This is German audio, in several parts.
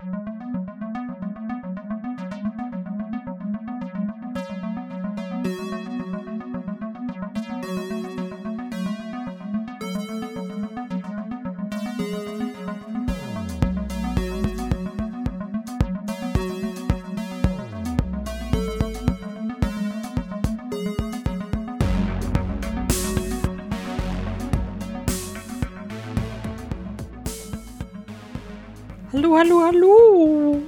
Hallo, hallo, hallo.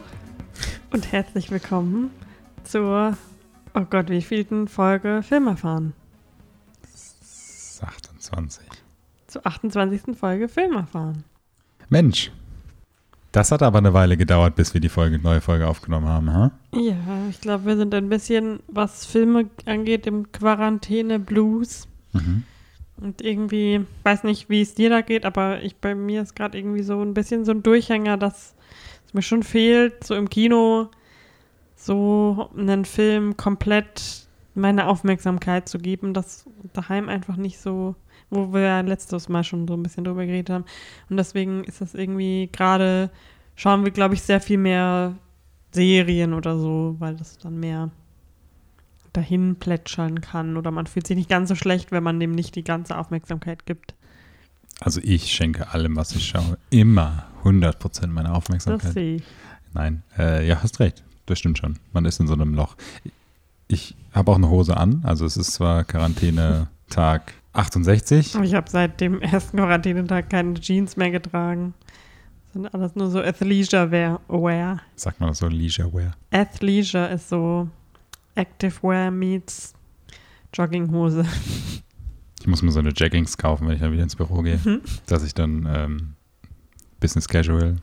Und herzlich willkommen zur, oh Gott, wie vielten Folge Film erfahren? 28. Zur 28. Folge Film erfahren. Mensch, das hat aber eine Weile gedauert, bis wir die Folge, neue Folge aufgenommen haben, ha? Ja, ich glaube, wir sind ein bisschen, was Filme angeht, im Quarantäne-Blues. Mhm. Und irgendwie, weiß nicht, wie es dir da geht, aber ich bei mir ist gerade irgendwie so ein bisschen so ein Durchhänger, dass es mir schon fehlt, so im Kino so einen Film komplett meine Aufmerksamkeit zu geben, das daheim einfach nicht so, wo wir ja letztes Mal schon so ein bisschen drüber geredet haben. Und deswegen ist das irgendwie gerade, schauen wir, glaube ich, sehr viel mehr Serien oder so, weil das dann mehr dahin plätschern kann oder man fühlt sich nicht ganz so schlecht, wenn man dem nicht die ganze Aufmerksamkeit gibt. Also ich schenke allem, was ich schaue, immer 100% meiner Das Aufmerksamkeit. sehe ich. Nein, äh, ja, hast recht. Das stimmt schon. Man ist in so einem Loch. Ich habe auch eine Hose an. Also es ist zwar Quarantäne-Tag 68. Ich habe seit dem ersten Quarantänetag keine Jeans mehr getragen. Das sind alles nur so Athleisure-Wear. Sagt man das so, Leisure Wear. Athleisure ist so Activewear meets Jogginghose. Ich muss mir so eine Jaggings kaufen, wenn ich dann wieder ins Büro gehe. Mhm. Dass ich dann ähm, Business Casual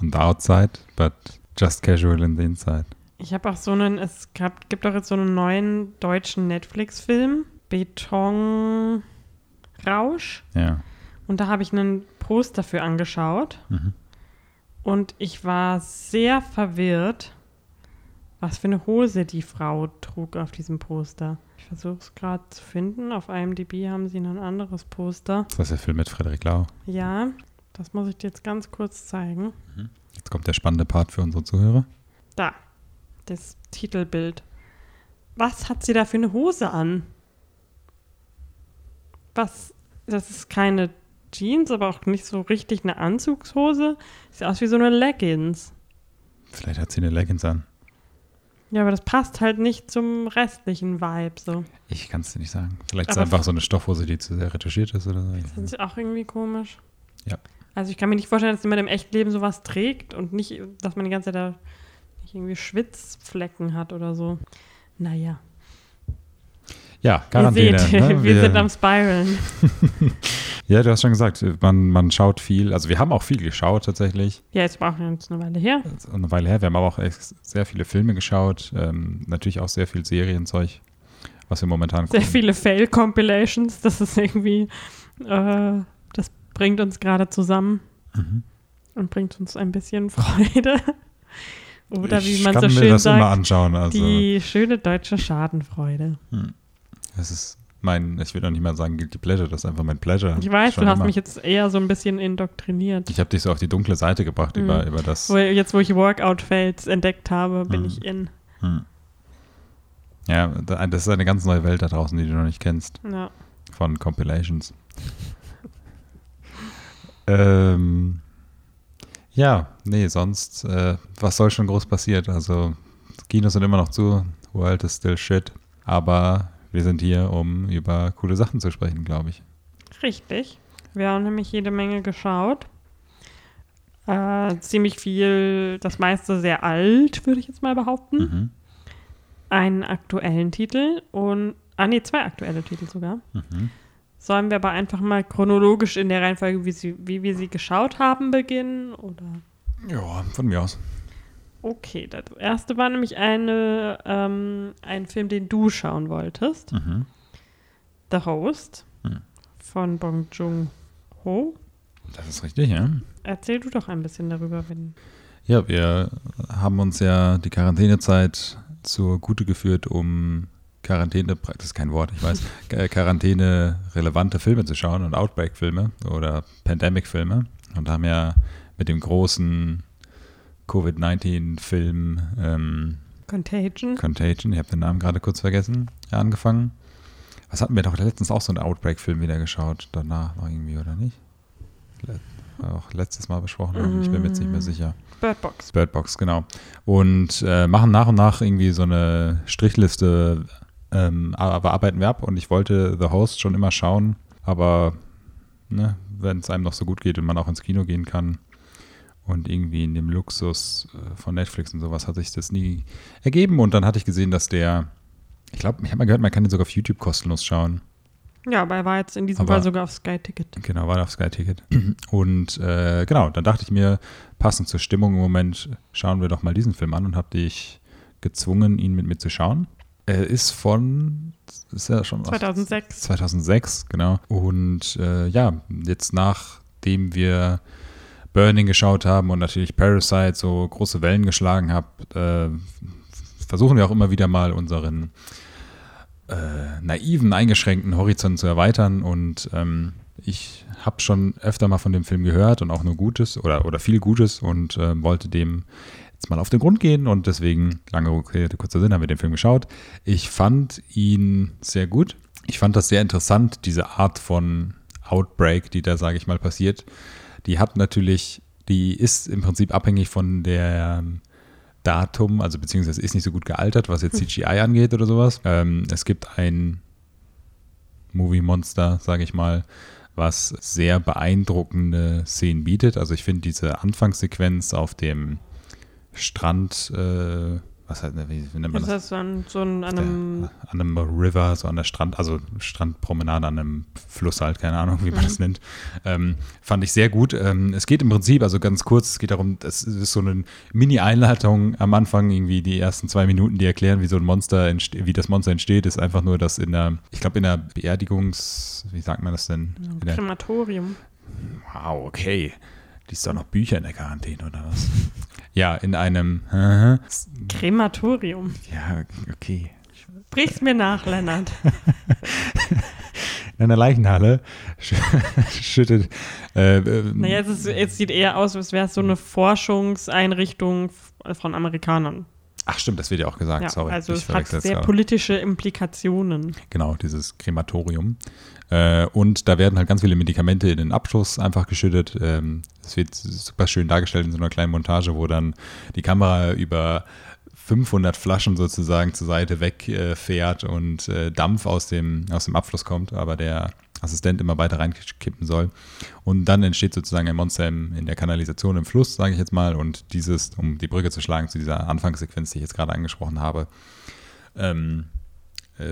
on the outside, but just casual in the inside. Ich habe auch so einen, es gab, gibt auch jetzt so einen neuen deutschen Netflix-Film, Betonrausch. Ja. Und da habe ich einen Poster für angeschaut. Mhm. Und ich war sehr verwirrt, was für eine Hose die Frau trug auf diesem Poster. Ich versuche es gerade zu finden. Auf IMDb haben sie ein anderes Poster. Das ist der Film mit Frederik Lau. Ja, das muss ich dir jetzt ganz kurz zeigen. Jetzt kommt der spannende Part für unsere Zuhörer. Da, das Titelbild. Was hat sie da für eine Hose an? Was, das ist keine Jeans, aber auch nicht so richtig eine Anzugshose. Sieht aus wie so eine Leggings. Vielleicht hat sie eine Leggings an. Ja, aber das passt halt nicht zum restlichen Vibe so. Ich kann es dir nicht sagen. Vielleicht ist es Aber- einfach so eine Stoffhose, die zu sehr retuschiert ist oder so. Das ist auch irgendwie komisch. Ja. Also ich kann mir nicht vorstellen, dass jemand im Echtleben sowas trägt und nicht, dass man die ganze Zeit da nicht irgendwie Schwitzflecken hat oder so. Naja. Ja, Quarantäne. Ihr seht, ne? wir, sind am Spiralen. ja, du hast schon gesagt, man, man schaut viel. Also wir haben auch viel geschaut tatsächlich. Ja, jetzt war auch jetzt eine Weile her. Eine Weile her. Wir haben aber auch echt sehr viele Filme geschaut. Ähm, natürlich auch sehr viel Serienzeug, was wir momentan Sehr gucken. viele Fail-Compilations. Das ist irgendwie, äh, das bringt uns gerade zusammen Mhm. und bringt uns ein bisschen Freude. Oder wie ich man kann so mir schön das immer sagt, anschauen. Also die schöne deutsche Schadenfreude. Das ist mein, ich will auch nicht mal sagen Guilty Pleasure, das ist einfach mein Pleasure. Ich weiß, Schon du hast immer. mich jetzt eher so ein bisschen indoktriniert. Ich habe dich so auf die dunkle Seite gebracht Mhm. über, über das. Wo, jetzt, wo ich Workout-Fails entdeckt habe, bin Mhm. ich in. Hm. Ja, da- das ist eine ganz neue Welt da draußen, die du noch nicht kennst. Ja. Von Compilations. ähm, ja, nee, sonst, äh, was soll schon groß passiert? Also, Kinos sind immer noch zu, World is still shit. Aber wir sind hier, um über coole Sachen zu sprechen, glaube ich. Richtig. Wir haben nämlich jede Menge geschaut. Äh, ziemlich viel, das meiste sehr alt, würde ich jetzt mal behaupten. Mhm. Einen aktuellen Titel und, ah nee, zwei aktuelle Titel sogar. Mhm. Sollen wir aber einfach mal chronologisch in der Reihenfolge, wie, sie, wie wir sie geschaut haben, beginnen? Oder? Ja, von mir aus. Okay, das erste war nämlich eine, ähm, ein Film, den du schauen wolltest. Mhm. The Host Hm. von Bong Joon-ho. Das ist richtig, ja. Erzähl du doch ein bisschen darüber, wenn. Ja, wir haben uns ja die Quarantänezeit zur Gute geführt, um Quarantäne, das ist kein Wort, ich weiß, äh, Quarantäne-relevante Filme zu schauen und Outbreak-Filme oder Pandemic-Filme und haben ja mit dem großen Covid-19-Film ähm, Contagion. Contagion, ich habe den Namen gerade kurz vergessen, angefangen. Was hatten wir doch letztens auch so einen Outbreak-Film wieder geschaut, danach noch irgendwie, oder nicht? Le auch letztes Mal besprochen, ich bin mir jetzt nicht mehr sicher. Bird Box. Bird Box, genau. Und äh, machen nach und nach irgendwie so eine Strichliste, ähm, aber arbeiten wir ab und ich wollte The Host schon immer schauen, aber ne, wenn es einem noch so gut geht und man auch ins Kino gehen kann und irgendwie in dem Luxus äh, von Netflix und sowas hat sich das nie ergeben und dann hatte ich gesehen, dass der, ich glaube, ich habe mal gehört, man kann den sogar auf YouTube kostenlos schauen. Ja, aber er war jetzt in diesem Aber- Fall sogar auf Sky Ticket. Genau, war auf Sky Ticket. Und äh, genau, dann dachte ich mir, passend zur Stimmung im Moment, schauen wir doch mal diesen Film an und habe dich gezwungen, ihn mit mir zu schauen. Er ist von, ist ja schon aus 2006. 2006, genau. Und äh, ja, jetzt nachdem wir Burning geschaut haben und natürlich Parasite so große Wellen geschlagen hat, äh, versuchen wir auch immer wieder mal unseren äh, naiven, eingeschränkten Horizont zu erweitern. Und ähm, ich habe schon öfter mal von dem Film gehört und auch nur Gutes oder, oder viel Gutes und äh, wollte dem jetzt mal auf den Grund gehen und deswegen, lange Rede, kurzer Sinn, haben wir den Film geschaut. Ich fand ihn sehr gut. Ich fand das sehr interessant, diese Art von Outbreak, die da, sage ich mal, passiert. Die hat natürlich, die ist im Prinzip abhängig von der ähm, Datum, also beziehungsweise ist nicht so gut gealtert, was jetzt CGI angeht oder sowas. Ähm, es gibt ein Movie-Monster, sage ich mal, was sehr beeindruckende Szenen bietet. Also ich finde diese Anfangssequenz auf dem Strand, äh, was heißt, wie, wie nennt man Das das? so an, so an einem. der, an einem River, so an der Strand, also Strandpromenade an einem Fluss halt, keine Ahnung, wie man das nennt. Ähm, fand ich sehr gut. Ähm, es geht im Prinzip, also ganz kurz, es geht darum, es ist so eine Mini-Einleitung am Anfang, irgendwie die ersten zwei Minuten, die erklären, wie so ein Monster, entste- wie das Monster entsteht, ist einfach nur, dass in der, ich glaube in der Beerdigungs, wie sagt man das denn? Krematorium. wow, okay. Liest doch noch Bücher in der Quarantäne oder was? ja, in einem, ja, Krematorium. okay. Brich's mir nach, Lennart. in einer Leichenhalle sch schüttet. Äh, äh, Naja, es, ist, es sieht eher aus, als wäre es so eine Forschungseinrichtung von Amerikanern. ach stimmt, das wird ja auch gesagt. Ja, Sorry, also ich es hat sehr gerade. politische Implikationen. Genau, dieses Krematorium. Äh, und da werden halt ganz viele Medikamente in den Abschluss einfach geschüttet. Ähm, Es wird super schön dargestellt in so einer kleinen Montage, wo dann die Kamera über 500 Flaschen sozusagen zur Seite wegfährt äh, und äh, Dampf aus dem, aus dem Abfluss kommt, aber der Assistent immer weiter reinkippen soll. Und dann entsteht sozusagen ein Monster in der Kanalisation im Fluss, sage ich jetzt mal. Und dieses, um die Brücke zu schlagen zu dieser Anfangssequenz, die ich jetzt gerade angesprochen habe, ähm, äh,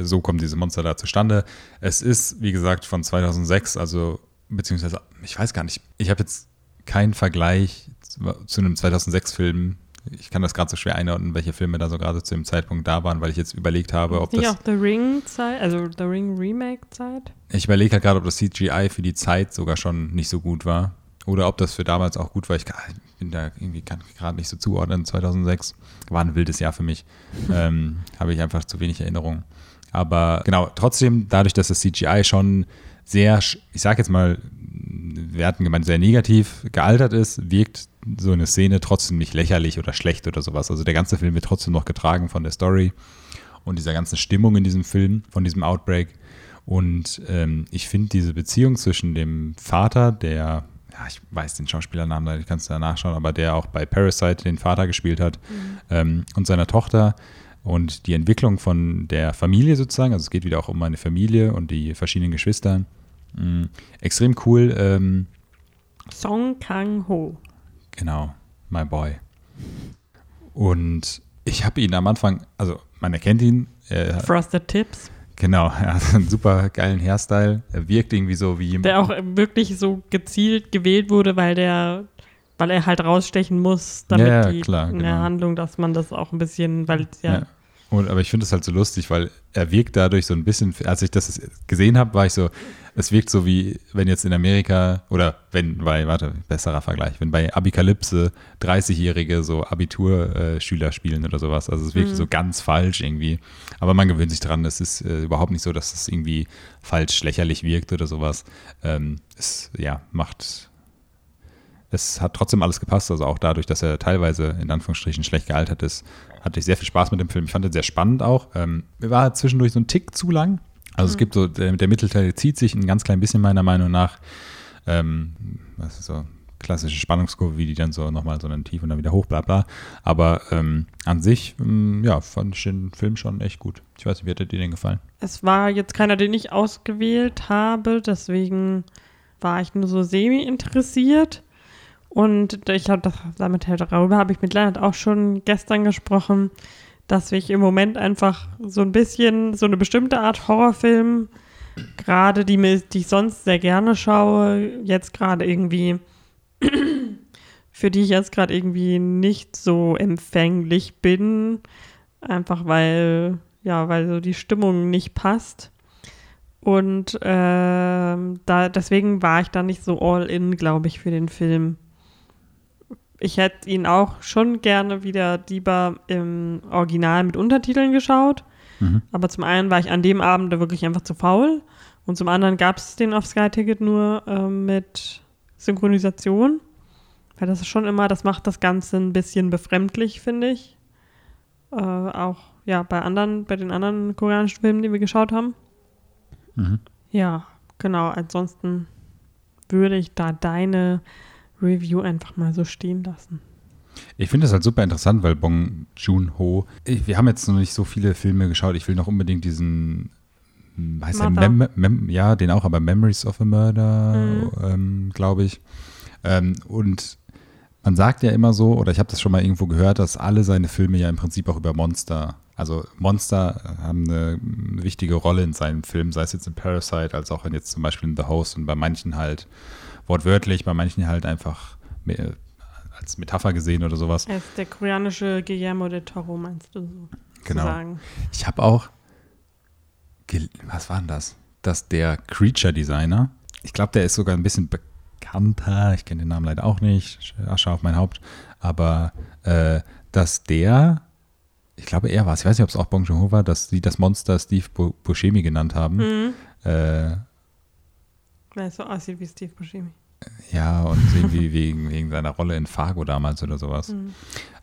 so kommt dieses Monster da zustande. Es ist, wie gesagt, von 2006, also beziehungsweise, ich weiß gar nicht, ich habe jetzt keinen Vergleich zu, einem 2006-Film. Ich kann das gerade so schwer einordnen, welche Filme da so gerade zu dem Zeitpunkt da waren, weil ich jetzt überlegt habe, ob das. auch The Ring-Zeit, also The Ring Remake-Zeit? Ich überlege halt gerade, ob das CGI für die Zeit sogar schon nicht so gut war. Oder ob das für damals auch gut war. Ich, bin da irgendwie gerade nicht so zuordnen. 2006 war ein wildes Jahr für mich. ähm, Habe ich einfach zu wenig Erinnerung. Aber genau, trotzdem, dadurch, dass das CGI schon sehr, ich sag jetzt mal, wir hatten gemeint, sehr negativ gealtert ist, wirkt so eine Szene trotzdem nicht lächerlich oder schlecht oder sowas. Also der ganze Film wird trotzdem noch getragen von der Story und dieser ganzen Stimmung in diesem Film, von diesem Outbreak. Und ähm, ich finde diese Beziehung zwischen dem Vater, der, ja, ich weiß den Schauspielernamen, ich kann es da nachschauen, aber der auch bei Parasite den Vater gespielt hat, ähm, und seiner Tochter und die Entwicklung von der Familie sozusagen, also es geht wieder auch um eine Familie und die verschiedenen Geschwister. Mm, extrem cool, ähm, Song Kang-ho. Genau, my boy. Und ich habe ihn am Anfang, also man erkennt ihn, er, Frosted Tips. genau, er hat einen super geilen Hairstyle. Er wirkt irgendwie so wie Der auch wirklich so gezielt gewählt wurde, weil der, weil er halt rausstechen muss, damit Ja, ja, die klar, in der genau. Handlung, dass man das auch ein bisschen, weil ja, Ja. Und, aber ich finde es halt so lustig, weil er wirkt dadurch so ein bisschen, als ich das gesehen habe, war ich so, es wirkt so wie, wenn jetzt in Amerika, oder wenn bei, warte, besserer Vergleich, wenn bei Abikalypse 30-Jährige so Abiturschüler spielen oder sowas. Also es wirkt so ganz falsch irgendwie. Aber man gewöhnt sich dran, es ist äh, überhaupt nicht so, dass es irgendwie falsch lächerlich wirkt oder sowas. Ähm, es, ja, macht es hat trotzdem alles gepasst. Also auch dadurch, dass er teilweise in Anführungsstrichen schlecht gealtert ist, hatte ich sehr viel Spaß mit dem Film. Ich fand ihn sehr spannend auch. Ähm, war zwischendurch so ein Tick zu lang. Also mhm. es gibt so, der, der, Mittelteil zieht sich ein ganz klein bisschen meiner Meinung nach. Ähm, was ist so klassische Spannungskurve, wie die dann so nochmal so einen Tief und dann wieder hoch, bla bla. Aber ähm, an sich, ähm, ja, fand ich den Film schon echt gut. Ich weiß nicht, wie hat dir den gefallen? Es war jetzt keiner, den ich ausgewählt habe, deswegen war ich nur so semi interessiert. Und ich habe damit halt darüber habe ich mit Leonard auch schon gestern gesprochen, dass ich im Moment einfach so ein bisschen so eine bestimmte Art Horrorfilm, gerade die, die ich sonst sehr gerne schaue, jetzt gerade irgendwie, für die ich jetzt gerade irgendwie nicht so empfänglich bin, einfach weil, ja, weil so die Stimmung nicht passt. Und äh, da, deswegen war ich da nicht so all in, glaube ich, für den Film ich hätte ihn auch schon gerne wieder lieber im Original mit Untertiteln geschaut. Mhm. Aber zum einen war ich an dem Abend wirklich einfach zu faul. Und zum anderen gab es den auf Sky Ticket nur äh, mit Synchronisation. Weil das ist schon immer, das macht das Ganze ein bisschen befremdlich, finde ich. Äh, auch ja, bei anderen, bei den anderen koreanischen Filmen, die wir geschaut haben. Mhm. Ja, genau. Ansonsten würde ich da deine Review einfach mal so stehen lassen. Ich finde das halt super interessant, weil Bong Joon-ho, wir haben jetzt noch nicht so viele Filme geschaut. Ich will noch unbedingt diesen, hm, heißt der Mem Mem ja, den auch, aber Memories of a Murder, mhm. ähm, glaube ich. Ähm, und man sagt ja immer so, oder ich habe das schon mal irgendwo gehört, dass alle seine Filme ja im Prinzip auch über Monster, also Monster haben eine, wichtige Rolle in seinen Filmen, sei es jetzt in Parasite, als auch in jetzt zum Beispiel in The Host und bei manchen halt wortwörtlich, bei manchen halt einfach als Metapher gesehen oder sowas. Er ist der koreanische Guillermo de Toro, meinst du so? Genau. Sagen. Ich habe auch, was war denn das? Dass der Creature Designer, ich glaube, der ist sogar ein bisschen bekannter, ich kenne den Namen leider auch nicht, Asche auf mein Haupt, aber äh, dass der, ich glaube, er war es, ich weiß nicht, ob es auch Bong Joon-ho war, dass sie das Monster Steve Buscemi genannt haben. Mhm. Äh, weil er so aussieht wie Steve Buscemi. Ja, und irgendwie wegen, wegen seiner Rolle in Fargo damals oder sowas. Mhm.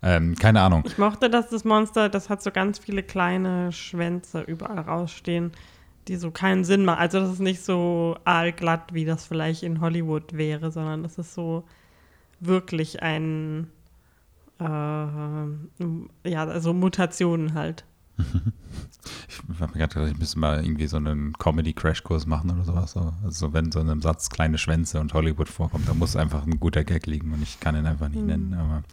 Ähm, keine Ahnung. Ich mochte, dass das Monster, das hat so ganz viele kleine Schwänze überall rausstehen, die so keinen Sinn machen. Also das ist nicht so aalglatt, wie das vielleicht in Hollywood wäre, sondern das ist so wirklich ein, äh, ja, also Mutationen halt. Ich habe mir gerade gedacht, ich müsste mal irgendwie so einen Comedy-Crash-Kurs machen oder sowas. Also wenn so in einem Satz kleine Schwänze und Hollywood vorkommt, da muss einfach ein guter Gag liegen und ich kann ihn einfach nicht mhm. nennen. Aber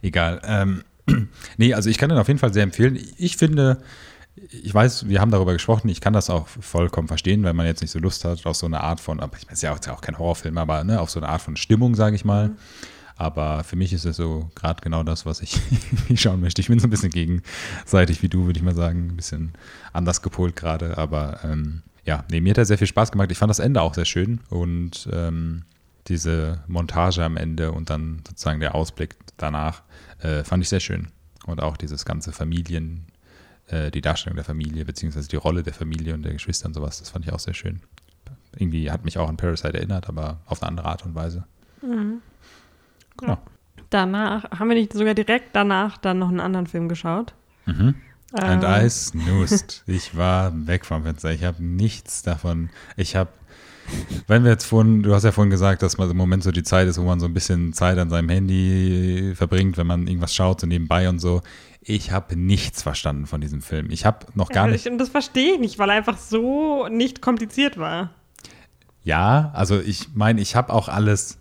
egal. Ähm, nee, also ich kann den auf jeden Fall sehr empfehlen. Ich finde, ich weiß, wir haben darüber gesprochen, ich kann das auch vollkommen verstehen, wenn man jetzt nicht so Lust hat auf so eine Art von, aber ich meine, es ist ja auch, ist ja auch kein Horrorfilm, aber ne, auf so eine Art von Stimmung, sage ich mal. Mhm. Aber für mich ist es so gerade genau das, was ich schauen möchte. Ich bin so ein bisschen gegenseitig wie du, würde ich mal sagen. Ein bisschen anders gepolt gerade. Aber ähm, ja, nee, mir hat er sehr viel Spaß gemacht. Ich fand das Ende auch sehr schön. Und ähm, diese Montage am Ende und dann sozusagen der Ausblick danach äh, fand ich sehr schön. Und auch dieses ganze Familien, äh, die Darstellung der Familie, beziehungsweise die Rolle der Familie und der Geschwister und sowas, das fand ich auch sehr schön. Irgendwie hat mich auch an Parasite erinnert, aber auf eine andere Art und Weise. Mhm. Genau. Danach, haben wir nicht sogar direkt danach dann noch einen anderen Film geschaut? Mhm. And ähm. I snoozed. Ich war weg vom Fenster. Ich habe nichts davon. Ich habe, wenn wir jetzt vorhin, du hast ja vorhin gesagt, dass man im Moment so die Zeit ist, wo man so ein bisschen Zeit an seinem Handy verbringt, wenn man irgendwas schaut, so nebenbei und so. Ich habe nichts verstanden von diesem Film. Ich habe noch gar ja, nicht. Und das verstehe ich nicht, weil er einfach so nicht kompliziert war. Ja, also ich meine, ich habe auch alles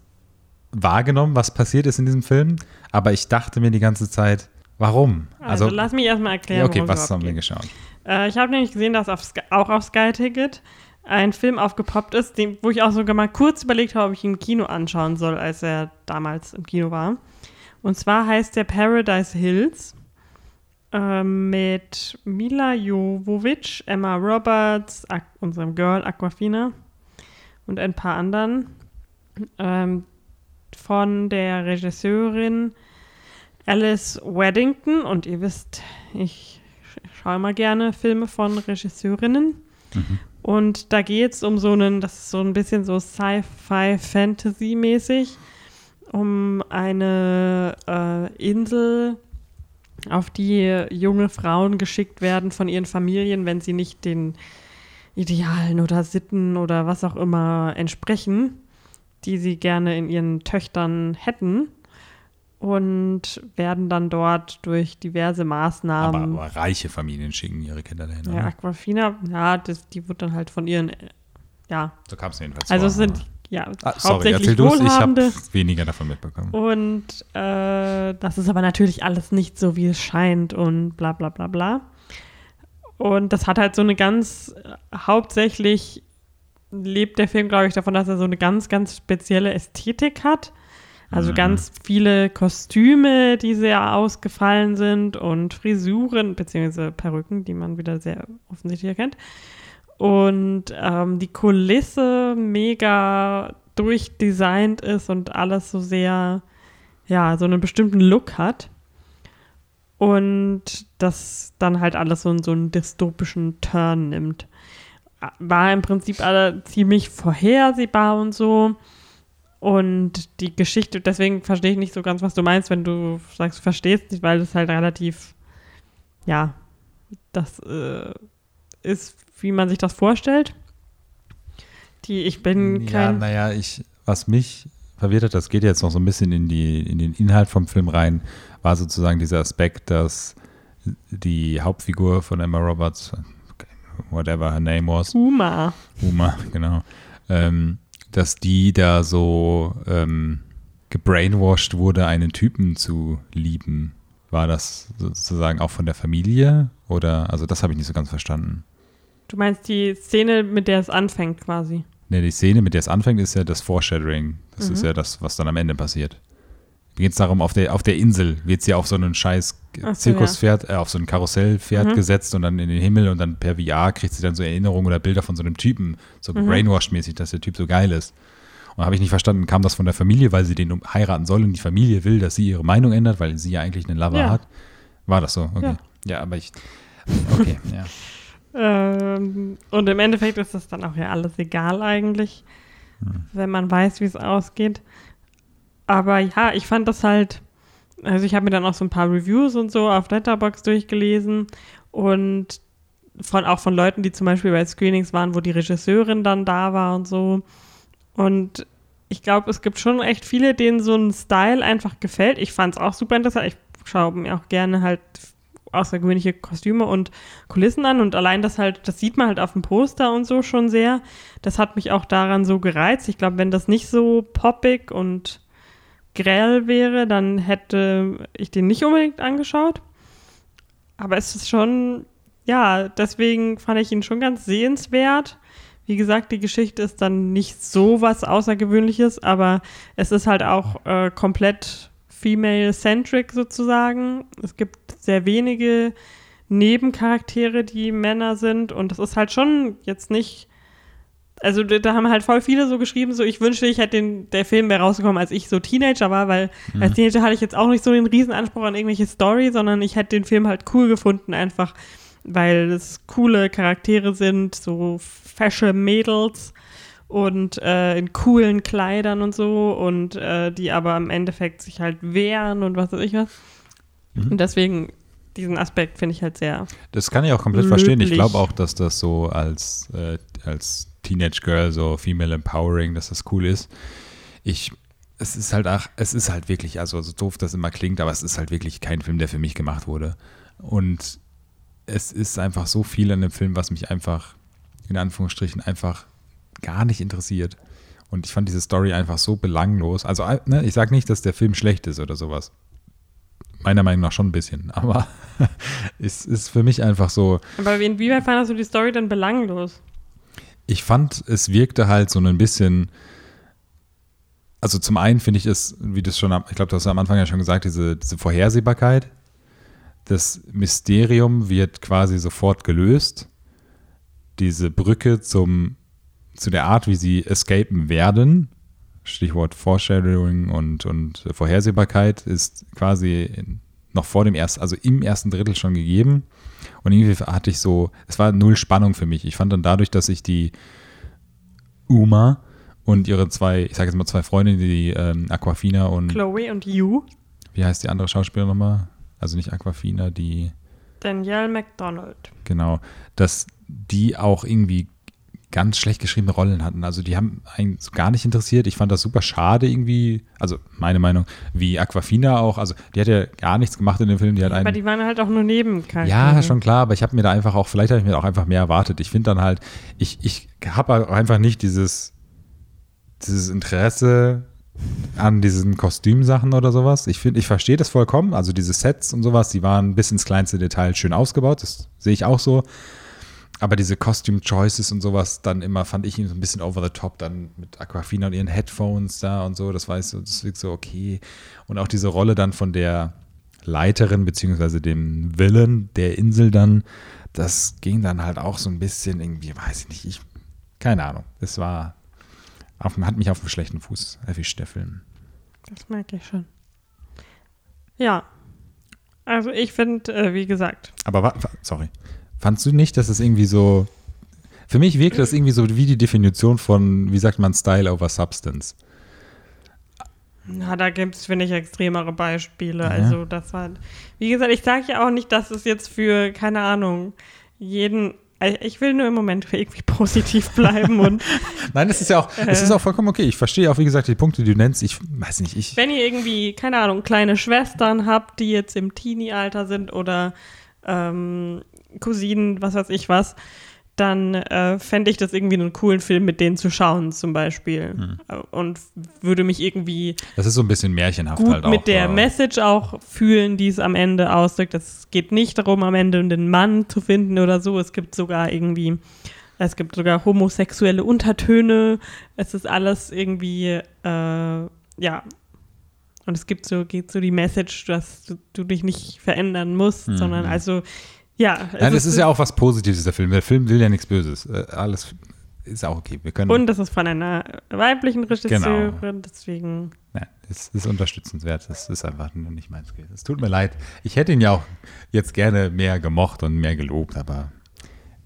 wahrgenommen, was passiert ist in diesem Film, aber ich dachte mir die ganze Zeit, warum? Also, also lass mich erstmal erklären. Okay, was haben wir geschaut? Äh, ich habe nämlich gesehen, dass auf Sky, auch auf Sky Ticket ein Film aufgepoppt ist, den, wo ich auch sogar mal kurz überlegt habe, ob ich ihn im Kino anschauen soll, als er damals im Kino war. Und zwar heißt der Paradise Hills äh, mit Mila Jovovich, Emma Roberts, unserem Girl Aquafina und ein paar anderen. Ähm, von der Regisseurin Alice Weddington. Und ihr wisst, ich schaue immer gerne Filme von Regisseurinnen. Mhm. Und da geht es um so einen, das ist so ein bisschen so Sci-Fi-Fantasy-mäßig. um eine äh, Insel, auf die junge Frauen geschickt werden von ihren Familien, wenn sie nicht den Idealen oder Sitten oder was auch immer entsprechen, die sie gerne in ihren Töchtern hätten und werden dann dort durch diverse Maßnahmen. Aber, aber reiche Familien schicken ihre Kinder dahin. Ja, Aquafina, ja, das, die wird dann halt von ihren, ja. So kam es jedenfalls Also vor, es sind aber- ja Ah, sorry, hauptsächlich erzähl du es, ich Wohlhabende. habe weniger davon mitbekommen. Und äh, das ist aber natürlich alles nicht so, wie es scheint und bla bla bla bla. Und das hat halt so eine ganz, äh, hauptsächlich lebt der Film, glaube ich, davon, dass er so eine ganz, ganz spezielle Ästhetik hat. Also Mhm. ganz viele Kostüme, die sehr ausgefallen sind und Frisuren beziehungsweise Perücken, die man wieder sehr offensichtlich erkennt. Und ähm, die Kulisse mega durchdesignt ist und alles so sehr, ja, so einen bestimmten Look hat. Und das dann halt alles so, so einen dystopischen Turn nimmt. War im Prinzip alle ziemlich vorhersehbar und so. Und die Geschichte, deswegen verstehe ich nicht so ganz, was du meinst, wenn du sagst, du verstehst nicht, weil das halt relativ, ja, das äh, ist, wie man sich das vorstellt. Die, ich bin Ja, kein. naja, ich, was mich verwirrt hat, das geht jetzt noch so ein bisschen in, die, in den Inhalt vom Film rein, war sozusagen dieser Aspekt, dass die Hauptfigur von Emma Roberts, whatever her name was, Uma. Uma, genau, ähm, dass die da so ähm, gebrainwashed wurde, einen Typen zu lieben. War das sozusagen auch von der Familie? Oder, also das habe ich nicht so ganz verstanden. Du meinst die Szene, mit der es anfängt quasi. Ne, die Szene, mit der es anfängt, ist ja das Foreshadowing. Das ist Mhm. ja das, was dann am Ende passiert. Geht es darum, auf der, auf der Insel wird sie auf so einen scheiß so, Zirkuspferd, äh, auf so ein Karussellpferd Mhm. gesetzt und dann in den Himmel und dann per VR kriegt sie dann so Erinnerungen oder Bilder von so einem Typen, so Mhm. brainwashed-mäßig, dass der Typ so geil ist. Und habe ich nicht verstanden, kam das von der Familie, weil sie den heiraten soll und die Familie will, dass sie ihre Meinung ändert, weil sie ja eigentlich einen Lover Ja. hat? War das so? Okay. Ja. Ja, aber ich. Okay, ja. Ähm, und im Endeffekt ist das dann auch ja alles egal eigentlich, Hm. wenn man weiß, wie es ausgeht. Aber ja, ich fand das halt, also ich habe mir dann auch so ein paar Reviews und so auf Letterboxd durchgelesen und von, auch von Leuten, die zum Beispiel bei Screenings waren, wo die Regisseurin dann da war und so. Und ich glaube, es gibt schon echt viele, denen so ein Style einfach gefällt. Ich fand es auch super interessant. Ich schaue mir auch gerne halt außergewöhnliche Kostüme und Kulissen an und allein das halt, das sieht man halt auf dem Poster und so schon sehr. Das hat mich auch daran so gereizt. Ich glaube, wenn das nicht so poppig und grell wäre, dann hätte ich den nicht unbedingt angeschaut. Aber es ist schon, ja, deswegen fand ich ihn schon ganz sehenswert. Wie gesagt, die Geschichte ist dann nicht so was Außergewöhnliches, aber es ist halt auch äh, komplett female-centric sozusagen. Es gibt sehr wenige Nebencharaktere, die Männer sind und das ist halt schon jetzt nicht also da, haben halt voll viele so geschrieben, so ich wünschte, ich hätte den, der Film wäre rausgekommen, als ich so Teenager war, weil Mhm. als Teenager hatte ich jetzt auch nicht so den Riesenanspruch an irgendwelche Story, sondern ich hätte den Film halt cool gefunden, einfach weil es coole Charaktere sind, so fesche Mädels und äh, in coolen Kleidern und so und äh, die aber im Endeffekt sich halt wehren und was weiß ich was. Mhm. Und deswegen diesen Aspekt finde ich halt sehr. Das kann ich auch komplett verstehen. Ich Löblich. glaube auch, dass das so als, äh, als Teenage Girl, so Female Empowering, dass das cool ist. Ich, es ist halt auch, es ist halt wirklich, also so doof das immer klingt, aber es ist halt wirklich kein Film, der für mich gemacht wurde. Und es ist einfach so viel an dem Film, was mich einfach, in Anführungsstrichen, einfach gar nicht interessiert. Und ich fand diese Story einfach so belanglos. Also, äh, ne, ich sage nicht, dass der Film schlecht ist oder sowas. Meiner Meinung nach schon ein bisschen. Aber es ist für mich einfach so, Aber inwieweit fandest du die Story denn belanglos? Ich fand, es wirkte halt so ein bisschen. Also zum einen finde ich es, wie das schon, am- ich glaube, du hast am Anfang ja schon gesagt, diese, diese Vorhersehbarkeit. Das Mysterium wird quasi sofort gelöst. Diese Brücke zum, zu der Art, wie sie escapen werden, Stichwort Foreshadowing und, und Vorhersehbarkeit, ist quasi noch vor dem ersten, also im ersten Drittel schon gegeben. Und irgendwie hatte ich so, es war null Spannung für mich. Ich fand dann dadurch, dass ich die Uma Und ihre zwei, ich sage jetzt mal zwei Freundinnen, die ähm, Aquafina und Chloe und You. wie heißt die andere Schauspielerin nochmal? Also nicht Aquafina, die Danielle McDonald. Genau, dass die auch irgendwie ganz schlecht geschriebene Rollen hatten. Also die haben einen so gar nicht interessiert. Ich fand das super schade irgendwie, also meine Meinung, wie Aquafina auch. Also die hat ja gar nichts gemacht in dem Film. Die hat Aber einen, die waren halt auch nur Nebencharaktere. ja, schon klar, aber ich habe mir da einfach auch, vielleicht habe ich mir auch einfach mehr erwartet. Ich finde dann halt, ich, ich habe auch einfach nicht dieses, dieses Interesse an diesen Kostümsachen oder sowas. Ich finde, ich verstehe das vollkommen. Also diese Sets und sowas, die waren bis ins kleinste Detail schön ausgebaut. Das sehe ich auch so. Aber diese Costume Choices und sowas dann immer fand ich ihn so ein bisschen over the top, dann mit Aquafina und ihren Headphones da und so. Das war so, das wirkt so okay. Und auch diese Rolle dann von der Leiterin beziehungsweise dem Villain der Insel dann, das ging dann halt auch so ein bisschen irgendwie, weiß ich nicht, ich, keine Ahnung. Es war, auf, hat mich auf dem schlechten Fuß erwischt, der Film. Das merke ich schon. Ja. Also ich finde, äh, wie gesagt, Aber wa- sorry. Fandst du nicht, dass es irgendwie so. Für mich wirkt das irgendwie so wie die Definition von, wie sagt man, Style over Substance. na, da gibt es, finde ich, extremere Beispiele. Ja. Also das war, wie gesagt, ich sage ja auch nicht, dass es jetzt für, keine Ahnung, jeden, ich will nur im Moment irgendwie positiv bleiben und Nein, es ist ja auch, es ist auch vollkommen okay. Ich verstehe auch, wie gesagt, die Punkte, die du nennst. Ich weiß nicht, ich. wenn ihr irgendwie, keine Ahnung, kleine Schwestern habt, die jetzt im Teenie-Alter sind oder ähm, Cousinen, was weiß ich was, dann äh, fände ich das irgendwie einen coolen Film mit denen zu schauen, zum Beispiel. Hm. Und würde mich irgendwie Das ist so ein bisschen märchenhaft halt auch. mit der. Message auch fühlen, die es am Ende ausdrückt. Es geht nicht darum, am Ende einen Mann zu finden oder so. Es gibt sogar irgendwie, es gibt sogar homosexuelle Untertöne. Es ist alles irgendwie, äh, ja. Und es gibt so, geht so die Message, dass du, du dich nicht verändern musst, Mhm. sondern also, ja. Nein, es das ist ja auch was Positives, der Film. Der Film will ja nichts Böses. Äh, alles ist auch okay. Wir können. Und das ist von einer weiblichen Regisseurin, deswegen. Ja, das ist unterstützenswert. Das ist einfach nur nicht mein Skill. Es tut mir leid. Ich hätte ihn ja auch jetzt gerne mehr gemocht und mehr gelobt, aber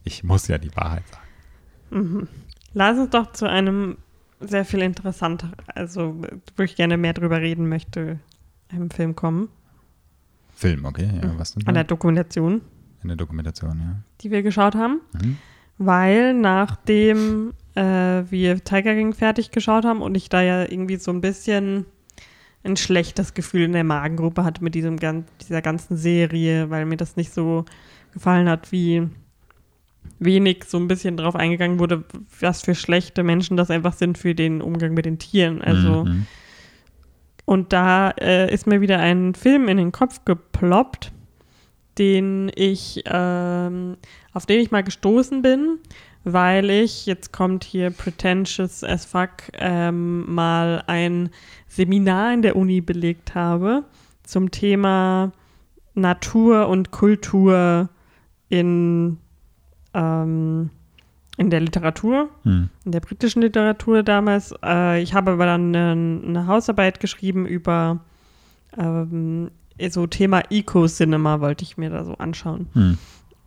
ich muss ja die Wahrheit sagen. Lass uns doch zu einem sehr viel interessanter, also wo ich gerne mehr drüber reden möchte, einem Film kommen. Film, okay, ja, was denn? An der Dokumentation, In der Dokumentation, ja. die wir geschaut haben. Mhm. Weil nachdem äh, wir Tiger King fertig geschaut haben und ich da ja irgendwie so ein bisschen ein schlechtes Gefühl in der Magengruppe hatte mit diesem, gan- dieser ganzen Serie, weil mir das nicht so gefallen hat, wie wenig so ein bisschen drauf eingegangen wurde, was für schlechte Menschen das einfach sind für den Umgang mit den Tieren. Also Mhm. und da äh, ist mir wieder ein Film in den Kopf geploppt, den ich, ähm, auf den ich mal gestoßen bin, weil ich, jetzt kommt hier pretentious as fuck, ähm, mal ein Seminar in der Uni belegt habe zum Thema Natur und Kultur in, ähm, in der Literatur Mhm. in der britischen Literatur damals. Äh, ich habe aber dann eine, eine Hausarbeit geschrieben über ähm, so Thema Eco-Cinema, wollte ich mir da so anschauen. Mhm.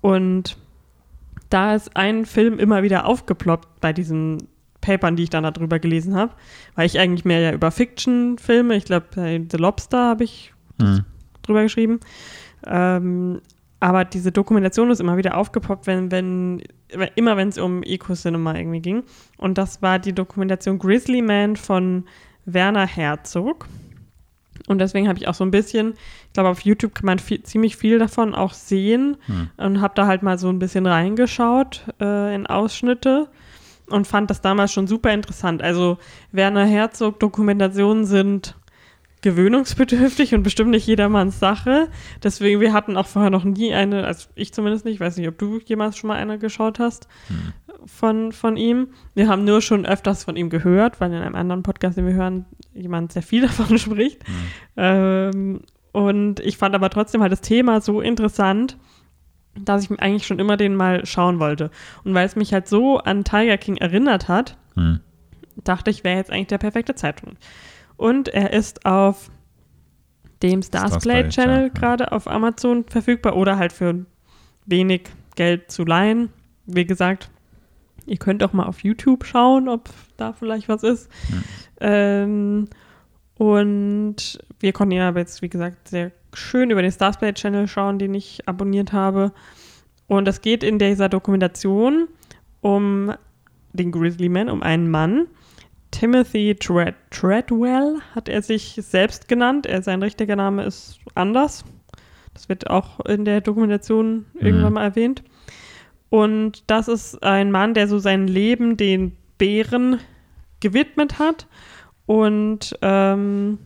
Und da ist ein Film immer wieder aufgeploppt bei diesen Papern, die ich dann darüber gelesen habe, weil ich eigentlich mehr ja über Fiction-Filme, ich glaube, bei The Lobster habe ich Mhm. drüber geschrieben. Ähm, aber diese Dokumentation ist immer wieder aufgepoppt, wenn, wenn immer wenn es um Eco-Cinema irgendwie ging. Und das war die Dokumentation Grizzly Man von Werner Herzog. Und deswegen habe ich auch so ein bisschen, ich glaube, auf YouTube kann man viel, ziemlich viel davon auch sehen Hm. und habe da halt mal so ein bisschen reingeschaut äh, in Ausschnitte und fand das damals schon super interessant. Also Werner Herzog Dokumentationen sind gewöhnungsbedürftig und bestimmt nicht jedermanns Sache. Deswegen, wir hatten auch vorher noch nie eine, also ich zumindest nicht, weiß nicht, ob du jemals schon mal eine geschaut hast Hm. von, von ihm. Wir haben nur schon öfters von ihm gehört, weil in einem anderen Podcast, den wir hören, jemand sehr viel davon spricht. Hm. Ähm, und ich fand aber trotzdem halt das Thema so interessant, dass ich eigentlich schon immer den mal schauen wollte. Und weil es mich halt so an Tiger King erinnert hat, Mhm. dachte ich, wäre jetzt eigentlich der perfekte Zeitpunkt. Und er ist auf dem Stars Play Play, Channel ja. gerade auf Amazon verfügbar oder halt für wenig Geld zu leihen. Wie gesagt, Ihr könnt auch mal auf YouTube schauen, ob da vielleicht was ist. Hm. Ähm, und wir konnten ja jetzt, wie gesagt, sehr schön über den Starsplay Channel schauen, den ich abonniert habe. Und es geht in dieser Dokumentation um den Grizzly Man, um einen Mann. Timothy Tread Treadwell hat er sich selbst genannt. Er, sein richtiger Name ist anders. Das wird auch in der Dokumentation irgendwann mal erwähnt. Und das ist ein Mann, der so sein Leben den Bären gewidmet hat und ähm,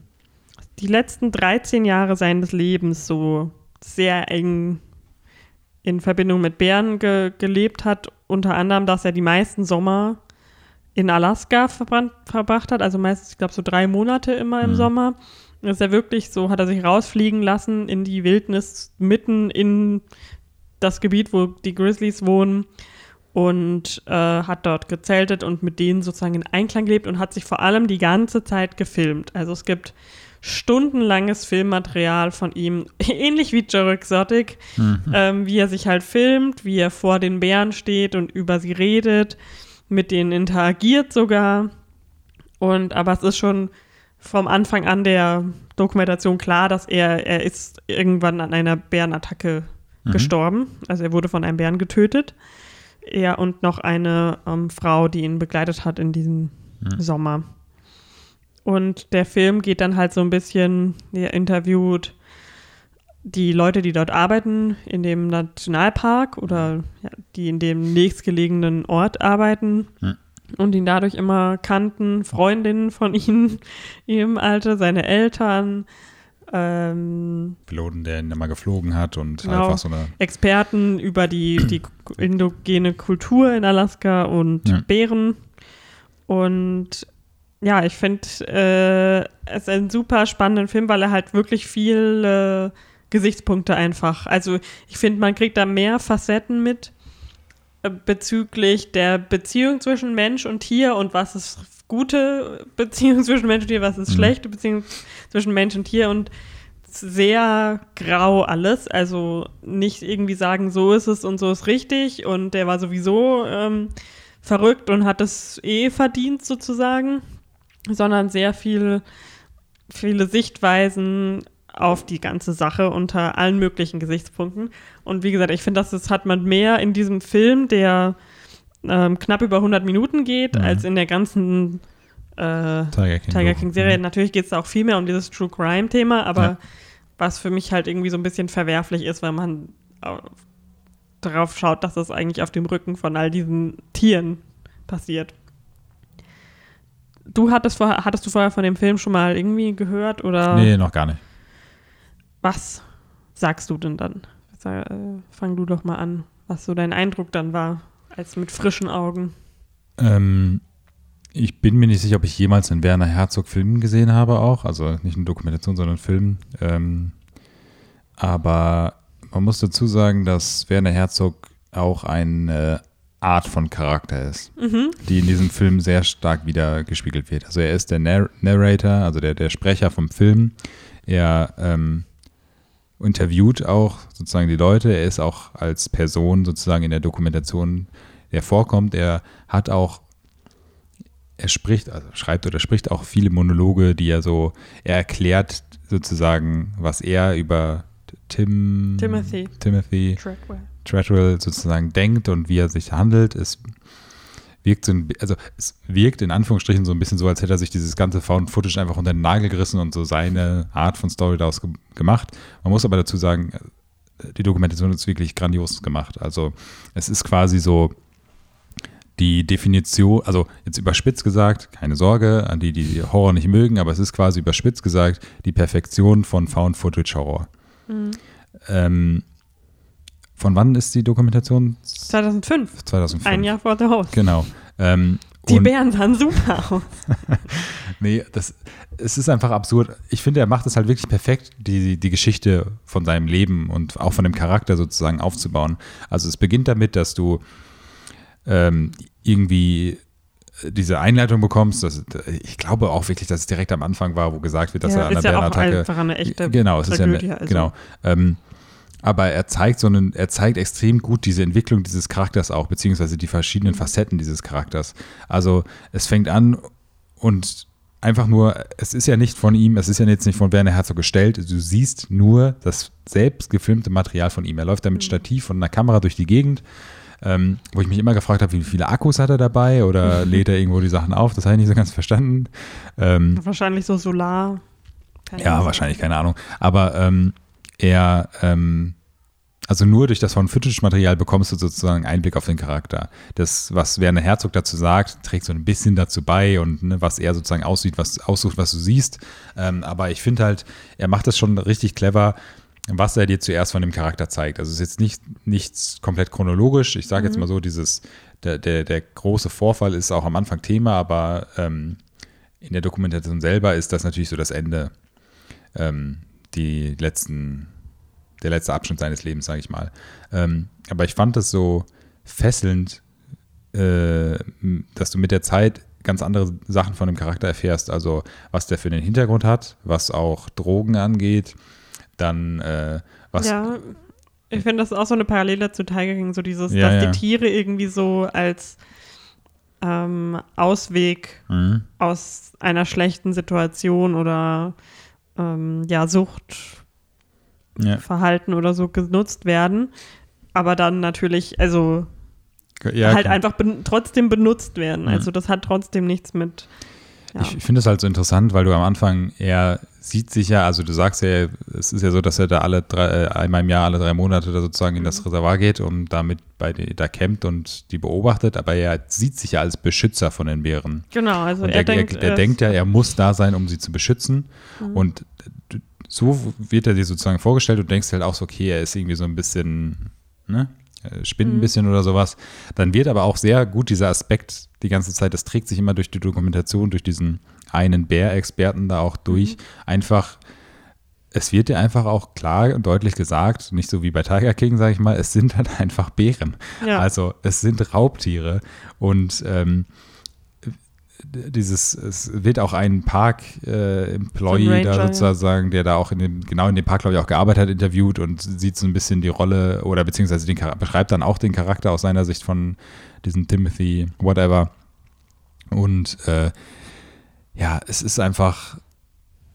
die letzten 13 Jahre seines Lebens so sehr eng in Verbindung mit Bären ge gelebt hat. Unter anderem, dass er die meisten Sommer in Alaska verbracht hat, also meistens, ich glaube, so drei Monate immer im Mhm. Sommer. Ist er wirklich so, hat er sich rausfliegen lassen in die Wildnis mitten in das Gebiet, wo die Grizzlies wohnen und äh, hat dort gezeltet und mit denen sozusagen in Einklang gelebt und hat sich vor allem die ganze Zeit gefilmt. Also es gibt stundenlanges Filmmaterial von ihm, ähnlich wie Joe Exotic, ähm, wie er sich halt filmt, wie er vor den Bären steht und über sie redet, mit denen interagiert sogar. Und aber es ist schon vom Anfang an der Dokumentation klar, dass er, er ist irgendwann an einer Bärenattacke gestorben. Also er wurde von einem Bären getötet. Er und noch eine ähm, Frau, die ihn begleitet hat in diesem Sommer. Und der Film geht dann halt so ein bisschen, er interviewt die Leute, die dort arbeiten, in dem Nationalpark oder ja, die in dem nächstgelegenen Ort arbeiten Hm. und ihn dadurch immer kannten, Freundinnen von ihnen im Alter, seine Eltern, ähm, Piloten, der ihn immer geflogen hat und Genau. einfach so eine. Experten über die, die indogene Kultur in Alaska und Ja. Bären. Und ja, ich finde äh, es ist ein super spannenden Film, weil er halt wirklich viele Gesichtspunkte einfach. Also ich finde, man kriegt da mehr Facetten mit äh, bezüglich der Beziehung zwischen Mensch und Tier und was ist gute Beziehung zwischen Mensch und Tier, was ist Mhm. schlechte Beziehung zwischen Mensch und Tier und sehr grau alles. Also nicht irgendwie sagen, so ist es und so ist richtig und der war sowieso ähm, verrückt und hat es eh verdient sozusagen, sondern sehr viel, viele Sichtweisen auf die ganze Sache unter allen möglichen Gesichtspunkten. Und wie gesagt, ich finde, das, hat man mehr in diesem Film, der ähm, knapp über 100 Minuten geht, Mhm. als in der ganzen äh, Tiger King. Tiger Doku. King Serie. Natürlich geht es da auch viel mehr um dieses True Crime Thema, aber Ja. was für mich halt irgendwie so ein bisschen verwerflich ist, weil man au- darauf schaut, dass das eigentlich auf dem Rücken von all diesen Tieren passiert. Du hattest vorher, hattest du vorher von dem Film schon mal irgendwie gehört oder Nee, noch gar nicht. Was sagst du denn dann? Sag, äh, fang du doch mal an, was so dein Eindruck dann war, als mit frischen Augen. Ähm, ich bin mir nicht sicher, ob ich jemals einen Werner Herzog-Film gesehen habe, auch. Also nicht eine Dokumentation, sondern einen Film. Ähm, aber man muss dazu sagen, dass Werner Herzog auch eine Art von Charakter ist, Mhm. die in diesem Film sehr stark wieder gespiegelt wird. Also er ist der Narr Narrator, also der, der Sprecher vom Film. Er ähm, interviewt auch sozusagen die Leute. Er ist auch als Person sozusagen in der Dokumentation, der vorkommt. Er hat auch, er spricht, also schreibt oder spricht auch viele Monologe, die er so, er erklärt sozusagen, was er über Tim, Timothy. Timothy Trackwell. Treadwell sozusagen denkt und wie er sich handelt. Es wirkt so ein, also es wirkt in Anführungsstrichen so ein bisschen so, als hätte er sich dieses ganze Found Footage einfach unter den Nagel gerissen und so seine Art von Story daraus ge gemacht. Man muss aber dazu sagen, äh, die Dokumentation ist wirklich grandios gemacht. Also es ist quasi so die Definition, also jetzt überspitzt gesagt, keine Sorge an die, die Horror nicht mögen, aber es ist quasi überspitzt gesagt die Perfektion von Found Footage Horror. Ähm, von wann ist die Dokumentation? 2005, 2005. ein Jahr vor der Haus. Genau. Ähm, Die Bären sahen super aus. Nee, das, es ist einfach absurd. Ich finde, er macht es halt wirklich perfekt, die, die Geschichte von seinem Leben und auch von dem Charakter sozusagen aufzubauen. Also es beginnt damit, dass du ähm, irgendwie diese Einleitung bekommst. Das, ich glaube auch wirklich, dass es direkt am Anfang war, wo gesagt wird, dass ja, er an der ja auch Bärenattacke einfach eine echte genau, es ist ja Tragödie. eine, also. genau. Ähm, aber er zeigt so einen, er zeigt extrem gut diese Entwicklung dieses Charakters auch, beziehungsweise die verschiedenen Facetten dieses Charakters. Also es fängt an und einfach nur, es ist ja nicht von ihm, es ist ja jetzt nicht von Werner Herzog gestellt, du siehst nur das selbst gefilmte Material von ihm. Er läuft da mit Stativ und einer Kamera durch die Gegend, ähm, wo ich mich immer gefragt habe, wie viele Akkus hat er dabei oder lädt er irgendwo die Sachen auf, das habe ich nicht so ganz verstanden. Ähm, Wahrscheinlich so Solar. Keine ja, Ahnung. wahrscheinlich, keine Ahnung. Aber ähm, er, ähm, also nur durch das von Footage-Material bekommst du sozusagen Einblick auf den Charakter. Das, was Werner Herzog dazu sagt, trägt so ein bisschen dazu bei und ne, was er sozusagen aussieht, was aussucht, was du siehst. Ähm, aber ich finde halt, er macht das schon richtig clever, was er dir zuerst von dem Charakter zeigt. Also es ist jetzt nicht nichts komplett chronologisch. Ich sage jetzt mal so, dieses, der, der, der große Vorfall ist auch am Anfang Thema, aber ähm, in der Dokumentation selber ist das natürlich so das Ende, ähm, die letzten, der letzte Abschnitt seines Lebens, sage ich mal. Ähm, aber ich fand das so fesselnd, äh, dass du mit der Zeit ganz andere Sachen von dem Charakter erfährst. Also was der für den Hintergrund hat, was auch Drogen angeht, dann äh, was Ja, ich finde, das ist auch so eine Parallele zu Tiger King, so dieses, Ja, dass ja. die Tiere irgendwie so als ähm, Ausweg Mhm. aus einer schlechten Situation oder ähm, ja, Suchtverhalten ja, oder so genutzt werden, aber dann natürlich, also ja, halt klar. einfach ben trotzdem benutzt werden. Also das hat trotzdem nichts mit. Ja. Ich finde es halt so interessant, weil du am Anfang, er sieht sich ja, also du sagst ja, es ist ja so, dass er da alle drei, äh, einmal im Jahr, alle drei Monate da sozusagen in Mhm. das Reservoir geht und damit bei die, da campt und die beobachtet, aber er sieht sich ja als Beschützer von den Bären. genau, also Und er er, denkt, er, er äh, denkt ja, er muss da sein, um sie zu beschützen. Mhm. Und so wird er dir sozusagen vorgestellt und denkst halt auch so, okay, er ist irgendwie so ein bisschen, ne, er spinnt ein Mhm. bisschen oder sowas. Dann wird aber auch sehr gut dieser Aspekt die ganze Zeit, das trägt sich immer durch die Dokumentation, durch diesen einen Bär-Experten da auch durch, Mhm. einfach es wird dir einfach auch klar und deutlich gesagt, nicht so wie bei Tiger King, sage ich mal, es sind halt einfach Bären. Ja. Also es sind Raubtiere und ähm, dieses, es wird auch ein Park-Employee ein da sozusagen, der da auch in dem, genau in dem Park, glaube ich, auch gearbeitet hat, interviewt und sieht so ein bisschen die Rolle oder beziehungsweise den, beschreibt dann auch den Charakter aus seiner Sicht von diesem Timothy, whatever. Und äh, ja, es ist einfach,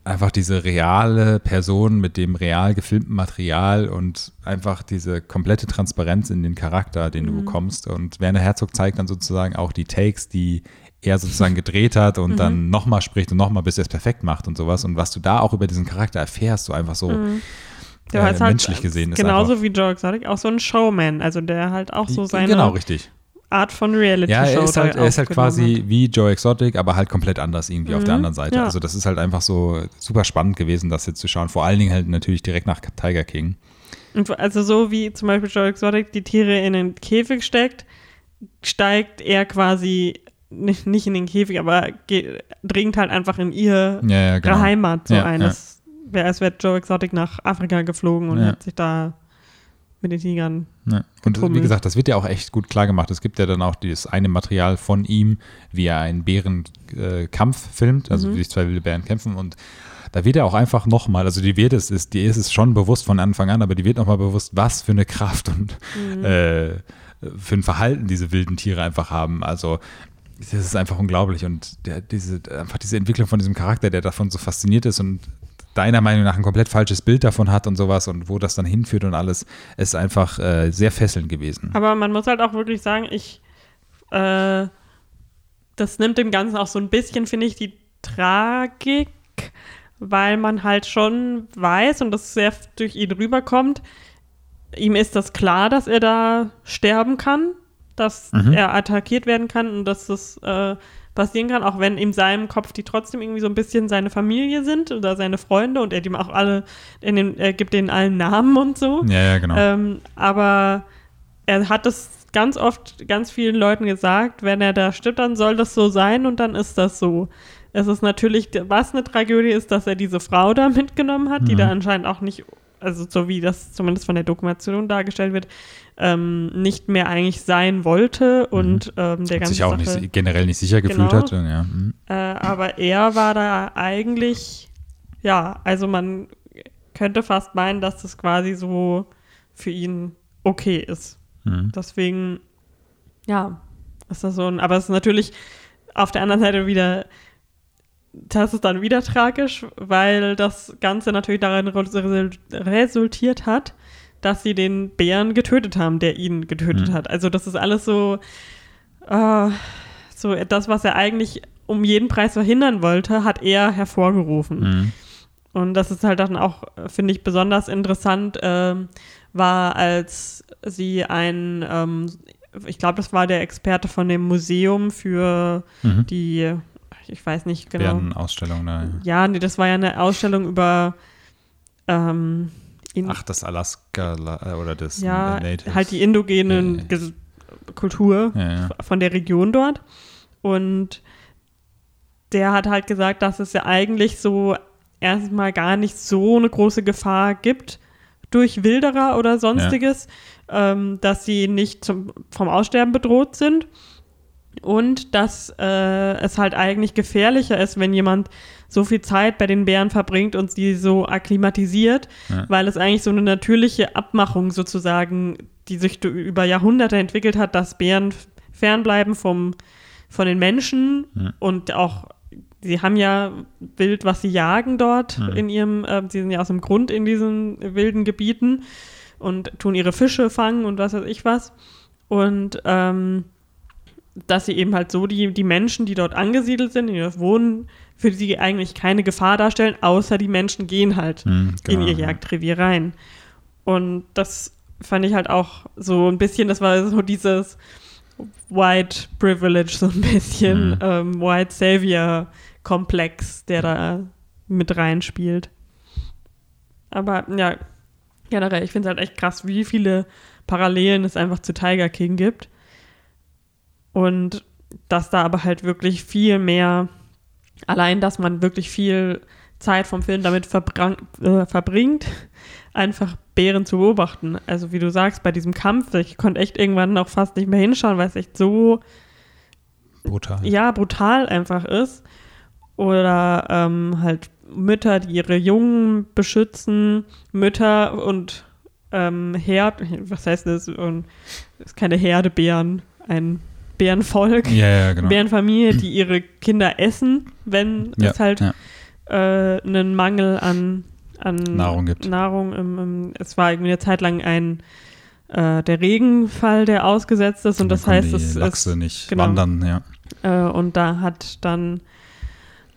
einfach diese reale Person mit dem real gefilmten Material und einfach diese komplette Transparenz in den Charakter, den du Mhm. bekommst. Und Werner Herzog zeigt dann sozusagen auch die Takes, die er sozusagen gedreht hat und Mhm. dann nochmal spricht und nochmal, bis er es perfekt macht und sowas. Und was du da auch über diesen Charakter erfährst, so einfach so Mhm. Der äh, halt menschlich gesehen ist Genauso einfach, wie Joe Exotic, auch so ein Showman, also der halt auch so seine Genau, richtig. Art von Reality-Show Ja, er ist halt, er ist halt quasi wie Joe Exotic, aber halt komplett anders irgendwie auf der Mhm, anderen Seite. ja. Also das ist halt einfach so super spannend gewesen, das jetzt zu schauen. Vor allen Dingen halt natürlich direkt nach Tiger King. Also so wie zum Beispiel Joe Exotic die Tiere in den Käfig steckt, steigt er quasi nicht, nicht in den Käfig, aber geht, dringt halt einfach in ihr, Ja, ja, genau. ihre Heimat so Ja, ein. ja. Das wäre, als wäre Joe Exotic nach Afrika geflogen und hat sich da mit den Tigern. Und wie gesagt, das wird ja auch echt gut klar gemacht. Es gibt ja dann auch dieses eine Material von ihm, wie er einen Bärenkampf äh, filmt, also Mhm. wie sich zwei wilde Bären kämpfen und da wird er auch einfach nochmal, also die wird es, ist, die ist es schon bewusst von Anfang an, aber die wird nochmal bewusst, was für eine Kraft und Mhm. äh, für ein Verhalten diese wilden Tiere einfach haben. Also das ist einfach unglaublich und der, diese, einfach diese Entwicklung von diesem Charakter, der davon so fasziniert ist und deiner Meinung nach ein komplett falsches Bild davon hat und sowas und wo das dann hinführt und alles, ist einfach äh, sehr fesselnd gewesen. Aber man muss halt auch wirklich sagen, ich, äh, das nimmt dem Ganzen auch so ein bisschen, finde ich, die Tragik, weil man halt schon weiß und das sehr durch ihn rüberkommt, ihm ist das klar, dass er da sterben kann, dass Mhm. er attackiert werden kann und dass das äh, passieren kann, auch wenn in seinem Kopf die trotzdem irgendwie so ein bisschen seine Familie sind oder seine Freunde und er dem auch alle, in den, er gibt denen allen Namen und so. Ja, ja, genau. Ähm, aber er hat es ganz oft ganz vielen Leuten gesagt, wenn er da stirbt, dann soll das so sein und dann ist das so. Es ist natürlich, was eine Tragödie ist, dass er diese Frau da mitgenommen hat, die Mhm. da anscheinend auch nicht, also so wie das zumindest von der Dokumentation dargestellt wird, ähm, nicht mehr eigentlich sein wollte und ähm, der Hat ganze sich auch Sache, nicht, generell nicht sicher gefühlt Genau. hat. Ja. mhm. äh, aber er war da eigentlich, ja, also man könnte fast meinen, dass das quasi so für ihn okay ist. Mhm. Deswegen, ja, ist das so ein, aber es ist natürlich auf der anderen Seite wieder, das ist dann wieder tragisch, weil das Ganze natürlich darin resultiert hat, dass sie den Bären getötet haben, der ihn getötet Mhm. hat. Also das ist alles so, äh, so das, was er eigentlich um jeden Preis verhindern wollte, hat er hervorgerufen. Mhm. Und das ist halt dann auch, äh, finde ich, besonders interessant, ähm, war, als sie ein, ähm, ich glaube, das war der Experte von dem Museum für Mhm. die, ich weiß nicht genau. Bärenausstellung da. Ja, nee, das war ja eine Ausstellung über ähm, in, Ach, das Alaska äh, oder das ja, Natives. halt die indogenen Ja, ja. Kultur ja. von der Region dort. Und der hat halt gesagt, dass es ja eigentlich so erstmal gar nicht so eine große Gefahr gibt durch Wilderer oder sonstiges, ähm, dass sie nicht zum, vom Aussterben bedroht sind. Und dass äh, es halt eigentlich gefährlicher ist, wenn jemand so viel Zeit bei den Bären verbringt und sie so akklimatisiert, Ja. weil es eigentlich so eine natürliche Abmachung sozusagen, die sich über Jahrhunderte entwickelt hat, dass Bären fernbleiben vom, von den Menschen Ja. und auch, sie haben ja Wild, was sie jagen dort Ja. in ihrem, äh, sie sind ja aus dem Grund in diesen wilden Gebieten und tun ihre Fische fangen und was weiß ich was. Und ähm, dass sie eben halt so die, die Menschen, die dort angesiedelt sind, die dort wohnen, für sie eigentlich keine Gefahr darstellen, außer die Menschen gehen halt Mhm, genau, in ihr ja. Jagdrevier rein. Und das fand ich halt auch so ein bisschen, das war so dieses White Privilege, so ein bisschen Mhm. ähm, White Savior Komplex, der da mit reinspielt. Aber ja, generell, ich finde es halt echt krass, wie viele Parallelen es einfach zu Tiger King gibt. Und dass da aber halt wirklich viel mehr, allein, dass man wirklich viel Zeit vom Film damit äh, verbringt, einfach Bären zu beobachten. Also wie du sagst, bei diesem Kampf, ich konnte echt irgendwann noch fast nicht mehr hinschauen, weil es echt so Brutal. ja, brutal einfach ist. Oder ähm, halt Mütter, die ihre Jungen beschützen, Mütter und ähm, Herd, was heißt das? Und, das ist keine Herde Bären, ein Bärenvolk, Ja, ja, genau. Bärenfamilie, die ihre Kinder essen, wenn ja, es halt äh, einen Mangel an, an Nahrung gibt. Nahrung im, im, es war irgendwie eine Zeit lang ein äh, der Regenfall, der ausgesetzt ist und Dann das heißt, es Lachse ist nicht genau. wandern, ja. äh, und da hat dann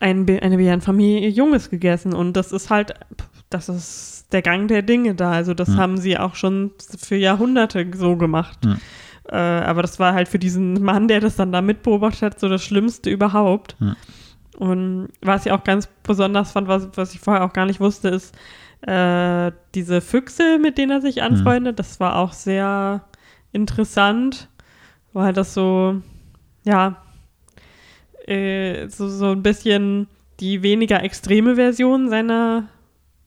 ein, eine Bärenfamilie ihr Junges gegessen. Und das ist halt, das ist der Gang der Dinge da. Also das Hm. haben sie auch schon für Jahrhunderte so gemacht. Hm. Äh, aber das war halt für diesen Mann, der das dann da mitbeobachtet hat, so das Schlimmste überhaupt. Hm. Und was ich auch ganz besonders fand, was, was ich vorher auch gar nicht wusste, ist äh, diese Füchse, mit denen er sich anfreundet. Das war auch sehr interessant, weil das so, ja, äh, so, so ein bisschen die weniger extreme Version seiner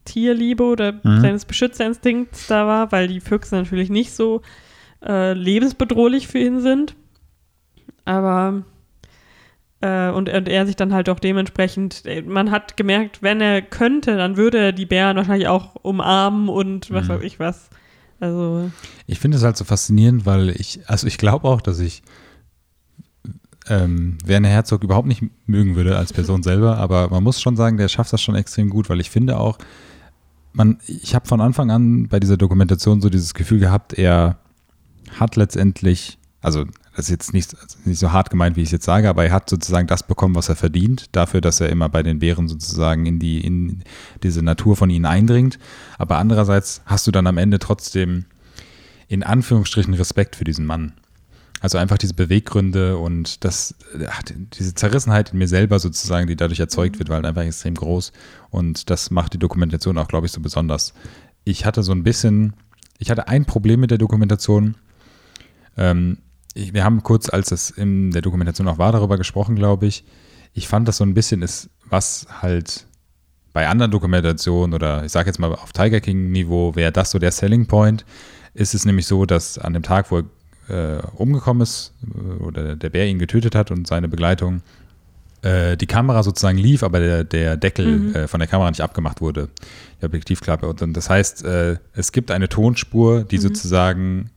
Tierliebe oder Mhm. seines Beschützerinstinkts da war, weil die Füchse natürlich nicht so äh, lebensbedrohlich für ihn sind. Aber äh, und, und er sich dann halt auch dementsprechend, äh, man hat gemerkt, wenn er könnte, dann würde er die Bären wahrscheinlich auch umarmen und was Mhm. weiß ich was. Also, Ich finde es halt so faszinierend, weil ich, also ich glaube auch, dass ich ähm, Werner Herzog überhaupt nicht mögen würde als Person selber, aber man muss schon sagen, der schafft das schon extrem gut, weil ich finde auch, man, ich habe von Anfang an bei dieser Dokumentation so dieses Gefühl gehabt, er hat letztendlich, also das ist jetzt nicht, nicht so hart gemeint, wie ich es jetzt sage, aber er hat sozusagen das bekommen, was er verdient, dafür, dass er immer bei den Bären sozusagen in die, in diese Natur von ihnen eindringt. Aber andererseits hast du dann am Ende trotzdem in Anführungsstrichen Respekt für diesen Mann. Also einfach diese Beweggründe und das, diese Zerrissenheit in mir selber sozusagen, die dadurch erzeugt wird, war halt einfach extrem groß. Und das macht die Dokumentation auch, glaube ich, so besonders. Ich hatte so ein bisschen, ich hatte ein Problem mit der Dokumentation. Ähm, ich, wir haben kurz, als es in der Dokumentation auch war, darüber gesprochen, glaube ich. Ich fand das so ein bisschen ist, was halt bei anderen Dokumentationen oder ich sage jetzt mal auf Tiger King Niveau wäre das so der Selling Point. Ist es nämlich so, dass an dem Tag, wo er äh, umgekommen ist äh, oder der Bär ihn getötet hat und seine Begleitung, äh, die Kamera sozusagen lief, aber der, der Deckel Mhm. äh, von der Kamera nicht abgemacht wurde, die Objektivklappe. Und, und das heißt, äh, es gibt eine Tonspur, Mhm. die sozusagen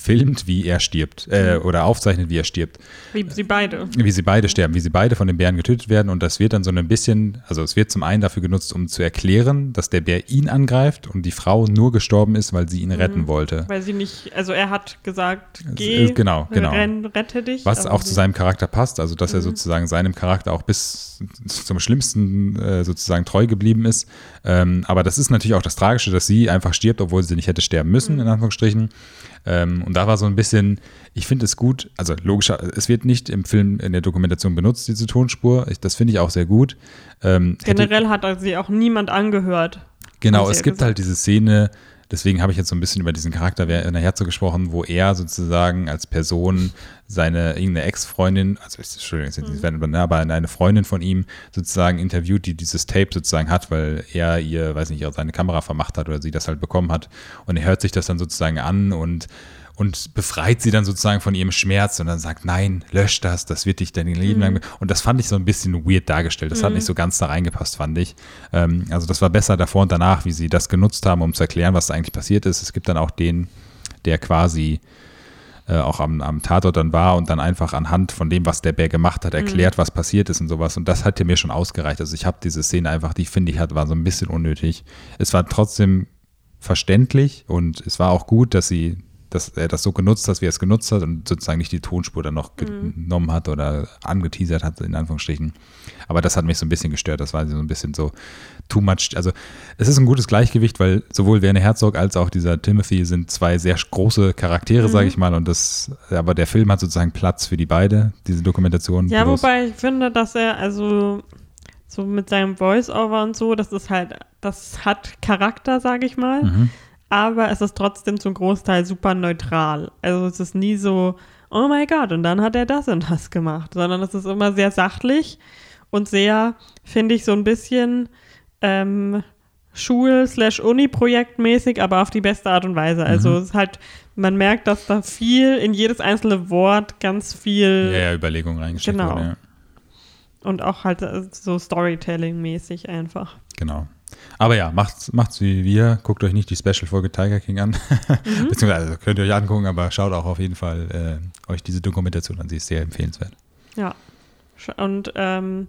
filmt, wie er stirbt äh, Mhm. oder aufzeichnet, wie er stirbt Wie sie beide. wie sie beide sterben, wie sie beide von den Bären getötet werden. Und das wird dann so ein bisschen, also es wird zum einen dafür genutzt, um zu erklären, dass der Bär ihn angreift und die Frau nur gestorben ist, weil sie ihn retten wollte. Weil sie nicht, also er hat gesagt, Also, geh, äh, genau, genau. renn, rette dich. Was auch zu seinem Charakter passt, also dass er Mhm. sozusagen seinem Charakter auch bis zum Schlimmsten äh, sozusagen treu geblieben ist. Ähm, aber das ist natürlich auch das Tragische, dass sie einfach stirbt, obwohl sie nicht hätte sterben müssen, Mhm. in Anführungsstrichen. Ähm, und da war so ein bisschen, ich finde es gut, also logischer, es wird nicht im Film in der Dokumentation benutzt, diese Tonspur. Ich, das finde ich auch sehr gut. Ähm, hätte- Generell hat sie auch niemand angehört. Genau, es gibt gesagt. halt diese Szene, deswegen habe ich jetzt so ein bisschen über diesen Charakter Werner Herzog gesprochen, wo er sozusagen als Person seine irgendeine Ex-Freundin, also Entschuldigung, jetzt Mhm. nicht Werner, aber eine Freundin von ihm sozusagen interviewt, die dieses Tape sozusagen hat, weil er ihr, weiß nicht, seine Kamera vermacht hat oder sie das halt bekommen hat. Und er hört sich das dann sozusagen an und und befreit sie dann sozusagen von ihrem Schmerz und dann sagt, nein, lösch das, das wird dich dein Leben lang. Und das fand ich so ein bisschen weird dargestellt. Das hat nicht so ganz da reingepasst, fand ich. Ähm, also das war besser davor und danach, wie sie das genutzt haben, um zu erklären, was da eigentlich passiert ist. Es gibt dann auch den, der quasi äh, auch am, am Tatort dann war und dann einfach anhand von dem, was der Bär gemacht hat, erklärt, was passiert ist und sowas. Und das hat mir schon ausgereicht. Also ich habe diese Szene einfach, die finde ich, hat, war so ein bisschen unnötig. Es war trotzdem verständlich und es war auch gut, dass sie dass er das so genutzt hat, wie er es genutzt hat und sozusagen nicht die Tonspur dann noch genommen hat oder angeteasert hat, in Anführungsstrichen. Aber das hat mich so ein bisschen gestört. Das war so ein bisschen so too much. Also es ist ein gutes Gleichgewicht, weil sowohl Werner Herzog als auch dieser Timothy sind zwei sehr große Charaktere, sage ich mal. Und das, aber der Film hat sozusagen Platz für die beide, diese Dokumentation. Ja, Bloß- wobei ich finde, dass er also so mit seinem Voice-Over und so, das ist halt, das hat Charakter, sage ich mal. Mhm. Aber es ist trotzdem zum Großteil super neutral. Also es ist nie so, oh mein Gott, und dann hat er das und das gemacht, sondern es ist immer sehr sachlich und sehr, finde ich, so ein bisschen ähm, Schul-Uni-Projekt-mäßig, aber auf die beste Art und Weise. Also Mhm. es ist halt, man merkt, dass da viel, in jedes einzelne Wort ganz viel ja, ja, Überlegungen reingesteckt Genau. wurde. Ja. und auch halt äh, so Storytelling-mäßig einfach. Genau. Aber ja, macht's, macht's wie wir. Guckt euch nicht die Special-Folge Tiger King an. Mhm. Beziehungsweise also könnt ihr euch angucken, aber schaut auch auf jeden Fall äh, euch diese Dokumentation an. Sie ist sehr empfehlenswert. Ja. Und ähm,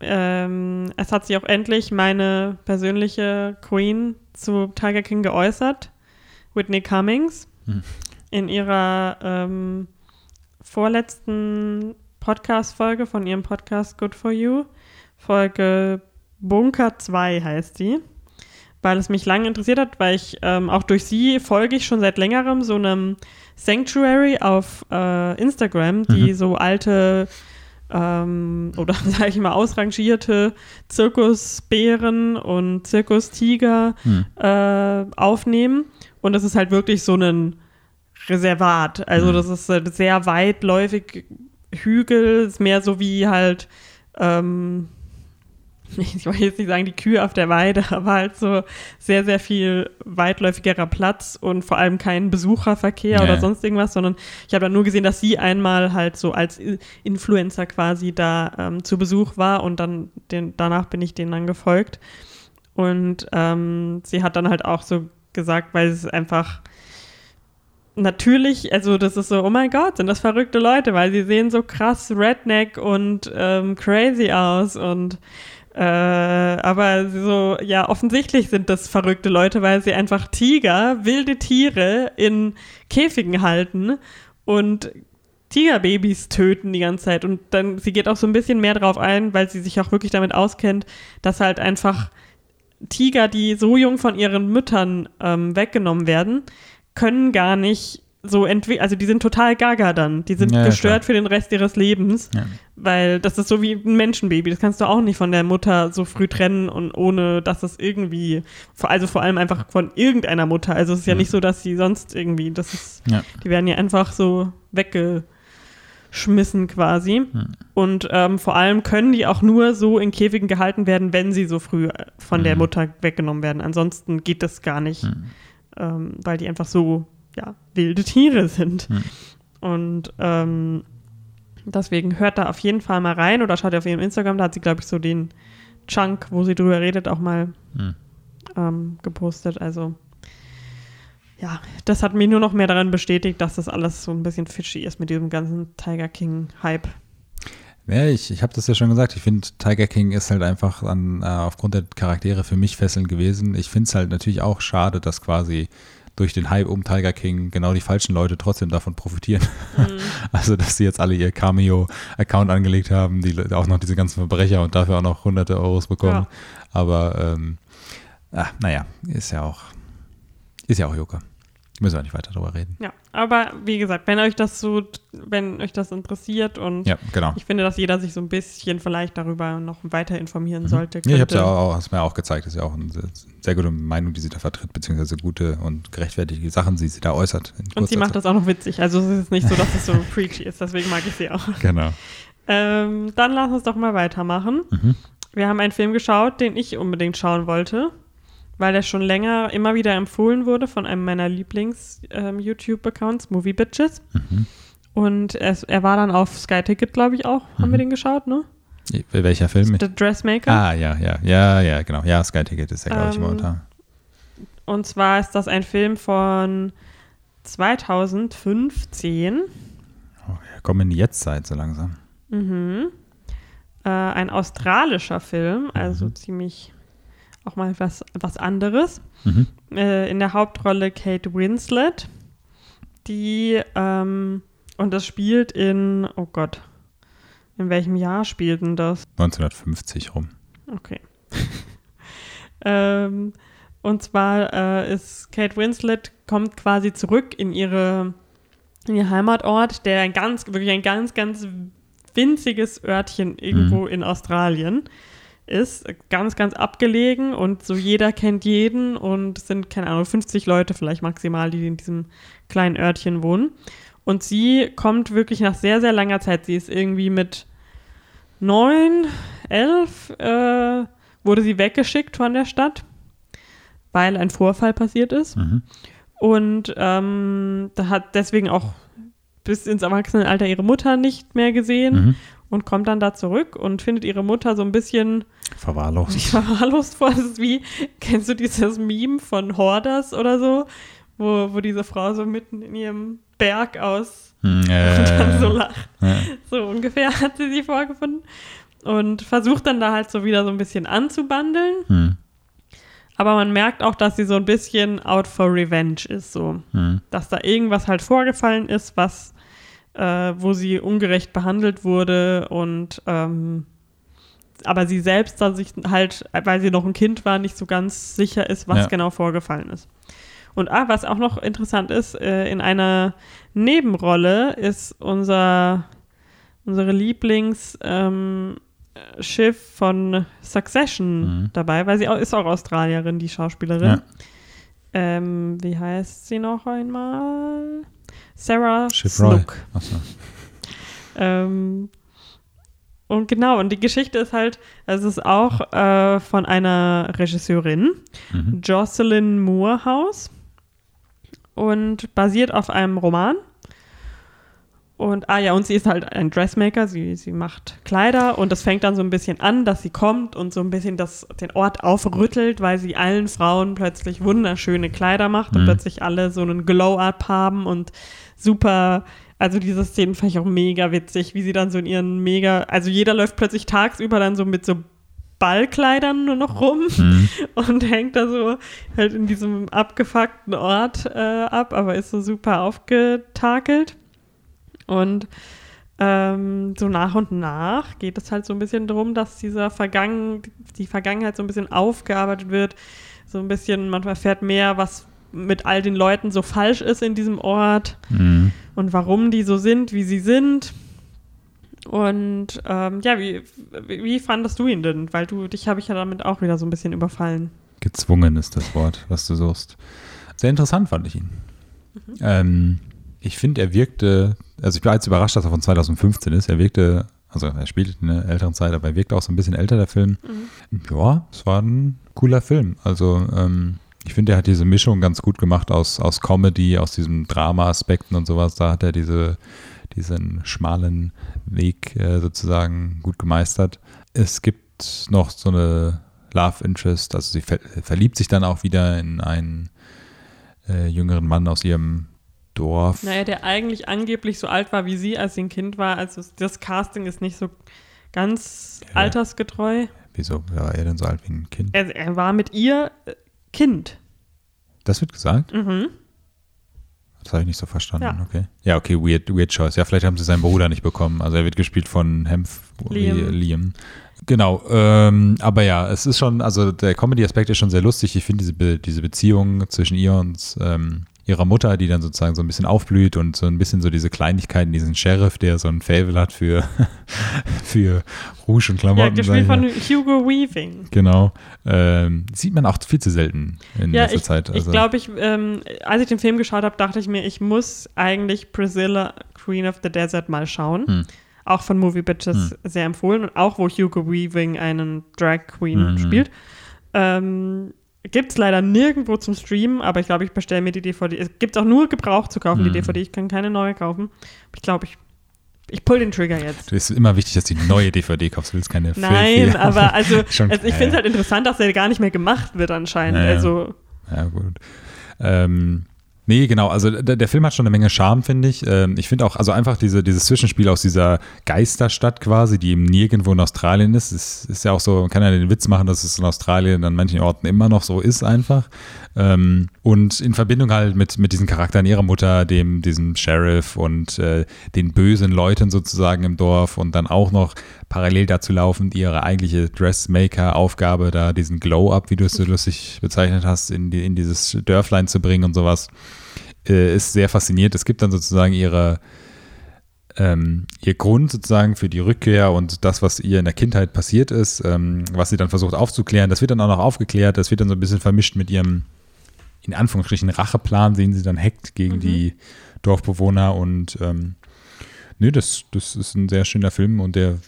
ähm, es hat sich auch endlich meine persönliche Queen zu Tiger King geäußert, Whitney Cummings, Hm. in ihrer ähm, vorletzten Podcast-Folge von ihrem Podcast Good for You. Folge Bunker 2 heißt die. Weil es mich lange interessiert hat, weil ich ähm, auch durch sie folge ich schon seit längerem so einem Sanctuary auf äh, Instagram, die Mhm. so alte ähm, oder sage ich mal ausrangierte Zirkusbären und Zirkustiger Hm. äh, aufnehmen. Und das ist halt wirklich so ein Reservat. Also Mhm. das ist sehr weitläufig Hügel, ist mehr so wie halt, ähm, ich wollte jetzt nicht sagen die Kühe auf der Weide, aber halt so sehr, sehr viel weitläufigerer Platz und vor allem kein Besucherverkehr Ja, oder sonst irgendwas, sondern ich habe dann nur gesehen, dass sie einmal halt so als Influencer quasi da ähm, zu Besuch war und dann den, danach bin ich denen dann gefolgt. Und ähm, sie hat dann halt auch so gesagt, weil es einfach natürlich, also das ist so, oh mein Gott, sind das verrückte Leute, weil sie sehen so krass Redneck und ähm, crazy aus und äh, aber so, ja, offensichtlich sind das verrückte Leute, weil sie einfach Tiger, wilde Tiere in Käfigen halten und Tigerbabys töten die ganze Zeit. Und dann, sie geht auch so ein bisschen mehr drauf ein, weil sie sich auch wirklich damit auskennt, dass halt einfach Tiger, die so jung von ihren Müttern ähm, weggenommen werden, können gar nicht so entwickeln, also die sind total gaga dann. Die sind Ja, ja, gestört klar. für den Rest ihres Lebens, Ja. weil das ist so wie ein Menschenbaby. Das kannst du auch nicht von der Mutter so früh trennen und ohne, dass es irgendwie, also vor allem einfach von irgendeiner Mutter. Also es ist ja Mhm. nicht so, dass sie sonst irgendwie, das ist, Ja. die werden ja einfach so weggeschmissen quasi. Mhm. Und ähm, vor allem können die auch nur so in Käfigen gehalten werden, wenn sie so früh äh, von der Mhm. Mutter weggenommen werden. Ansonsten geht das gar nicht, ähm, weil die einfach so ja, wilde Tiere sind. Mhm. Und ähm, Deswegen hört da auf jeden Fall mal rein oder schaut auf ihrem Instagram, da hat sie, glaube ich, so den Chunk, wo sie drüber redet, auch mal Hm. ähm, gepostet. Also ja, das hat mich nur noch mehr daran bestätigt, dass das alles so ein bisschen fishy ist mit diesem ganzen Tiger King-Hype. Ja, ich, ich habe das ja schon gesagt. Ich finde, Tiger King ist halt einfach an, äh, aufgrund der Charaktere für mich fesselnd gewesen. Ich finde es halt natürlich auch schade, dass quasi durch den Hype um Tiger King genau die falschen Leute trotzdem davon profitieren. Also, dass sie jetzt alle ihr Cameo-Account angelegt haben, die auch noch diese ganzen Verbrecher und dafür auch noch hunderte Euros bekommen. Ja. Aber, ähm, ah, naja, ist ja auch, ist ja auch Joker. Müssen wir nicht weiter drüber reden. Ja, aber wie gesagt, wenn euch das so, wenn euch das interessiert und Ja, genau. ich finde, dass jeder sich so ein bisschen vielleicht darüber noch weiter informieren sollte. Ja, ich habe es ja auch, hast mir auch gezeigt, das ist ja auch eine sehr, sehr gute Meinung, die sie da vertritt, beziehungsweise gute und gerechtfertigte Sachen, die sie da äußert. Und sie macht das auch noch witzig. Also es ist nicht so, dass es so preachy ist, deswegen mag ich sie auch. Genau. Ähm, dann lass uns doch mal weitermachen. Mhm. Wir haben einen Film geschaut, den ich unbedingt schauen wollte, weil der schon länger immer wieder empfohlen wurde von einem meiner Lieblings-YouTube-Accounts, Movie Bitches. Mhm. Und es, er war dann auf Sky Ticket, glaube ich, auch. Haben Mhm. wir den geschaut, ne? Welcher Film? The Dressmaker. Ah, ja, ja, ja, ja, genau. Ja, Sky Ticket ist ja, glaube ich, Ähm, momentan. Und zwar ist das ein Film von 2015. Oh, wir kommen in die Jetztzeit so langsam. Mhm. Äh, ein australischer Film, also ziemlich auch mal was, was anderes. Mhm. Äh, in der Hauptrolle Kate Winslet, die, ähm, und das spielt in, oh Gott, in welchem Jahr spielt denn das? 1950 rum. Okay. ähm, und zwar äh, ist Kate Winslet kommt quasi zurück in ihre in ihr Heimatort, der ein ganz wirklich ein ganz ganz winziges Örtchen irgendwo in Australien ist, ganz ganz abgelegen und so jeder kennt jeden und es sind keine Ahnung 50 Leute vielleicht maximal, die in diesem kleinen Örtchen wohnen. Und sie kommt wirklich nach sehr sehr langer Zeit. Sie ist irgendwie mit neun, elf äh, wurde sie weggeschickt von der Stadt, weil ein Vorfall passiert ist. Mhm. Und ähm, da hat deswegen auch bis ins Erwachsenenalter ihre Mutter nicht mehr gesehen Mhm. Und kommt dann da zurück und findet ihre Mutter so ein bisschen Verwahrlost. verwahrlost vor. Das ist wie, kennst du dieses Meme von Hoarders oder so, wo, wo diese Frau so mitten in ihrem Berg aus Hm, und dann äh, so lacht. ja. So ungefähr hat sie sie vorgefunden. Und versucht dann da halt so wieder so ein bisschen anzubandeln. Hm, Aber man merkt auch, dass sie so ein bisschen out for revenge ist. So. hm, Dass da irgendwas halt vorgefallen ist, was, äh, wo sie ungerecht behandelt wurde. Und ähm, aber sie selbst da sich halt, weil sie noch ein Kind war, nicht so ganz sicher ist, was Ja. genau vorgefallen ist. Und ah, was auch noch interessant ist, äh, in einer Nebenrolle ist unser unsere Lieblingsschiff ähm, Schiff von Succession Mhm. dabei, weil sie auch, ist auch Australierin, die Schauspielerin. Ja. Ähm, wie heißt sie noch einmal? Sarah Schiff Roy. Snook. Ähm, und genau, und die Geschichte ist halt, es ist auch äh, von einer Regisseurin, Mhm. Jocelyn Moorhouse, und basiert auf einem Roman. Und, ah ja, und sie ist halt ein Dressmaker, sie, sie macht Kleider und das fängt dann so ein bisschen an, dass sie kommt und so ein bisschen das, den Ort aufrüttelt, weil sie allen Frauen plötzlich wunderschöne Kleider macht und Mhm. plötzlich alle so einen Glow-Up haben und super, also diese Szenen fand ich auch mega witzig, wie sie dann so in ihren mega, also jeder läuft plötzlich tagsüber dann so mit so Ballkleidern nur noch rum Mhm. und hängt da so halt in diesem abgefuckten Ort äh, ab, aber ist so super aufgetakelt. Und ähm, so nach und nach geht es halt so ein bisschen darum, dass dieser Vergangen, die Vergangenheit so ein bisschen aufgearbeitet wird. So ein bisschen, man erfährt mehr, was mit all den Leuten so falsch ist in diesem Ort Mhm. und warum die so sind, wie sie sind. Und ähm, ja, wie, wie fandest du ihn denn? Weil du, dich habe ich ja damit auch wieder so ein bisschen überfallen. Gezwungen ist das Wort, was du suchst. Sehr interessant fand ich ihn. Mhm. Ähm, ich finde, er wirkte, also ich war jetzt überrascht, dass er von 2015 ist. Er wirkte, also er spielt in einer älteren Zeit, aber er wirkte auch so ein bisschen älter, der Film. Mhm. Ja, es war ein cooler Film. Also ähm, ich finde, er hat diese Mischung ganz gut gemacht aus, aus Comedy, aus diesen Drama-Aspekten und sowas. Da hat er diese, diesen schmalen Weg äh, sozusagen gut gemeistert. Es gibt noch so eine Love Interest, also sie ver verliebt sich dann auch wieder in einen äh, jüngeren Mann aus ihrem Dorf. Naja, der eigentlich angeblich so alt war wie sie, als sie ein Kind war. Also das Casting ist nicht so ganz Ja. altersgetreu. Wieso war er denn so alt wie ein Kind? Er, er war mit ihr äh, Kind. Das wird gesagt? Mhm. Das habe ich nicht so verstanden. Ja. Okay. Ja, okay, weird, weird choice. Ja, vielleicht haben sie seinen Bruder nicht bekommen. Also er wird gespielt von Hemf Liam. Liam. Genau, ähm, aber ja, es ist schon, also der Comedy-Aspekt ist schon sehr lustig. Ich finde diese, Be diese Beziehung zwischen ihr und ähm, ihrer Mutter, die dann sozusagen so ein bisschen aufblüht und so ein bisschen so diese Kleinigkeiten, diesen Sheriff, der so ein Fable hat für, für Rouge und Ja, Klamotten. gespielt sag von Hugo Weaving. Genau. Ähm, sieht man auch viel zu selten in Ja, letzter ich, Zeit. Also, ich glaube, ich, ähm, als ich den Film geschaut habe, dachte ich mir, ich muss eigentlich Priscilla, Queen of the Desert, mal schauen. Hm. Auch von Movie Bitches sehr empfohlen und auch, wo Hugo Weaving einen Drag Queen Mhm. spielt. Ähm, Gibt es leider nirgendwo zum Streamen, aber ich glaube, ich bestelle mir die DVD. Es gibt auch nur Gebrauch zu kaufen, die Mhm. DVD. Ich kann keine neue kaufen. Ich glaube, ich, ich pull den Trigger jetzt. Es ist immer wichtig, dass du die neue DVD kaufst. Du willst keine Nein, aber also, Schon- also ich finde es halt interessant, dass der gar nicht mehr gemacht wird anscheinend. Ja. Also Ja, gut. Ähm, nee, genau. Also der, der Film hat schon eine Menge Charme, finde ich. Ähm, ich finde auch, also einfach diese, dieses Zwischenspiel aus dieser Geisterstadt quasi, die eben nirgendwo in Australien ist. Es ist ja auch so, man kann ja den Witz machen, dass es in Australien an manchen Orten immer noch so ist einfach. Ähm, und in Verbindung halt mit, mit diesen Charakteren ihrer Mutter, dem, diesem Sheriff und äh, den bösen Leuten sozusagen im Dorf und dann auch noch parallel dazu laufend ihre eigentliche Dressmaker-Aufgabe, da diesen Glow-Up, wie du es so lustig bezeichnet hast, in, die, in dieses Dörflein zu bringen und sowas, äh, ist sehr fasziniert. Es gibt dann sozusagen ihre, ähm, ihr Grund sozusagen für die Rückkehr und das, was ihr in der Kindheit passiert ist, ähm, was sie dann versucht aufzuklären, das wird dann auch noch aufgeklärt, das wird dann so ein bisschen vermischt mit ihrem, in Anführungsstrichen, Racheplan, den sie dann hackt gegen die Dorfbewohner und ähm, nö, das, das ist ein sehr schöner Film und der,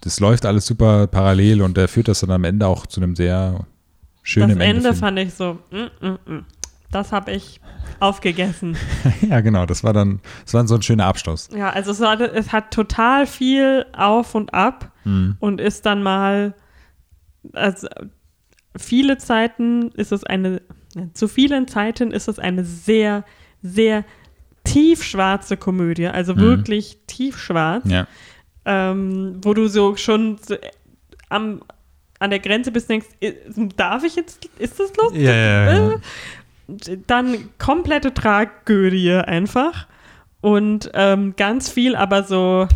das läuft alles super parallel und der führt das dann am Ende auch zu einem sehr schönen das Ende Endefilm. fand ich so, mm, mm, mm. Das habe ich aufgegessen. ja, genau, das war dann, das war so ein schöner Abschluss. Ja, also es hat, es hat total viel auf und ab Mhm. und ist dann mal, also viele Zeiten ist es eine, zu vielen Zeiten ist es eine sehr, sehr tiefschwarze Komödie, also Mhm. wirklich tiefschwarz, Ja. ähm, wo du so schon so am, an der Grenze bist, denkst, darf ich jetzt, ist das lustig? Ja, ja, ja. Dann komplette Tragödie einfach. Und ähm, ganz viel aber so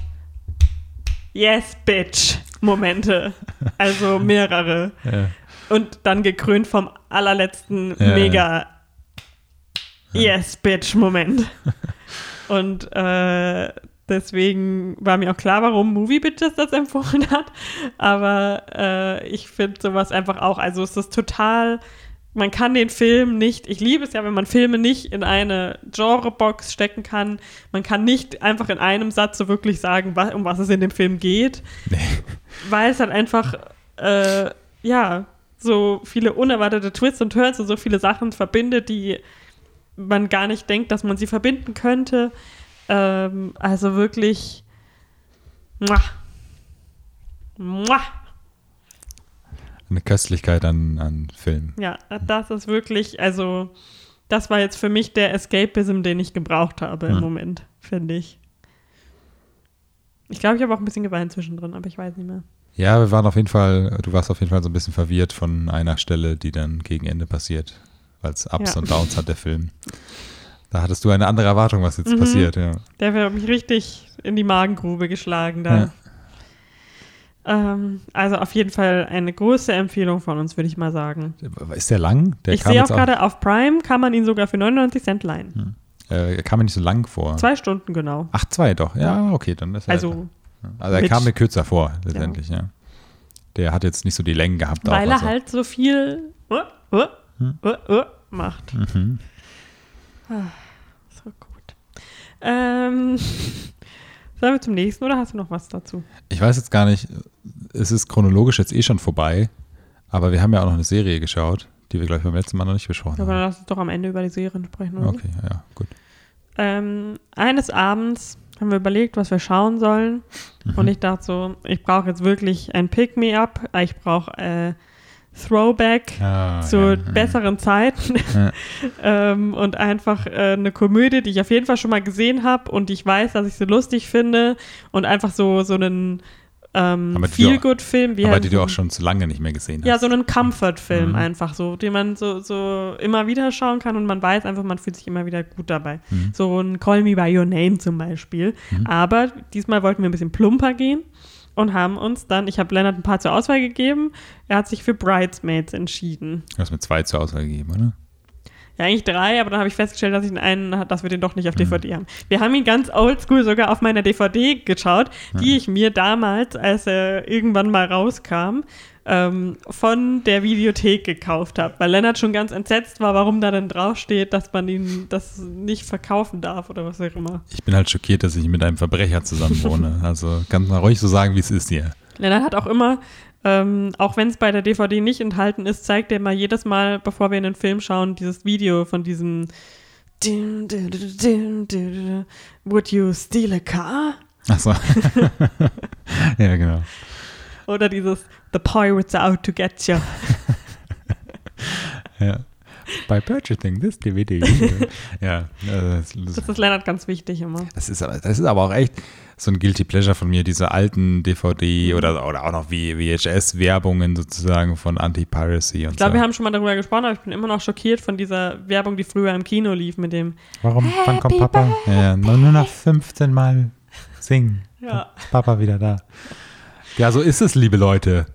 Yes, Bitch Momente. Also mehrere. ja. Und dann gekrönt vom allerletzten Ja, mega Yes, Bitch Moment. Und äh, deswegen war mir auch klar, warum Movie Bitches das empfohlen hat. Aber äh, ich finde sowas einfach auch, also es ist total, man kann den Film nicht, ich liebe es ja, wenn man Filme nicht in eine Genrebox stecken kann. Man kann nicht einfach in einem Satz so wirklich sagen, wa- um was es in dem Film geht. Nee. Weil es halt einfach, äh, ja, so viele unerwartete Twists und Turns und so viele Sachen verbindet, die man gar nicht denkt, dass man sie verbinden könnte. Ähm, also wirklich. Muah. Muah. Eine Köstlichkeit an, an Film. Ja, das ist wirklich, also, das war jetzt für mich der Escapism, den ich gebraucht habe im Hm. Moment, finde ich. Ich glaube, ich habe auch ein bisschen geweint zwischendrin, aber ich weiß nicht mehr. Ja, wir waren auf jeden Fall, du warst auf jeden Fall so ein bisschen verwirrt von einer Stelle, die dann gegen Ende passiert. Weil es Ups Ja. und Downs hat der Film. Da hattest du eine andere Erwartung, was jetzt Mhm. passiert, ja. Der hat mich richtig in die Magengrube geschlagen da. Ja. Ähm, also auf jeden Fall eine große Empfehlung von uns, würde ich mal sagen. Ist der lang? Der ich sehe auch gerade auf Prime, kann man ihn sogar für 99 Cent leihen. Äh, er kam mir nicht so lang vor. Zwei Stunden genau. Ach, zwei doch. Ja, okay, dann ist er. Also, also er mit- kam mir kürzer vor, letztendlich, ja. Der hat jetzt nicht so die Längen gehabt. auch, weil er also. halt so viel uh, uh, uh, uh, macht. Mhm. So gut. Ähm, sollen wir zum nächsten oder hast du noch was dazu? Ich weiß jetzt gar nicht, es ist chronologisch jetzt eh schon vorbei, aber wir haben ja auch noch eine Serie geschaut, die wir, glaube ich, beim letzten Mal noch nicht besprochen Aber haben. dann lass uns doch am Ende über die Serien sprechen, oder? Okay, ja, gut. Ähm, eines Abends haben wir überlegt, was wir schauen sollen. Mhm. Und ich dachte so, ich brauche jetzt wirklich ein Pick-me-up. Ich brauche äh, Throwback Ah, zu ja, besseren Zeiten Ja. ähm, und einfach äh, eine Komödie, die ich auf jeden Fall schon mal gesehen habe und die ich weiß, dass ich sie lustig finde und einfach so, so einen ähm, Feel-Good-Film. wie Aber halt die du auch schon zu lange nicht mehr gesehen hast. ja, so einen Comfort-Film Mhm. einfach so, den man so, so immer wieder schauen kann und man weiß einfach, man fühlt sich immer wieder gut dabei. Mhm. So ein Call Me By Your Name zum Beispiel. Mhm. Aber diesmal wollten wir ein bisschen plumper gehen und haben uns dann, ich habe Lennart ein paar zur Auswahl gegeben, er hat sich für Bridesmaids entschieden. Du hast mir zwei zur Auswahl gegeben, oder? Ja, eigentlich drei, aber dann habe ich festgestellt, dass ich den einen, dass wir den doch nicht Mhm. auf DVD haben. Wir haben ihn ganz oldschool sogar auf meiner DVD geschaut, die ich mir damals, als er irgendwann mal rauskam, ähm, von der Videothek gekauft habe, weil Lennart schon ganz entsetzt war, warum da denn draufsteht, dass man ihn das nicht verkaufen darf oder was auch immer. Ich bin halt schockiert, dass ich mit einem Verbrecher zusammen wohne. Also kannst mal ruhig so sagen, wie es ist hier. Lennart hat auch immer, ähm, auch wenn es bei der DVD nicht enthalten ist, zeigt er mal jedes Mal, bevor wir in den Film schauen, dieses Video von diesem Would you steal a car? Achso. ja, genau. Oder dieses The pirates are out to get you. Ja. By purchasing this DVD. ja, äh, das, Das ist Lennart ganz wichtig immer. das, ist, aber- das ist aber auch echt so ein Guilty Pleasure von mir, diese alten Mhm. DVD oder, oder auch noch VHS-Werbungen sozusagen von Anti-Piracy und Ich glaube, so. wir haben schon mal darüber gesprochen, aber ich bin immer noch schockiert von dieser Werbung, die früher im Kino lief mit dem Warum? Wann kommt Papa? Ja, nur noch 15 Mal singen. Ja. Ist Papa wieder da. Ja, so ist es, liebe Leute.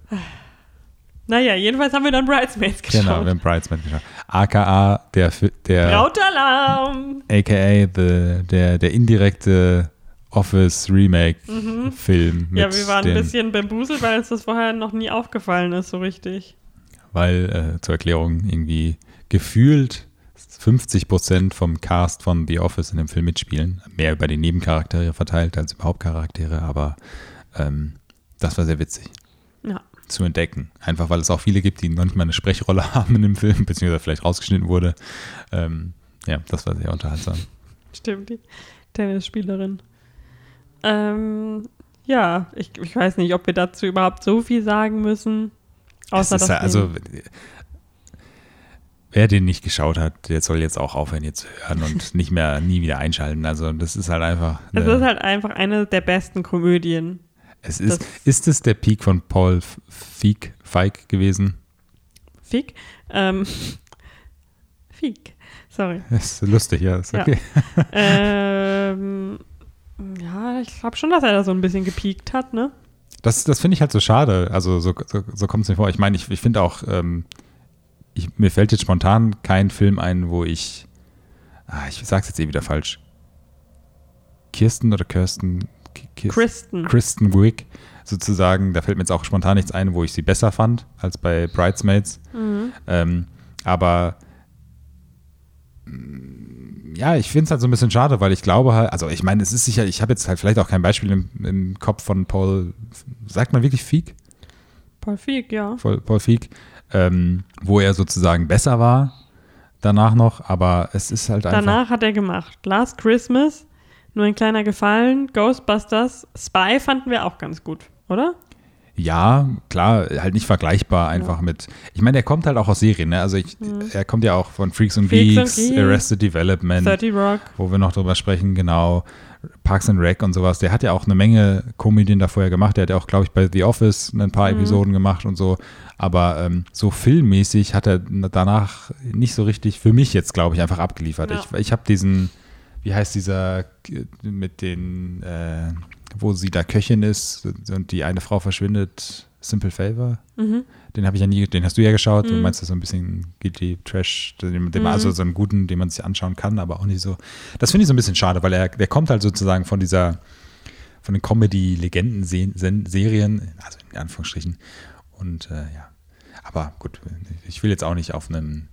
Naja, jedenfalls haben wir dann Bridesmaids geschaut. Genau, wir haben Bridesmaid geschaut. AKA, der, der Brautalarm! AKA the, der, der indirekte Office Remake-Film. Mhm. Ja, wir waren ein bisschen bambuselt, weil uns das vorher noch nie aufgefallen ist, so richtig. Weil, äh, zur Erklärung, irgendwie gefühlt 50 Prozent vom Cast von The Office in dem Film mitspielen. Mehr über die Nebencharaktere verteilt als über Hauptcharaktere, aber ähm, das war sehr witzig Ja. zu entdecken. Einfach weil es auch viele gibt, die noch nicht mal eine Sprechrolle haben in dem Film, beziehungsweise vielleicht rausgeschnitten wurde. Ähm, ja, das war sehr unterhaltsam. Stimmt, die Tennisspielerin. Ähm, ja, ich, ich weiß nicht, ob wir dazu überhaupt so viel sagen müssen. Außer ist dass ja, also, wer den nicht geschaut hat, der soll jetzt auch aufhören, hier zu hören und nicht mehr, nie wieder einschalten. Also, das ist halt einfach. es ist halt einfach eine der besten Komödien. Es ist, das- ist es der Peak von Paul Feig, Feig gewesen? Fick. Ähm, Fick. Sorry. Das ist lustig, ja. Ist Ja. okay. ähm, ja, ich glaube schon, dass er da so ein bisschen gepiekt hat, ne? Das, das finde ich halt so schade. Also, so, so, so kommt es mir vor. Ich meine, ich, ich finde auch, ähm, ich, mir fällt jetzt spontan kein Film ein, wo ich. Ah, ich sag's jetzt eh wieder falsch. Kirsten oder Kirsten? Ki- Kirsten? Kristen. Kristen Wiig sozusagen, da fällt mir jetzt auch spontan nichts ein, wo ich sie besser fand als bei Bridesmaids. Mhm. Ähm, aber mm, ja, ich finde es halt so ein bisschen schade, weil ich glaube halt, also ich meine, es ist sicher, ich habe jetzt halt vielleicht auch kein Beispiel im, im Kopf von Paul, sagt man wirklich Feig? Paul Fick, ja. Paul, Paul Feig, ähm, wo er sozusagen besser war danach noch, aber es ist halt einfach. Danach hat er gemacht Last Christmas, nur ein kleiner Gefallen, Ghostbusters, Spy fanden wir auch ganz gut, oder? Ja, klar, halt nicht vergleichbar einfach mit. Ich meine, er kommt halt auch aus Serien, ne? Also ich, er kommt ja auch von Freaks and Freaks Geeks, Geeks, Arrested Development, 30 Rock. wo wir noch drüber sprechen, genau. Parks and Rec und sowas. Der hat ja auch eine Menge Komödien da vorher gemacht. Der hat ja auch, glaube ich, bei The Office ein paar Mhm. Episoden gemacht und so. Aber ähm, so filmmäßig hat er danach nicht so richtig, für mich jetzt, glaube ich, einfach abgeliefert. Ja. Ich, ich habe diesen, wie heißt dieser äh, mit den, äh, wo sie da Köchin ist und die eine Frau verschwindet, Simple Favor? Mhm. Den habe ich ja nie, den hast du ja geschaut. Du Mhm. meinst das so ein bisschen Guilty Trash, den, den Mhm. also so einen guten, den man sich anschauen kann, aber auch nicht so. Das finde ich so ein bisschen schade, weil er, der kommt halt sozusagen von dieser, von den Comedy-Legenden-Serien, also in Anführungsstrichen. Und äh, ja, aber gut, ich will jetzt auch nicht auf einen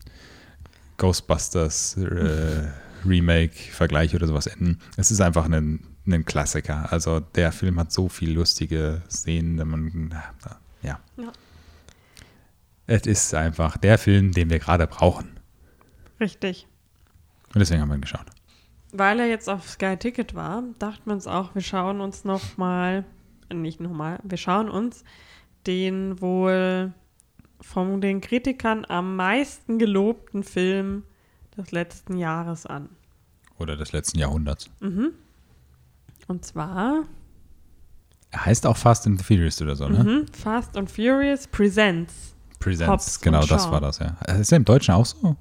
Ghostbusters äh, Remake-Vergleich oder sowas enden. Es ist einfach ein, ein Klassiker. Also der Film hat so viel lustige Szenen, wenn man, ja. Ja. Es ist einfach der Film, den wir gerade brauchen. Richtig. Und deswegen haben wir ihn geschaut. weil er jetzt auf Sky Ticket war, dachten wir uns auch, wir schauen uns nochmal, nicht nochmal, wir schauen uns den wohl von den Kritikern am meisten gelobten Film des letzten Jahres an. Oder des letzten Jahrhunderts. Mhm. Und zwar Er heißt auch Fast and Furious oder so, ne? mhm, Fast and Furious Presents. Presents, Hobbs genau, das war das, ja. Ist der im Deutschen auch so?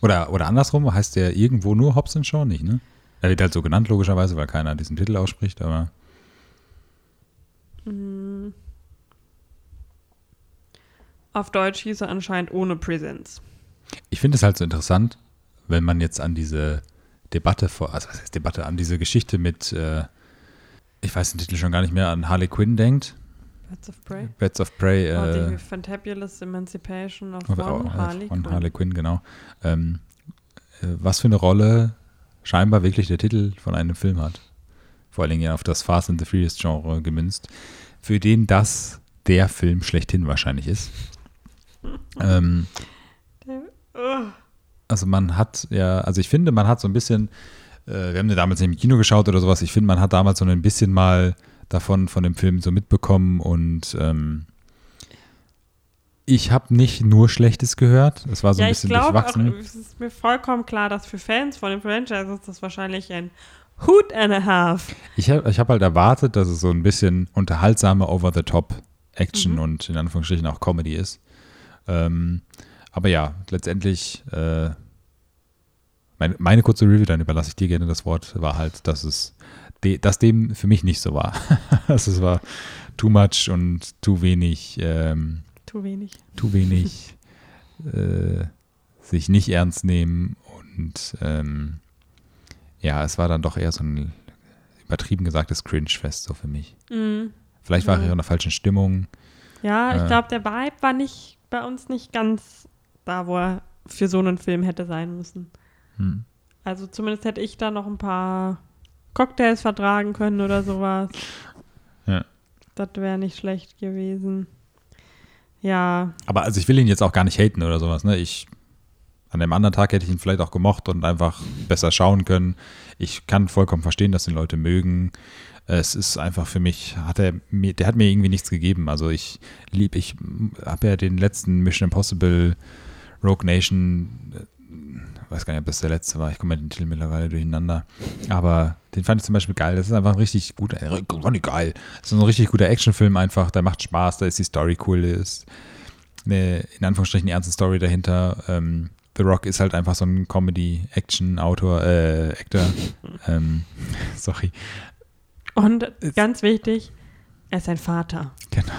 Oder, oder andersrum, heißt der irgendwo nur Hobbs and Shaw nicht, ne? Er wird halt so genannt, logischerweise, weil keiner diesen Titel ausspricht, aber Mhm. Auf Deutsch hieß er anscheinend ohne Presents. ich finde es halt so interessant, wenn man jetzt an diese Debatte vor, also was heißt Debatte, an diese Geschichte mit, äh, ich weiß den Titel schon gar nicht mehr, an Harley Quinn denkt. Birds of Prey. Birds of Prey, Oh, äh, die Fantabulous Emancipation of One, Harley von Quinn. Harley Quinn, genau. Ähm, äh, was für eine Rolle scheinbar wirklich der Titel von einem Film hat. Vor allen Dingen ja auf das Fast and the Furious Genre gemünzt, für den das der Film schlechthin wahrscheinlich ist. ähm, also man hat ja, also ich finde, man hat so ein bisschen, äh, wir haben den damals nicht im Kino geschaut oder sowas, ich finde, man hat damals so ein bisschen mal davon, von dem Film so mitbekommen und ähm, ich habe nicht nur Schlechtes gehört, es war so ja, ein ich bisschen auch, durchwachsen. es ist mir vollkommen klar, dass für Fans von den Franchises das wahrscheinlich ein Hoot and a Half. Ich habe ich hab halt erwartet, dass es so ein bisschen unterhaltsame Over-the-Top-Action Mhm. und in Anführungsstrichen auch Comedy ist. Ähm, aber ja, letztendlich, äh, meine, meine kurze Review, dann überlasse ich dir gerne das Wort, war halt, dass es, de, dass dem für mich nicht so war. also es war too much und too wenig, ähm, Zu wenig. too wenig äh, sich nicht ernst nehmen und ähm, ja, es war dann doch eher so ein übertrieben gesagtes Cringe-Fest so für mich. Mhm. Vielleicht war Ja. ich auch in der falschen Stimmung. Ja, ich Äh. glaube, der Vibe war nicht bei uns nicht ganz da, wo er für so einen Film hätte sein müssen. Hm. Also zumindest hätte ich da noch ein paar Cocktails vertragen können oder sowas. Ja. Das wäre nicht schlecht gewesen. Ja, Aber also ich will ihn jetzt auch gar nicht haten oder sowas. Ne? Ich, an dem anderen Tag hätte ich ihn vielleicht auch gemocht und einfach besser schauen können. Ich kann vollkommen verstehen, dass die Leute mögen. Es ist einfach für mich, hat er mir, der hat mir irgendwie nichts gegeben. Also ich lieb, ich habe ja den letzten Mission Impossible Rogue Nation, äh, weiß gar nicht, ob das der letzte war. Ich komme mit den Titel mittlerweile durcheinander. Aber den fand ich zum Beispiel geil. Das ist einfach ein richtig guter, äh, geil. Das ist ein richtig guter Actionfilm einfach. Der macht Spaß, da ist die Story cool, ist eine, in Anführungsstrichen, ernste Story dahinter. Ähm, The Rock ist halt einfach so ein Comedy-Action-Autor, äh, Actor. ähm, sorry. und ganz wichtig, er ist ein Vater. Genau.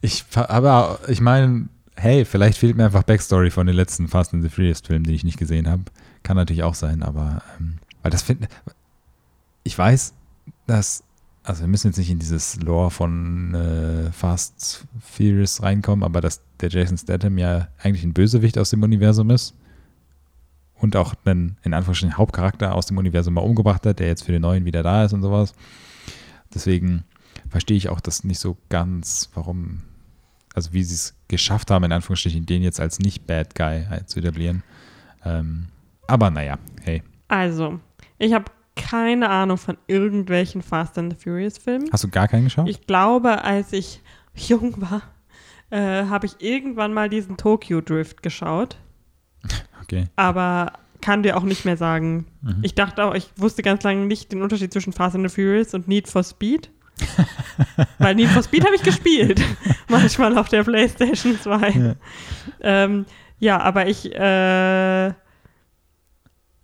Ich, aber ich meine, hey, vielleicht fehlt mir einfach Backstory von den letzten Fast and the Furious Filmen, die ich nicht gesehen habe. Kann natürlich auch sein, aber ähm, weil das finde ich weiß, dass also wir müssen jetzt nicht in dieses Lore von äh, Fast Furious reinkommen, aber dass der Jason Statham ja eigentlich ein Bösewicht aus dem Universum ist und auch einen in Anführungsstrichen Hauptcharakter aus dem Universum mal umgebracht hat, der jetzt für den neuen wieder da ist und sowas. Deswegen verstehe ich auch das nicht so ganz, warum, also wie sie es geschafft haben, in Anführungsstrichen, den jetzt als nicht Bad Guy halt zu etablieren. Ähm, aber naja, hey. Also, ich habe keine Ahnung von irgendwelchen Fast and the Furious Filmen. Hast du gar keinen geschaut? Ich glaube, als ich jung war, äh, habe ich irgendwann mal diesen Tokyo Drift geschaut, okay. aber kann dir auch nicht mehr sagen. Mhm. Ich dachte auch, ich wusste ganz lange nicht den Unterschied zwischen Fast and the Furious und Need for Speed. Weil Need for Speed habe ich gespielt. Manchmal auf der PlayStation 2. Ja. Ähm, ja, aber ich, äh,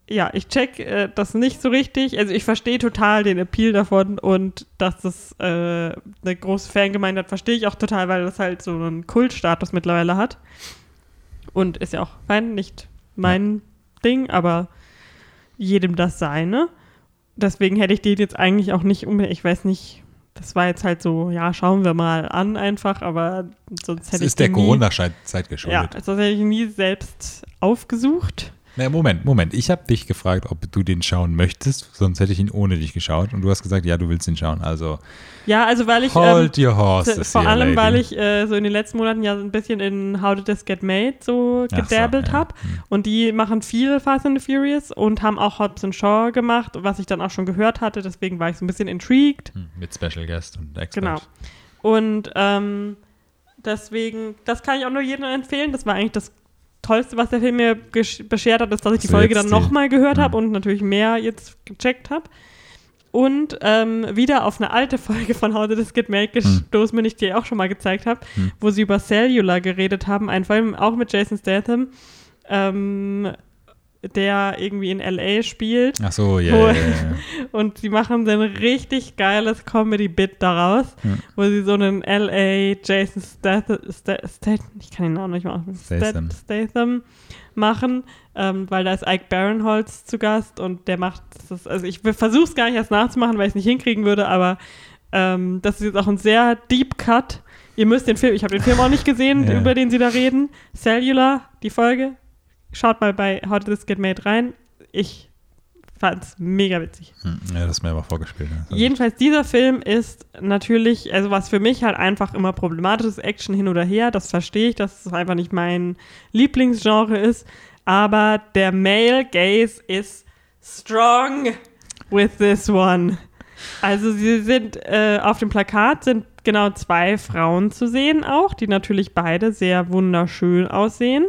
ja, ich check äh, das nicht so richtig. Also ich verstehe total den Appeal davon und dass das äh, eine große Fangemeinde hat, verstehe ich auch total, weil das halt so einen Kultstatus mittlerweile hat. Und ist ja auch fein, nicht mein Ding, aber jedem das seine. Deswegen hätte ich den jetzt eigentlich auch nicht unbedingt, ich weiß nicht, das war jetzt halt so, ja, schauen wir mal an einfach, aber sonst hätte ich ist der Corona-Zeit ja, geschuldet. also das hätte ich nie selbst aufgesucht. Na, Moment, Moment. Ich habe dich gefragt, ob du den schauen möchtest, sonst hätte ich ihn ohne dich geschaut. Und du hast gesagt, ja, du willst ihn schauen. Also Ja, also weil ich hold ähm, your horses. vor allem, lady. weil ich äh, so in den letzten Monaten ja so ein bisschen in How Did This Get Made so Ach so, ja. habe. Hm. Und die machen viel Fast and the Furious und haben auch Hobbs and Shaw gemacht, was ich dann auch schon gehört hatte. Deswegen war ich so ein bisschen intrigued. Hm, Mit Special Guest und Expert. Genau. Und ähm, deswegen, das kann ich auch nur jedem empfehlen. Das war eigentlich das Tollste, was der Film mir beschert hat, ist, dass ich die du Folge dann nochmal gehört Hm. habe und natürlich mehr jetzt gecheckt habe. Und ähm, wieder auf eine alte Folge von How Did This Get Made gestoßen bin, die ich dir auch schon mal gezeigt habe, Hm. wo sie über Cellular geredet haben. Ein Film auch mit Jason Statham, ähm, der irgendwie in L.A. spielt. Ach so, ja. Ja, ja, ja. Und sie machen so ein richtig geiles Comedy-Bit daraus, Hm. wo sie so einen L.A. Jason Statham, Statham ich kann den Namen nicht machen, Statham. Statham machen, ähm, weil da ist Ike Barinholtz zu Gast und der macht das, also ich versuche es gar nicht erst nachzumachen, weil ich es nicht hinkriegen würde, aber ähm, das ist jetzt auch ein sehr Deep Cut. Ihr müsst den Film, ich habe den Film auch nicht gesehen, über den sie da reden. Cellular, die Folge. Schaut mal bei How Did This Get Made rein. Ich fand's mega witzig. Hm, ja, das ist mir aber vorgespielt. ne? Jedenfalls, dieser Film ist natürlich, also was für mich halt einfach immer problematisch ist, Action hin oder her, das verstehe ich, dass es einfach nicht mein Lieblingsgenre ist, aber der Male Gaze ist strong with this one. Also sie sind, äh, auf dem Plakat sind genau zwei Frauen zu sehen auch, die natürlich beide sehr wunderschön aussehen.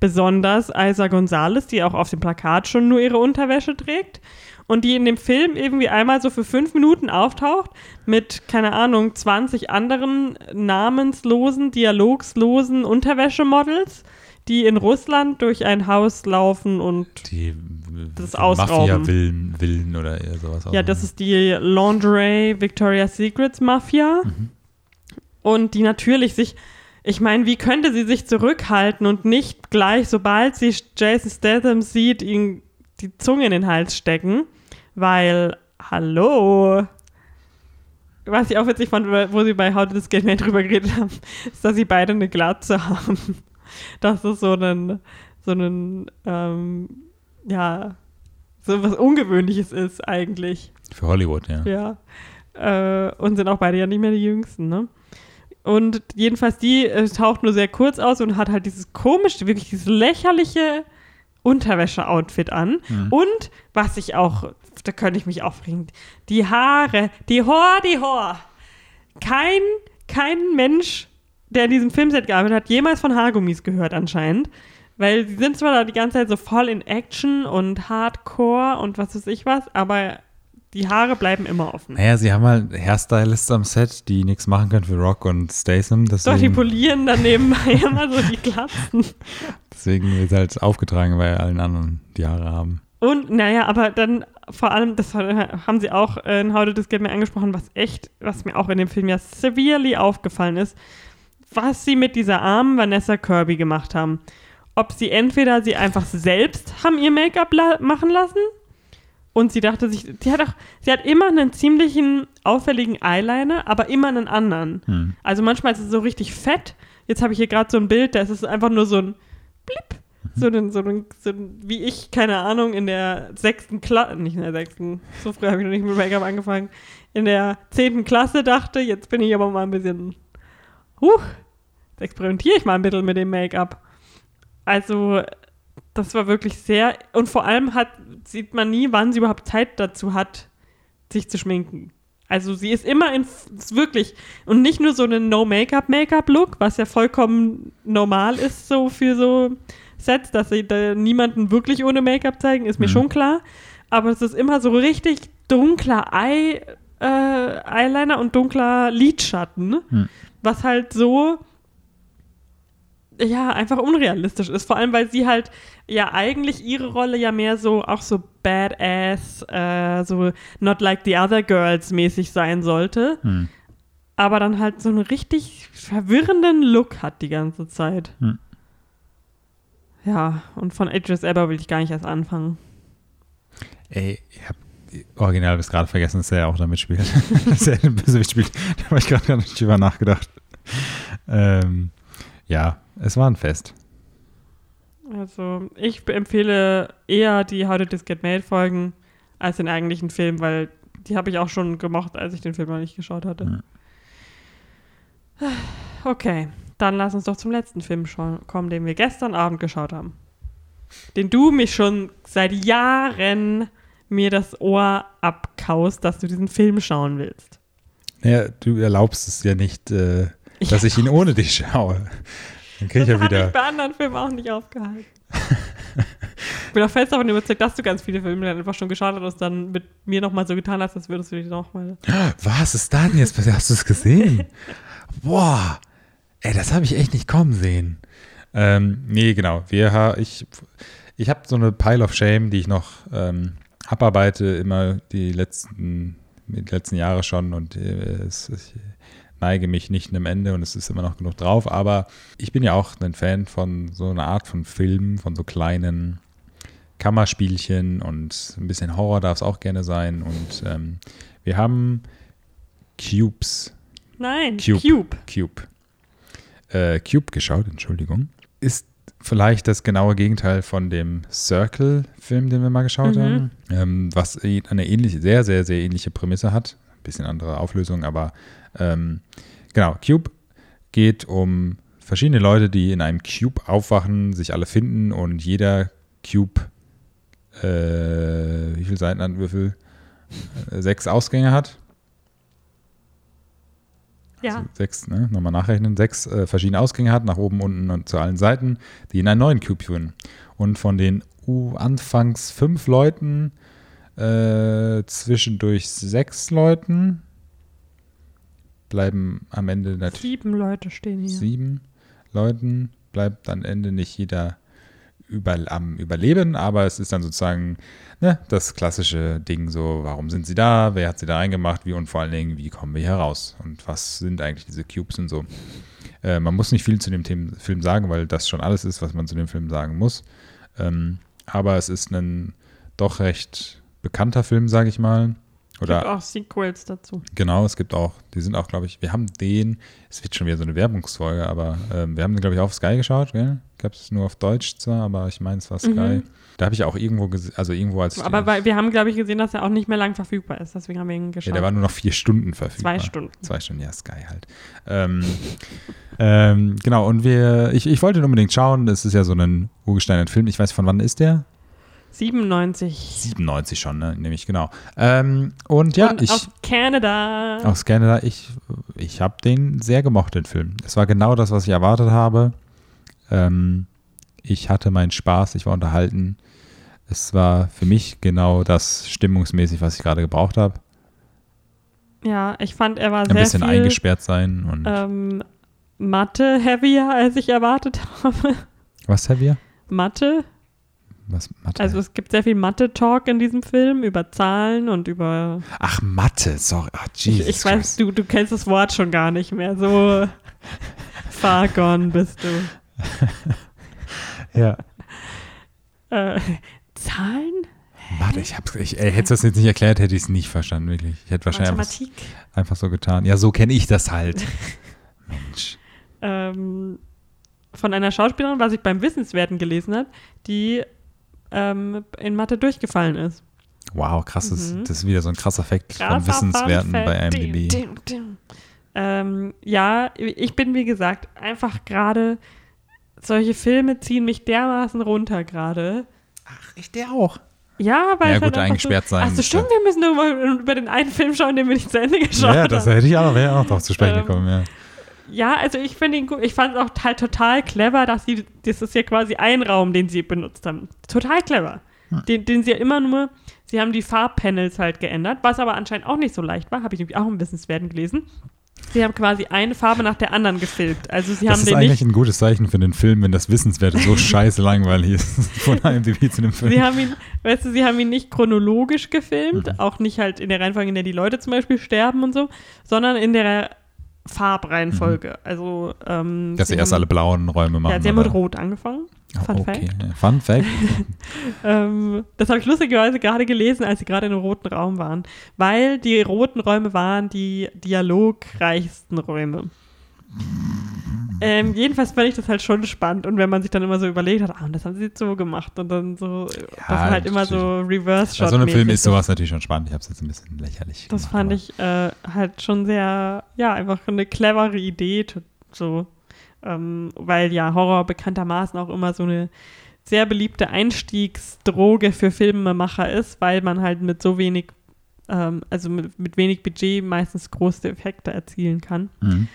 Besonders Isa Gonzalez, die auch auf dem Plakat schon nur ihre Unterwäsche trägt und die in dem Film irgendwie einmal so für fünf Minuten auftaucht mit, keine Ahnung, 20 anderen namenslosen, dialogslosen Unterwäschemodels, die in Russland durch ein Haus laufen und Die Das Ausrauben. Mafia-Villen Villen oder sowas. ja, auch, das ne? ist die Lingerie Victoria's Secrets Mafia. Und die natürlich sich, ich meine, wie könnte sie sich zurückhalten und nicht gleich, sobald sie Jason Statham sieht, ihm die Zunge in den Hals stecken? Weil, hallo. Was ich auch witzig fand, wo sie bei How Did This Get Made drüber geredet haben, ist, dass sie beide eine Glatze haben. Das ist so ein, so ein, ähm, ja, so was Ungewöhnliches ist eigentlich. Für Hollywood, ja. Ja. Äh, und sind auch beide ja nicht mehr die Jüngsten, ne? Und jedenfalls, die äh, taucht nur sehr kurz aus und hat halt dieses komische, wirklich dieses lächerliche Unterwäsche-Outfit an. Mhm. Und was ich auch, da könnte ich mich aufregen, die Haare, die Hor, die Hor. Kein, kein Mensch, der in diesem Filmset gearbeitet hat, jemals von Haargummis gehört anscheinend. Weil sie sind zwar da die ganze Zeit so voll in Action und Hardcore und was weiß ich was, aber die Haare bleiben immer offen. Naja, sie haben halt Hairstylists am Set, die nichts machen können für Rock und Statham. Doch, die Deswegen, polieren dann nebenbei immer so die Glatzen. deswegen wird halt aufgetragen, weil allen anderen die Haare haben. Und, naja, aber dann vor allem, das haben sie auch in How This Get Me angesprochen, was echt, was mir auch in dem Film ja severely aufgefallen ist, was sie mit dieser armen Vanessa Kirby gemacht haben. Ob sie entweder sie einfach selbst haben ihr Make-up la machen lassen und sie dachte sich, sie hat auch, sie hat immer einen ziemlichen auffälligen Eyeliner, aber immer einen anderen. Hm. Also manchmal ist es so richtig fett. Jetzt habe ich hier gerade so ein Bild, da ist es einfach nur so ein Blip. So ein, so ein, so ein, wie ich, keine Ahnung, in der sechsten Klasse, nicht in der sechsten, so früh habe ich noch nicht mit Make-up angefangen, in der zehnten Klasse dachte, jetzt bin ich aber mal ein bisschen, huch, jetzt experimentiere ich mal ein bisschen mit dem Make-up. Also, das war wirklich sehr, und vor allem hat, sieht man nie, wann sie überhaupt Zeit dazu hat, sich zu schminken. Also sie ist immer in, ist wirklich, und nicht nur so einen No-Make-up-Make-up-Look, was ja vollkommen normal ist so für so Sets, dass sie da niemanden wirklich ohne Make-up zeigen, ist mir Mhm. schon klar. Aber es ist immer so richtig dunkler Eye, äh, Eyeliner und dunkler Lidschatten, Mhm. was halt so ja, einfach unrealistisch ist. Vor allem, weil sie halt ja eigentlich ihre Rolle ja mehr so auch so badass, äh, so not like the other girls mäßig sein sollte. Hm. Aber dann halt so einen richtig verwirrenden Look hat die ganze Zeit. Hm. Ja, und von Idris Elba will ich gar nicht erst anfangen. Ey, ich hab original bis gerade vergessen, dass er ja auch da mitspielt. dass er den Bösewicht spielt. Da habe ich gerade gar nicht drüber nachgedacht. Ähm, ja, es war ein Fest. Also ich empfehle eher die How Did This Get Made Folgen als den eigentlichen Film, weil die habe ich auch schon gemocht, als ich den Film noch nicht geschaut hatte. Okay, dann lass uns doch zum letzten Film kommen, den wir gestern Abend geschaut haben. Den du mich schon seit Jahren mir das Ohr abkaust, dass du diesen Film schauen willst. Ja, du erlaubst es ja nicht, äh, dass ich ihn ohne dich schaue. Dann kriege ich ja das hat wieder. mich bei anderen Filmen auch nicht aufgehalten. ich bin auch fest davon überzeugt, dass du ganz viele Filme dann einfach schon geschaut hast und dann mit mir nochmal so getan hast, als würdest du dich nochmal. Was ist da denn jetzt? Hast du es gesehen? Boah, ey, das habe ich echt nicht kommen sehen. Ähm, nee, genau. Wir, ich ich habe so eine Pile of Shame, die ich noch ähm, abarbeite, immer die letzten, die letzten Jahre schon und äh, es, ich neige mich nicht einem Ende und es ist immer noch genug drauf. Aber ich bin ja auch ein Fan von so einer Art von Filmen, von so kleinen Kammerspielchen und ein bisschen Horror darf es auch gerne sein. Und ähm, wir haben Cubes Nein, Cube. Cube. Cube. Äh, Cube geschaut, Entschuldigung. Ist vielleicht das genaue Gegenteil von dem Circle-Film, den wir mal geschaut Mhm. haben, ähm, was eine ähnliche, sehr, sehr, sehr ähnliche Prämisse hat. Bisschen andere Auflösung, aber ähm, genau, Cube geht um verschiedene Leute, die in einem Cube aufwachen, sich alle finden und jeder Cube, äh, wie viele Seitenanwürfel? Äh, sechs Ausgänge hat. Ja. Also sechs, ne? nochmal nachrechnen, sechs äh, verschiedene Ausgänge hat, nach oben, unten und zu allen Seiten, die in einen neuen Cube führen. Und von den uh, anfangs fünf Leuten, äh, zwischendurch sechs Leuten, bleiben am Ende natürlich Sieben Leute stehen hier. sieben Leuten, bleibt am Ende nicht jeder über, am Überleben, aber es ist dann sozusagen ne, das klassische Ding so, warum sind sie da, wer hat sie da reingemacht, wie und vor allen Dingen, wie kommen wir hier raus und was sind eigentlich diese Cubes und so. Äh, man muss nicht viel zu dem Them Film sagen, weil das schon alles ist, was man zu dem Film sagen muss. Ähm, aber es ist ein doch recht bekannter Film, sage ich mal. Gibt Oder auch Sequels dazu. Genau, es gibt auch, die sind auch, glaube ich, wir haben den, es wird schon wieder so eine Werbungsfolge, aber ähm, wir haben den, glaube ich, auch auf Sky geschaut, gell? Gab es nur auf Deutsch zwar, aber ich meine, es war Sky. Mhm. Da habe ich auch irgendwo gesehen, also irgendwo als Aber weil, wir haben, glaube ich, gesehen, dass er auch nicht mehr lang verfügbar ist. Deswegen haben wir ihn ja, geschaut. der war nur noch vier Stunden verfügbar. Zwei Stunden. Zwei Stunden, ja, Sky halt. Ähm, ähm, genau, und wir, ich, ich wollte ihn unbedingt schauen, es ist ja so ein urgesteinerter Film, ich weiß, von wann ist der? 97. 97 schon, ne? Nämlich, genau. Ähm, und ja, Und ich. aus Canada. Aus Canada, ich, ich habe den sehr gemocht, den Film. Es war genau das, was ich erwartet habe. Ähm, ich hatte meinen Spaß, ich war unterhalten. Es war für mich genau das stimmungsmäßig, was ich gerade gebraucht habe. Ja, ich fand, er war Ein sehr bisschen viel eingesperrt sein und ähm, Mathe-heavier, als ich erwartet habe. was, Xavier? Mathe. Was, Mathe? Also es gibt sehr viel Mathe-Talk in diesem Film über Zahlen und über. Ach, Mathe, sorry. Ach, Jesus Ich, ich weiß, du, du kennst das Wort schon gar nicht mehr. So far gone bist du. Ja. Äh, Zahlen? Warte, ich hab's, ich, ey, hättest du das jetzt nicht erklärt, hätte ich es nicht verstanden, wirklich. Ich hätte wahrscheinlich einfach, Mathematik? einfach so getan. Ja, so kenne ich das halt. Mensch. ähm, von einer Schauspielerin, was ich beim Wissenswerten gelesen habe, die ähm, in Mathe durchgefallen ist. Wow, krass. Das, Mhm. das ist wieder so ein krasser Effekt von Wissenswerten Fun bei. IMDb. Dim, dim, dim. Ähm, ja, ich bin wie gesagt einfach gerade, solche Filme ziehen mich dermaßen runter gerade. Ach, ich der auch. Ja, weil Ja, gut, halt einfach eingesperrt so, sein Ach so, ist stimmt, wir müssen nur über, über den einen Film schauen, den wir nicht zu Ende geschaut Ja, haben. das hätte ich auch, wäre auch noch zu sprechen Ähm, gekommen, ja. Ja, also ich finde ihn gut. Ich fand es auch halt total clever, dass sie, das ist ja quasi ein Raum, den sie benutzt haben. Total clever. Hm. Den, den sie ja immer nur, sie haben die Farbpanels halt geändert, was aber anscheinend auch nicht so leicht war, habe ich nämlich auch im Wissenswerten gelesen. Sie haben quasi eine Farbe nach der anderen gefilmt. Also sie Das haben ist den eigentlich ein gutes Zeichen für den Film, wenn das Wissenswerte so scheiße langweilig ist von IMDb zu dem Film. sie haben ihn, weißt du, sie haben ihn nicht chronologisch gefilmt, Mhm. auch nicht halt in der Reihenfolge, in der die Leute zum Beispiel sterben und so, sondern in der Farbreihenfolge. Also ähm, Mhm. Dass sie erst haben- alle blauen Räume machen. Ja, sie haben mit? Rot angefangen. Oh, Fun okay. Fact. Fun Fact. Ähm, das habe ich lustigerweise gerade gelesen, als sie gerade in einem roten Raum waren. Weil die roten Räume waren die dialogreichsten Räume. Ähm, jedenfalls fand ich das halt schon spannend und wenn man sich dann immer so überlegt hat, ah, das haben sie jetzt so gemacht und dann so, das war halt immer so reverse shot Bei so einem Film ist sowas natürlich schon spannend. Ich habe es jetzt ein bisschen lächerlich Das gemacht, fand ich äh, halt schon sehr, ja, einfach eine clevere Idee, so, ähm, weil ja Horror bekanntermaßen auch immer so eine sehr beliebte Einstiegsdroge für Filmemacher ist, weil man halt mit so wenig, ähm, also mit, mit wenig Budget meistens große Effekte erzielen kann. Mhm.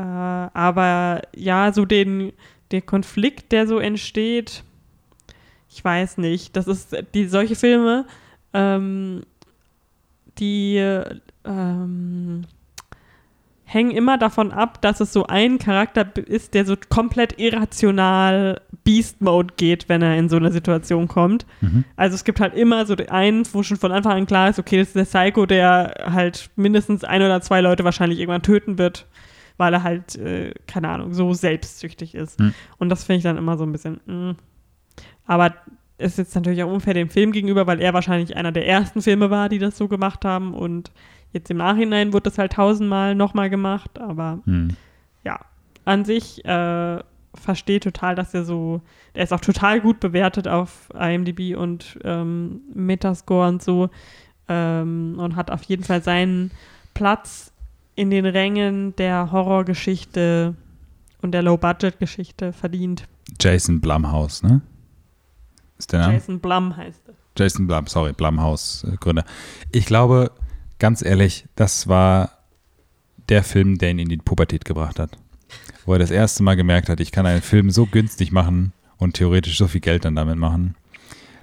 Äh, aber ja, so den, der Konflikt, der so entsteht, ich weiß nicht. Das ist die solche Filme, ähm, die ähm, hängen immer davon ab, dass es so ein Charakter ist, der so komplett irrational Beast Mode geht, wenn er in so eine Situation kommt. Mhm. Also es gibt halt immer so einen, wo schon von Anfang an klar ist, okay, das ist der Psycho, der halt mindestens ein oder zwei Leute wahrscheinlich irgendwann töten wird, weil er halt, äh, keine Ahnung, so selbstsüchtig ist. Hm. Und das finde ich dann immer so ein bisschen, mm. aber es ist jetzt natürlich auch unfair dem Film gegenüber, weil er wahrscheinlich einer der ersten Filme war, die das so gemacht haben und jetzt im Nachhinein wird das halt tausendmal nochmal gemacht, aber Mhm. ja, an sich äh, verstehe total, dass er so, der ist auch total gut bewertet auf IMDb und ähm, Metascore und so ähm, und hat auf jeden Fall seinen Platz in den Rängen der Horrorgeschichte und der Low-Budget-Geschichte verdient. Jason Blumhouse, ne? Ist der Name? Jason Blum heißt er. Jason Blum, sorry, Blumhouse äh, Gründer. Ich glaube, ganz ehrlich, das war der Film, der ihn in die Pubertät gebracht hat. Wo er das erste Mal gemerkt hat, ich kann einen Film so günstig machen und theoretisch so viel Geld dann damit machen.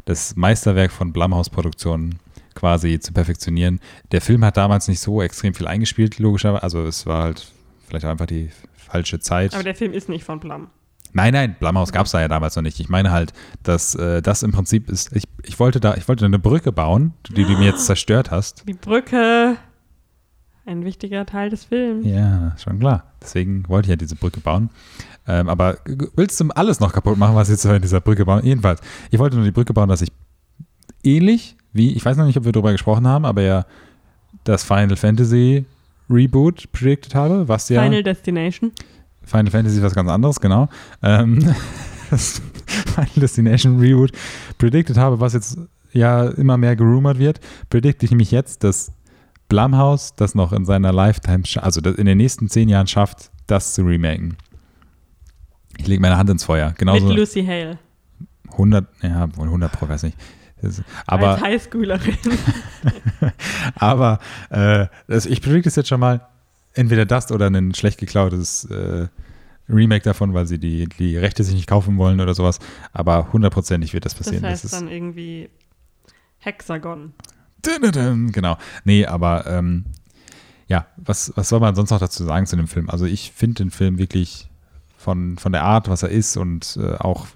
Das Meisterwerk von Blumhouse Produktionen quasi zu perfektionieren. Der Film hat damals nicht so extrem viel eingespielt, logischerweise. Also es war halt vielleicht auch einfach die falsche Zeit. Aber der Film ist nicht von Blum. Nein, nein, Blumhouse gab es da ja damals noch nicht. Ich meine halt, dass äh, das im Prinzip ist, ich, ich wollte da, ich wollte eine Brücke bauen, die du mir jetzt zerstört hast. Die Brücke, ein wichtiger Teil des Films. Ja, schon klar. Deswegen wollte ich ja diese Brücke bauen. Ähm, aber willst du alles noch kaputt machen, was jetzt so in dieser Brücke bauen? Jedenfalls, ich wollte nur die Brücke bauen, dass ich ähnlich wie, ich weiß noch nicht, ob wir darüber gesprochen haben, aber ja das Final Fantasy Reboot predicted habe, was ja Final Destination. Final Fantasy ist was ganz anderes, genau. Ähm, das Final Destination Reboot predicted habe, was jetzt ja immer mehr gerumort wird, predikte ich nämlich jetzt, dass Blumhouse das noch in seiner Lifetime, also das in den nächsten zehn Jahren schafft, das zu remaken. Ich lege meine Hand ins Feuer. Genauso Mit Lucy Hale. 100, ja, wohl 100 Pro, weiß nicht. Das, aber als Highschoolerin. aber äh, das, ich predikte es jetzt schon mal, entweder das oder ein schlecht geklautes äh, Remake davon, weil sie die, die Rechte sich nicht kaufen wollen oder sowas. Aber hundertprozentig wird das Das passieren. heißt Das ist, dann irgendwie Hexagon. Genau. Nee, aber ähm, ja, was, was soll man sonst noch dazu sagen zu dem Film? Also ich finde den Film wirklich von, von der Art, was er ist und äh, auch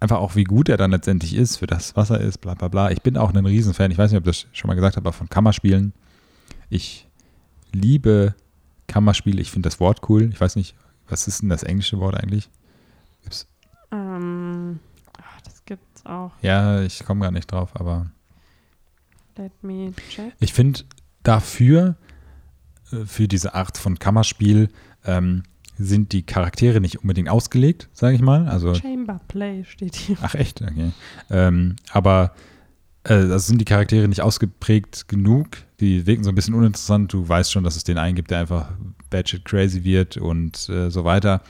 einfach auch, wie gut er dann letztendlich ist für das, was er ist, bla bla bla. Ich bin auch ein Riesenfan, ich weiß nicht, ob ich das schon mal gesagt habe, aber von Kammerspielen. Ich liebe Kammerspiele, ich finde das Wort cool. Ich weiß nicht, was ist denn das englische Wort eigentlich? Gibt's, Ähm, ach, das gibt's auch. ja, ich komme gar nicht drauf, aber Let me check. Ich finde dafür, äh, für diese Art von Kammerspiel, ähm, sind die Charaktere nicht unbedingt ausgelegt, sage ich mal. Also, Chamber Play steht hier. ach echt, okay. Ähm, aber äh, also sind die Charaktere nicht ausgeprägt genug. Die wirken so ein bisschen uninteressant. Du weißt schon, dass es den einen gibt, der einfach batshit crazy wird und äh, so weiter.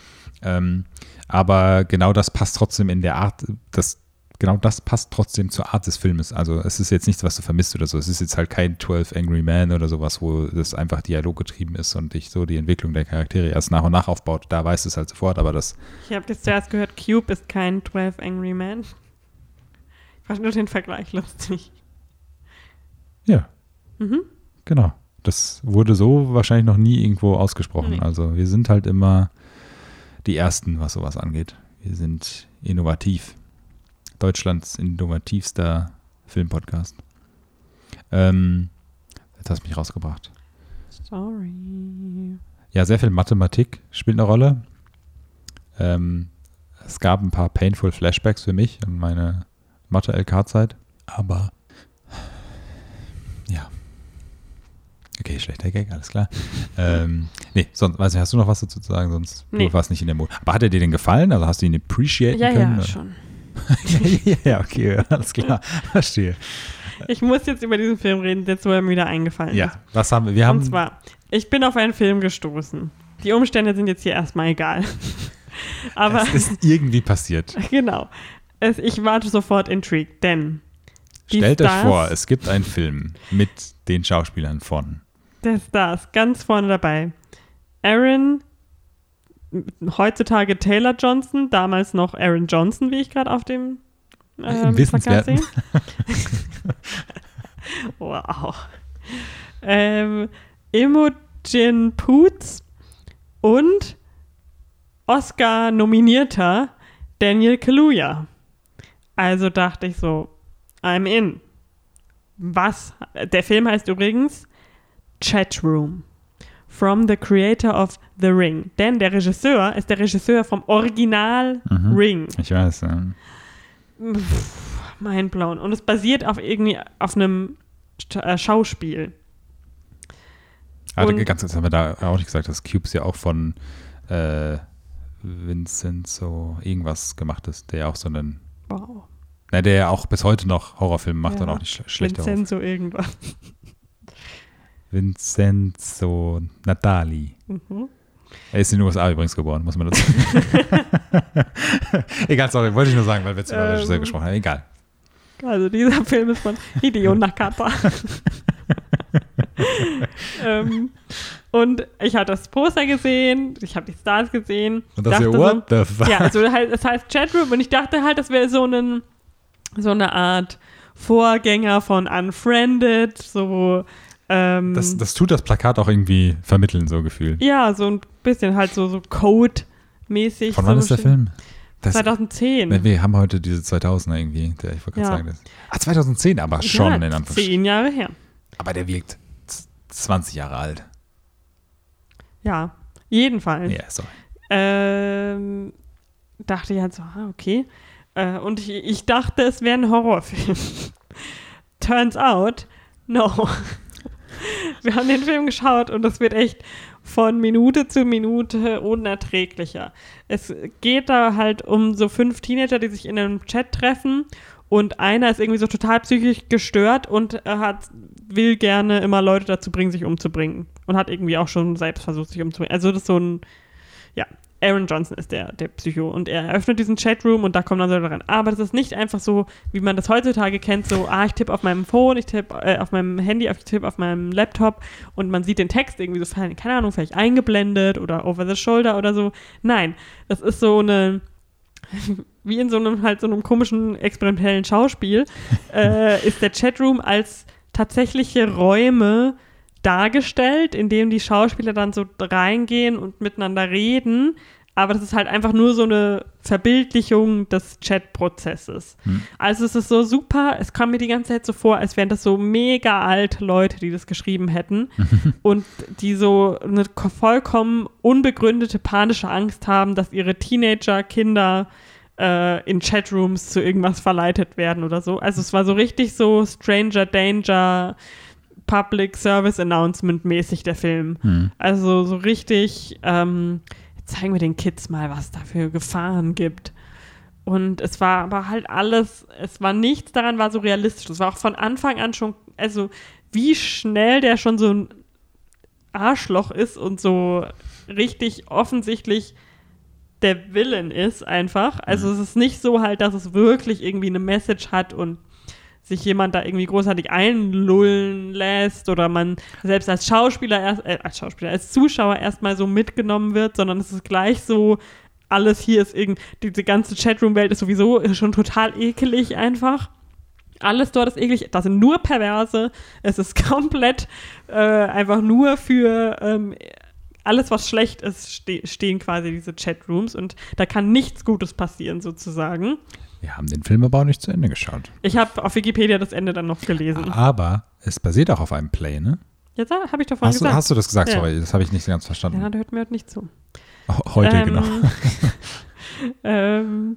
Ähm, aber genau das passt trotzdem in der Art, das genau das passt trotzdem zur Art des Filmes. Also es ist jetzt nichts, was du vermisst oder so. Es ist jetzt halt kein 12 Angry Men oder sowas, wo das einfach dialoggetrieben ist und dich so die Entwicklung der Charaktere erst nach und nach aufbaut. Da weißt du es halt sofort, aber das, Ich habe jetzt zuerst gehört, Cube ist kein 12 Angry Man. Ich fand nur den Vergleich lustig. ja, Mhm. genau. Das wurde so wahrscheinlich noch nie irgendwo ausgesprochen. Nee. Also wir sind halt immer die Ersten, was sowas angeht. Wir sind innovativ. Deutschlands innovativster Filmpodcast. Ähm, jetzt hast du mich rausgebracht. Sorry. Ja, sehr viel Mathematik spielt eine Rolle. Ähm, es gab ein paar painful Flashbacks für mich in meine Mathe-LK-Zeit. Aber ja. Okay, schlechter Gag, alles klar. ähm, nee, sonst, weiß nicht, hast du noch was dazu zu sagen? Sonst Nee. du warst nicht in der Mut. Aber hat er dir denn gefallen? Also hast du ihn appreciaten Ja, können? ja, oder? schon. Ja, ja, okay, alles klar. Verstehe. Ich muss jetzt über diesen Film reden, der er mir wieder eingefallen ist. Ja, was haben wir? Wir haben Und zwar, ich bin auf einen Film gestoßen. Die Umstände sind jetzt hier erstmal egal. Aber es ist irgendwie passiert. genau. Es, ich warte sofort intrigued, denn Stellt euch Stars- vor, es gibt einen Film mit den Schauspielern von. der Stars ganz vorne dabei. Aaron, heutzutage Taylor Johnson, damals noch Aaron Johnson, wie ich gerade auf dem ähm, Plakat sehe. Wow. Ähm, Imogen Poots und Oscar-nominierter Daniel Kaluuya. Also dachte ich so, I'm in. Was? Der Film heißt übrigens Chatroom. From the creator of The Ring. Denn der Regisseur ist der Regisseur vom Original Mhm. Ring. Ich weiß. Ja. Mindblown. Und es basiert auf irgendwie auf einem äh, Schauspiel. Aber Und- ganz kurz haben wir da auch nicht gesagt, dass Cubes ja auch von äh, Vincent so irgendwas gemacht ist, der ja auch so einen, Wow. na, der ja auch bis heute noch Horrorfilme macht Ja. und auch nicht sch schlechte Horrorfilme. Vincenzo irgendwas. Vincenzo Natali. Mhm. Er ist in den USA übrigens geboren, muss man dazu. Egal, sorry, wollte ich nur sagen, weil wir jetzt über Ähm. Regisseur gesprochen haben. Egal. Also dieser Film ist von Hideo Nakata. ähm, und ich habe das Poster gesehen, ich habe die Stars gesehen. Und das hier, what the fuck? So, ja, also halt, es heißt Chatroom und ich dachte halt, das wäre so, einen, so eine Art Vorgänger von Unfriended, so ähm, Das, das tut das Plakat auch irgendwie vermitteln, so gefühlt. ja, so ein bisschen halt so, so Code-mäßig. Von so wann ist der Film? Das, 2010. Ne, wir haben heute diese 2000er irgendwie. Der, ich wollte gerade Ja. sagen, das. Ah, 2010, aber schon ja, in Anführungsstrichen. Zehn Jahre her. Aber der wirkt z- 20 Jahre alt. Ja, jedenfalls. Ja, sorry. Ähm, dachte ich halt so, ah, okay. Äh, und ich, ich dachte, es wäre ein Horrorfilm. Turns out, no. Wir haben den Film geschaut und es wird echt von Minute zu Minute unerträglicher. Es geht da halt um so fünf Teenager, die sich in einem Chat treffen und einer ist irgendwie so total psychisch gestört und hat, will gerne immer Leute dazu bringen, sich umzubringen. Und hat irgendwie auch schon selbst versucht, sich umzubringen. Also das ist so ein, ja, Aaron Johnson ist der, der Psycho und er eröffnet diesen Chatroom und da kommen dann Leute rein. Aber das ist nicht einfach so, wie man das heutzutage kennt, so, ah, ich tippe auf meinem Phone, ich tippe äh, auf meinem Handy, ich tippe auf meinem Laptop und man sieht den Text irgendwie so, keine Ahnung, vielleicht eingeblendet oder over the shoulder oder so. Nein, das ist so eine, wie in so einem halt so einem komischen experimentellen Schauspiel, äh, ist der Chatroom als tatsächliche Räume dargestellt, in dem die Schauspieler dann so reingehen und miteinander reden. Aber das ist halt einfach nur so eine Verbildlichung des Chat-Prozesses. Hm. Also es ist so super, es kam mir die ganze Zeit so vor, als wären das so mega alte Leute, die das geschrieben hätten und die so eine ko- vollkommen unbegründete panische Angst haben, dass ihre Teenager, Kinder äh, in Chatrooms zu irgendwas verleitet werden oder so. Also es war so richtig so Stranger Danger, Public Service Announcement mäßig der Film. Hm. Also so richtig, ähm, zeigen wir den Kids mal, was da für Gefahren gibt. Und es war aber halt alles, es war nichts daran, war so realistisch. Es war auch von Anfang an schon, also wie schnell der schon so ein Arschloch ist und so richtig offensichtlich der Villain ist einfach. Also es ist nicht so halt, dass es wirklich irgendwie eine Message hat und sich jemand da irgendwie großartig einlullen lässt oder man selbst als Schauspieler erst, äh, als Schauspieler, als Zuschauer erstmal so mitgenommen wird, sondern es ist gleich so, alles hier ist irgendwie, diese ganze Chatroom-Welt ist sowieso schon total ekelig einfach. Alles dort ist eklig, das sind nur Perverse, es ist komplett äh, einfach nur für ähm, alles, was schlecht ist, ste stehen quasi diese Chatrooms und da kann nichts Gutes passieren sozusagen. Wir haben den Film aber auch nicht zu Ende geschaut. Ich habe auf Wikipedia das Ende dann noch gelesen. Aber es basiert auch auf einem Play, ne? Jetzt habe ich doch vorhin Hast du, gesagt. hast du das gesagt? Ja. Sorry, das habe ich nicht ganz verstanden. ja, der hört mir heute nicht zu. Heute, Ähm, genau. ähm,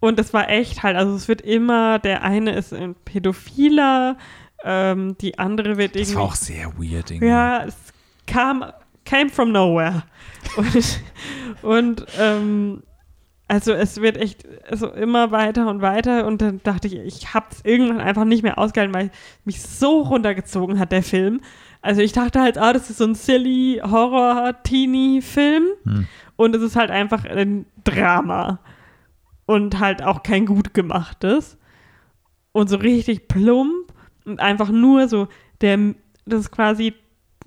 und es war echt halt, also es wird immer, der eine ist ein Pädophiler ähm, die andere wird irgendwie. Das war auch sehr weird. Irgendwie. Ja, es kam, came from nowhere. Und, und ähm, also es wird echt so immer weiter und weiter und dann dachte ich, ich habe es irgendwann einfach nicht mehr ausgehalten, weil mich so runtergezogen hat, der Film. Also ich dachte halt, ah, das ist so ein silly Horror-Teenie-Film Hm. und es ist halt einfach ein Drama und halt auch kein gut gemachtes und so richtig plump und einfach nur so der, das ist quasi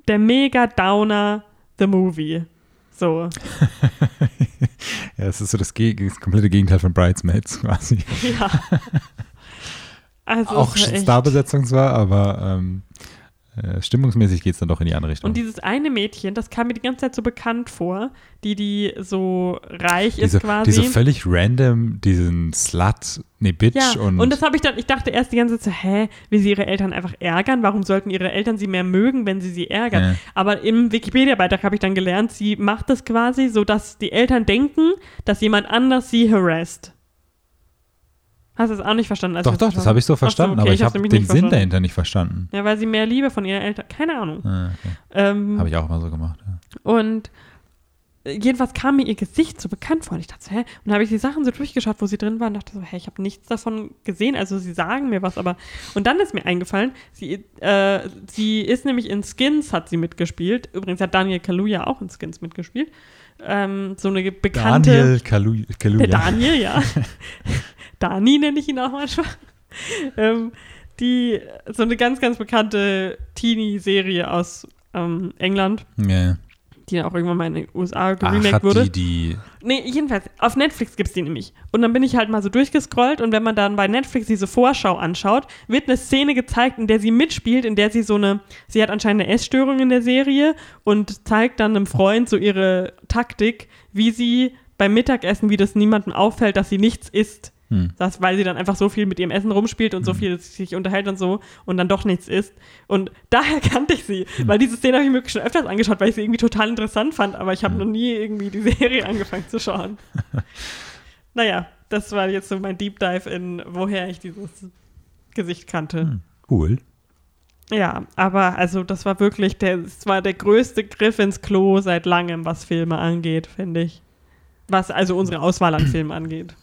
der mega Downer The Movie. So. Ja, es ist so das, Geg- das komplette Gegenteil von Bridesmaids quasi. Ja. Also auch Starbesetzung zwar, aber ähm, äh, stimmungsmäßig geht es dann doch in die andere Richtung. Und dieses eine Mädchen, das kam mir die ganze Zeit so bekannt vor, die, die so reich diese, ist quasi. diese völlig random, diesen Slut, nee, Bitch ja, und, und, das habe ich dann, ich dachte erst die ganze Zeit so, hä, will sie ihre Eltern einfach ärgern? Warum sollten ihre Eltern sie mehr mögen, wenn sie sie ärgern? Ja. Aber im Wikipedia-Beitrag habe ich dann gelernt, sie macht das quasi so, dass die Eltern denken, dass jemand anders sie harasst. Hast du es auch nicht verstanden? doch, doch, das habe ich so verstanden, okay, aber ich habe den Sinn dahinter nicht verstanden. Ja, weil sie mehr Liebe von ihren Eltern, keine Ahnung. Ah, okay. Ähm, Habe ich auch immer so gemacht. Ja. Und äh, jedenfalls kam mir ihr Gesicht so bekannt vor. Und ich dachte so, hä? Und dann habe ich die Sachen so durchgeschaut, wo sie drin waren und dachte so, hä, ich habe nichts davon gesehen. Also sie sagen mir was, aber. Und dann ist mir eingefallen, sie, äh, sie ist nämlich in Skins, hat sie mitgespielt. Übrigens hat Daniel Kaluuya auch in Skins mitgespielt. Ähm, so eine bekannte. Daniel Kalu Kaluuya. Der Daniel, ja. Dani nenne ich ihn auch manchmal. ähm, die, so eine ganz, ganz bekannte Teenie-Serie aus ähm, England, Ja. die auch irgendwann mal in den USA geremaked wurde. die, die, Nee, jedenfalls, auf Netflix gibt es die nämlich. Und dann bin ich halt mal so durchgescrollt und wenn man dann bei Netflix diese Vorschau anschaut, wird eine Szene gezeigt, in der sie mitspielt, in der sie so eine, sie hat anscheinend eine Essstörung in der Serie und zeigt dann einem Freund so ihre Taktik, wie sie beim Mittagessen, wie das niemandem auffällt, dass sie nichts isst. Hm. Das, weil sie dann einfach so viel mit ihrem Essen rumspielt und so viel sich unterhält und so und dann doch nichts isst. Und daher kannte ich sie, weil diese Szene habe ich mir wirklich schon öfters angeschaut, weil ich sie irgendwie total interessant fand, aber ich habe noch nie irgendwie die Serie angefangen zu schauen. naja, das war jetzt so mein Deep Dive in, woher ich dieses Gesicht kannte. Hm. cool. Ja, aber also das war wirklich der, es war der größte Griff ins Klo seit langem, was Filme angeht, finde ich. Was also unsere Auswahl an Filmen angeht.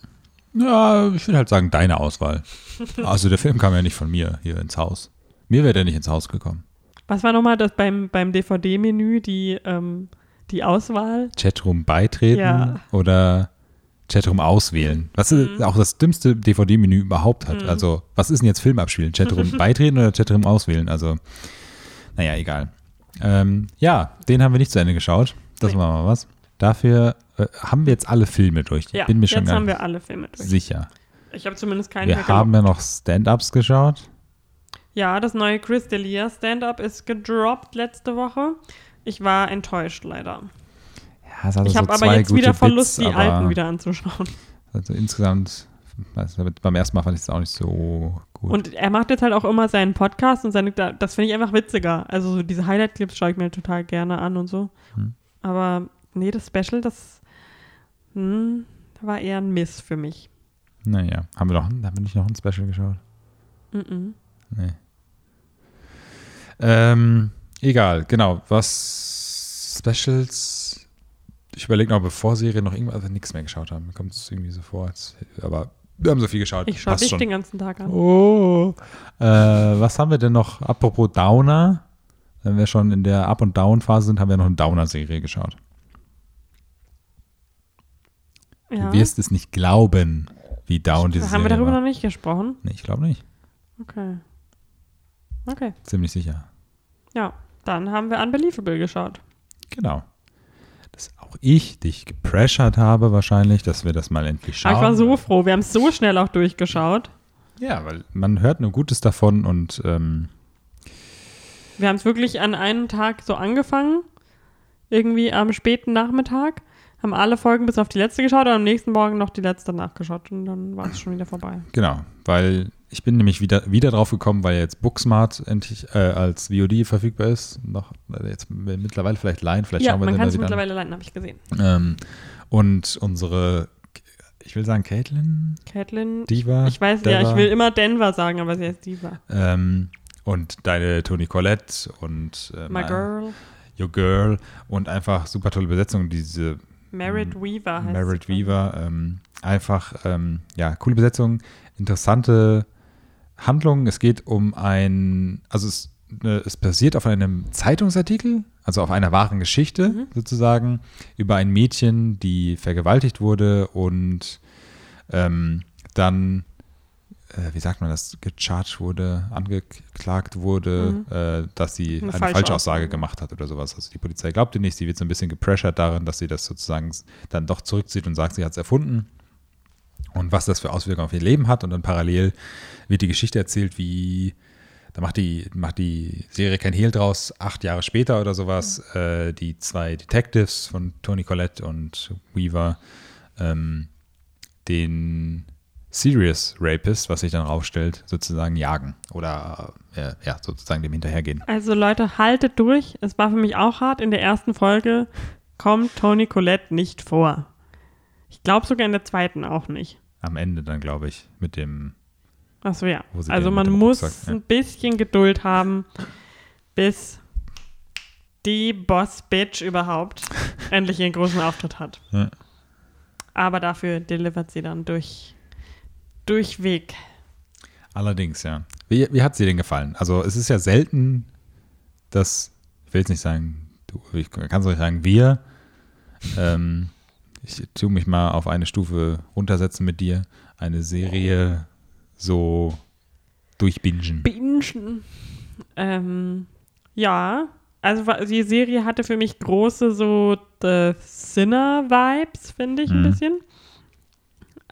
Ja, ich würde halt sagen, deine Auswahl. Also der Film kam ja nicht von mir hier ins Haus. Mir wäre der nicht ins Haus gekommen. Was war nochmal das beim, beim DVD-Menü, die, ähm, die Auswahl? Chatroom beitreten Ja. oder Chatroom auswählen. Was ist auch das dümmste DVD-Menü überhaupt hat. Mhm. Also, was ist denn jetzt Film abspielen? Chatroom beitreten oder Chatroom auswählen? Also, naja, egal. Ähm, ja, den haben wir nicht zu Ende geschaut. Das Nee. war mal was. Dafür äh, haben wir jetzt alle Filme durch. Ich Ja, bin mir schon jetzt haben wir alle Filme durch. sicher. Ich habe zumindest keinen Wir mehr haben ja noch Stand-Ups geschaut. Ja, das neue Chris D'Elia Stand-Up ist gedroppt letzte Woche. Ich war enttäuscht leider. Ja, es hatte ich so habe aber jetzt wieder voll Bits, die alten wieder anzuschauen. Also insgesamt, nicht, beim ersten Mal fand ich es auch nicht so gut. Und er macht jetzt halt auch immer seinen Podcast und seine, da- das finde ich einfach witziger. Also so diese Highlight-Clips schaue ich mir total gerne an und so. Hm. Aber nee, das Special, das hm, war eher ein Miss für mich. naja, haben wir, noch, haben wir nicht noch ein Special geschaut? Mhm. Nee. Ähm, egal, genau. Was Specials? Ich überlege noch, bevor Serie noch irgendwas, also nichts mehr geschaut haben. Mir kommt es irgendwie so vor, als, aber wir haben so viel geschaut. Ich schaue dich schon. den ganzen Tag an. Oh. Äh, was haben wir denn noch? Apropos Downer. Wenn wir schon in der Up- und Down-Phase sind, haben wir noch eine Downer-Serie geschaut. Ja. Du wirst es nicht glauben, wie down diese Haben wir darüber war. noch nicht gesprochen? Nee, ich glaube nicht. Okay. Okay. Ziemlich sicher. Ja, dann haben wir Unbelievable geschaut. Genau. Dass auch ich dich gepressured habe wahrscheinlich, dass wir das mal endlich schauen. Aber ich war so froh. Wir haben es so schnell auch durchgeschaut. Ja, weil man hört nur Gutes davon und ähm, Wir haben es wirklich an einem Tag so angefangen. Irgendwie am späten Nachmittag. Haben alle Folgen bis auf die letzte geschaut und am nächsten Morgen noch die letzte nachgeschaut. Und dann war es schon wieder vorbei. genau, weil ich bin nämlich wieder, wieder drauf gekommen, weil jetzt Booksmart endlich äh, als VOD verfügbar ist. Noch äh, jetzt mittlerweile vielleicht Line, vielleicht ja, schauen wir man kann es mittlerweile leiten, habe ich gesehen. Ähm, und unsere, ich will sagen, Caitlin Caitlin, Diva. ich weiß, ja, Deva, ich will immer Denver sagen, aber sie heißt Diva. Ähm, und deine Toni Collette und äh, My Girl. Your Girl und einfach super tolle Besetzung. Diese Merritt Weaver heißt Merritt. Weaver. Ähm, einfach, ähm, ja, coole Besetzung, interessante Handlung. Es geht um ein, also es, ne, es basiert auf einem Zeitungsartikel, also auf einer wahren Geschichte Mhm. sozusagen, über ein Mädchen, die vergewaltigt wurde und ähm, dann, äh, wie sagt man das, gecharged wurde, angeklagt wurde, äh, dass sie Mhm. Eine eine, falsche Aussage. gemacht hat oder sowas. Also die Polizei glaubt ihr nicht, sie wird so ein bisschen gepressured darin, dass sie das sozusagen dann doch zurückzieht und sagt, sie hat es erfunden und was das für Auswirkungen auf ihr Leben hat. Und dann parallel wird die Geschichte erzählt, wie da macht die, macht die Serie kein Hehl draus, acht Jahre später oder sowas, äh, die zwei Detectives von Tony Collette und Weaver ähm, den Serious Rapist, was sich dann rausstellt, sozusagen jagen oder äh, ja, sozusagen dem hinterhergehen. Also Leute, haltet durch. Es war für mich auch hart. In der ersten Folge kommt Toni Collette nicht vor. Ich glaube sogar in der zweiten auch nicht. Am Ende dann, glaube ich, mit dem Achso, ja. Also man muss Rucksack, ja. ein bisschen Geduld haben, bis die Boss-Bitch überhaupt endlich ihren großen Auftritt hat. Ja. Aber dafür delivert sie dann durch, durchweg. Allerdings, ja. Wie, wie hat sie denn gefallen? Also es ist ja selten, dass, ich will jetzt nicht sagen, du, ich kann es euch sagen, wir, ähm, ich tue mich mal auf eine Stufe runtersetzen mit dir, eine Serie so durchbingen. Bingen. Ähm, ja, also die Serie hatte für mich große so The Sinner-Vibes, finde ich ein Mhm. bisschen.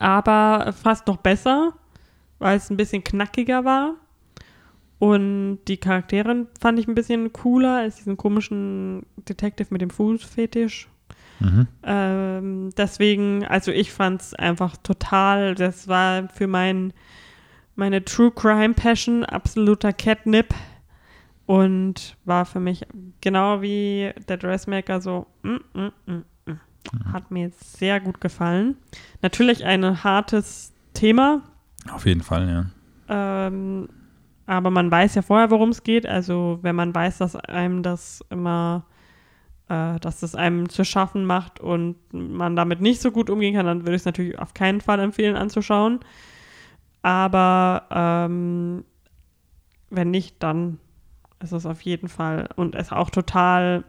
Aber fast noch besser, weil es ein bisschen knackiger war. Und die Charaktere fand ich ein bisschen cooler als diesen komischen Detective mit dem Fußfetisch. Mhm. Ähm, deswegen, also ich fand es einfach total, das war für mein, meine True Crime Passion absoluter Catnip und war für mich genau wie der Dressmaker so, mm, mm, mm, hat mir sehr gut gefallen. Natürlich ein hartes Thema, Auf jeden Fall, ja. ähm, aber man weiß ja vorher, worum es geht. Also wenn man weiß, dass einem das immer, äh, dass das einem zu schaffen macht und man damit nicht so gut umgehen kann, dann würde ich es natürlich auf keinen Fall empfehlen anzuschauen. Aber ähm, wenn nicht, dann ist es auf jeden Fall und es auch total,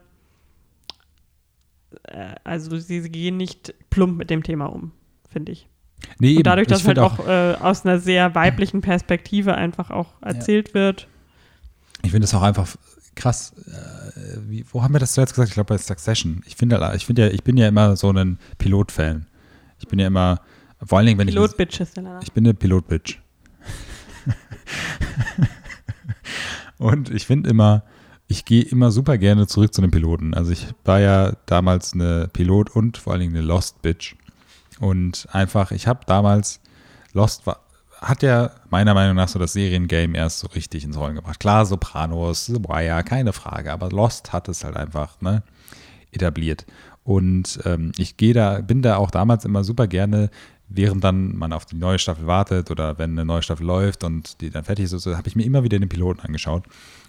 also sie, gehen nicht plump mit dem Thema um, finde ich. Nee. Und dadurch, dass halt auch, äh, aus einer sehr weiblichen Perspektive einfach auch erzählt wird. Ich finde es auch einfach krass. Äh, wie, wo haben wir das zuletzt gesagt? Ich glaube bei Succession. Ich finde, ich finde ja, ich bin ja immer so ein Pilot-Fan. Ich bin ja immer, vor allen Dingen, wenn ich. Pilot-Bitches. Elena. Ich bin eine Pilot-Bitch. Und ich finde immer, ich gehe immer super gerne zurück zu den Piloten. Also ich war ja damals eine Pilot und vor allen Dingen eine Lost-Bitch. Und einfach, ich habe damals, Lost war, hat ja meiner Meinung nach so das Seriengame erst so richtig ins Rollen gebracht. Klar, Sopranos, The Wire, keine Frage, aber Lost hat es halt einfach ne, etabliert. Und ähm, ich gehe da, bin da auch damals immer super gerne, während dann man auf die neue Staffel wartet oder wenn eine neue Staffel läuft und die dann fertig ist, so, habe ich mir immer wieder den Piloten angeschaut.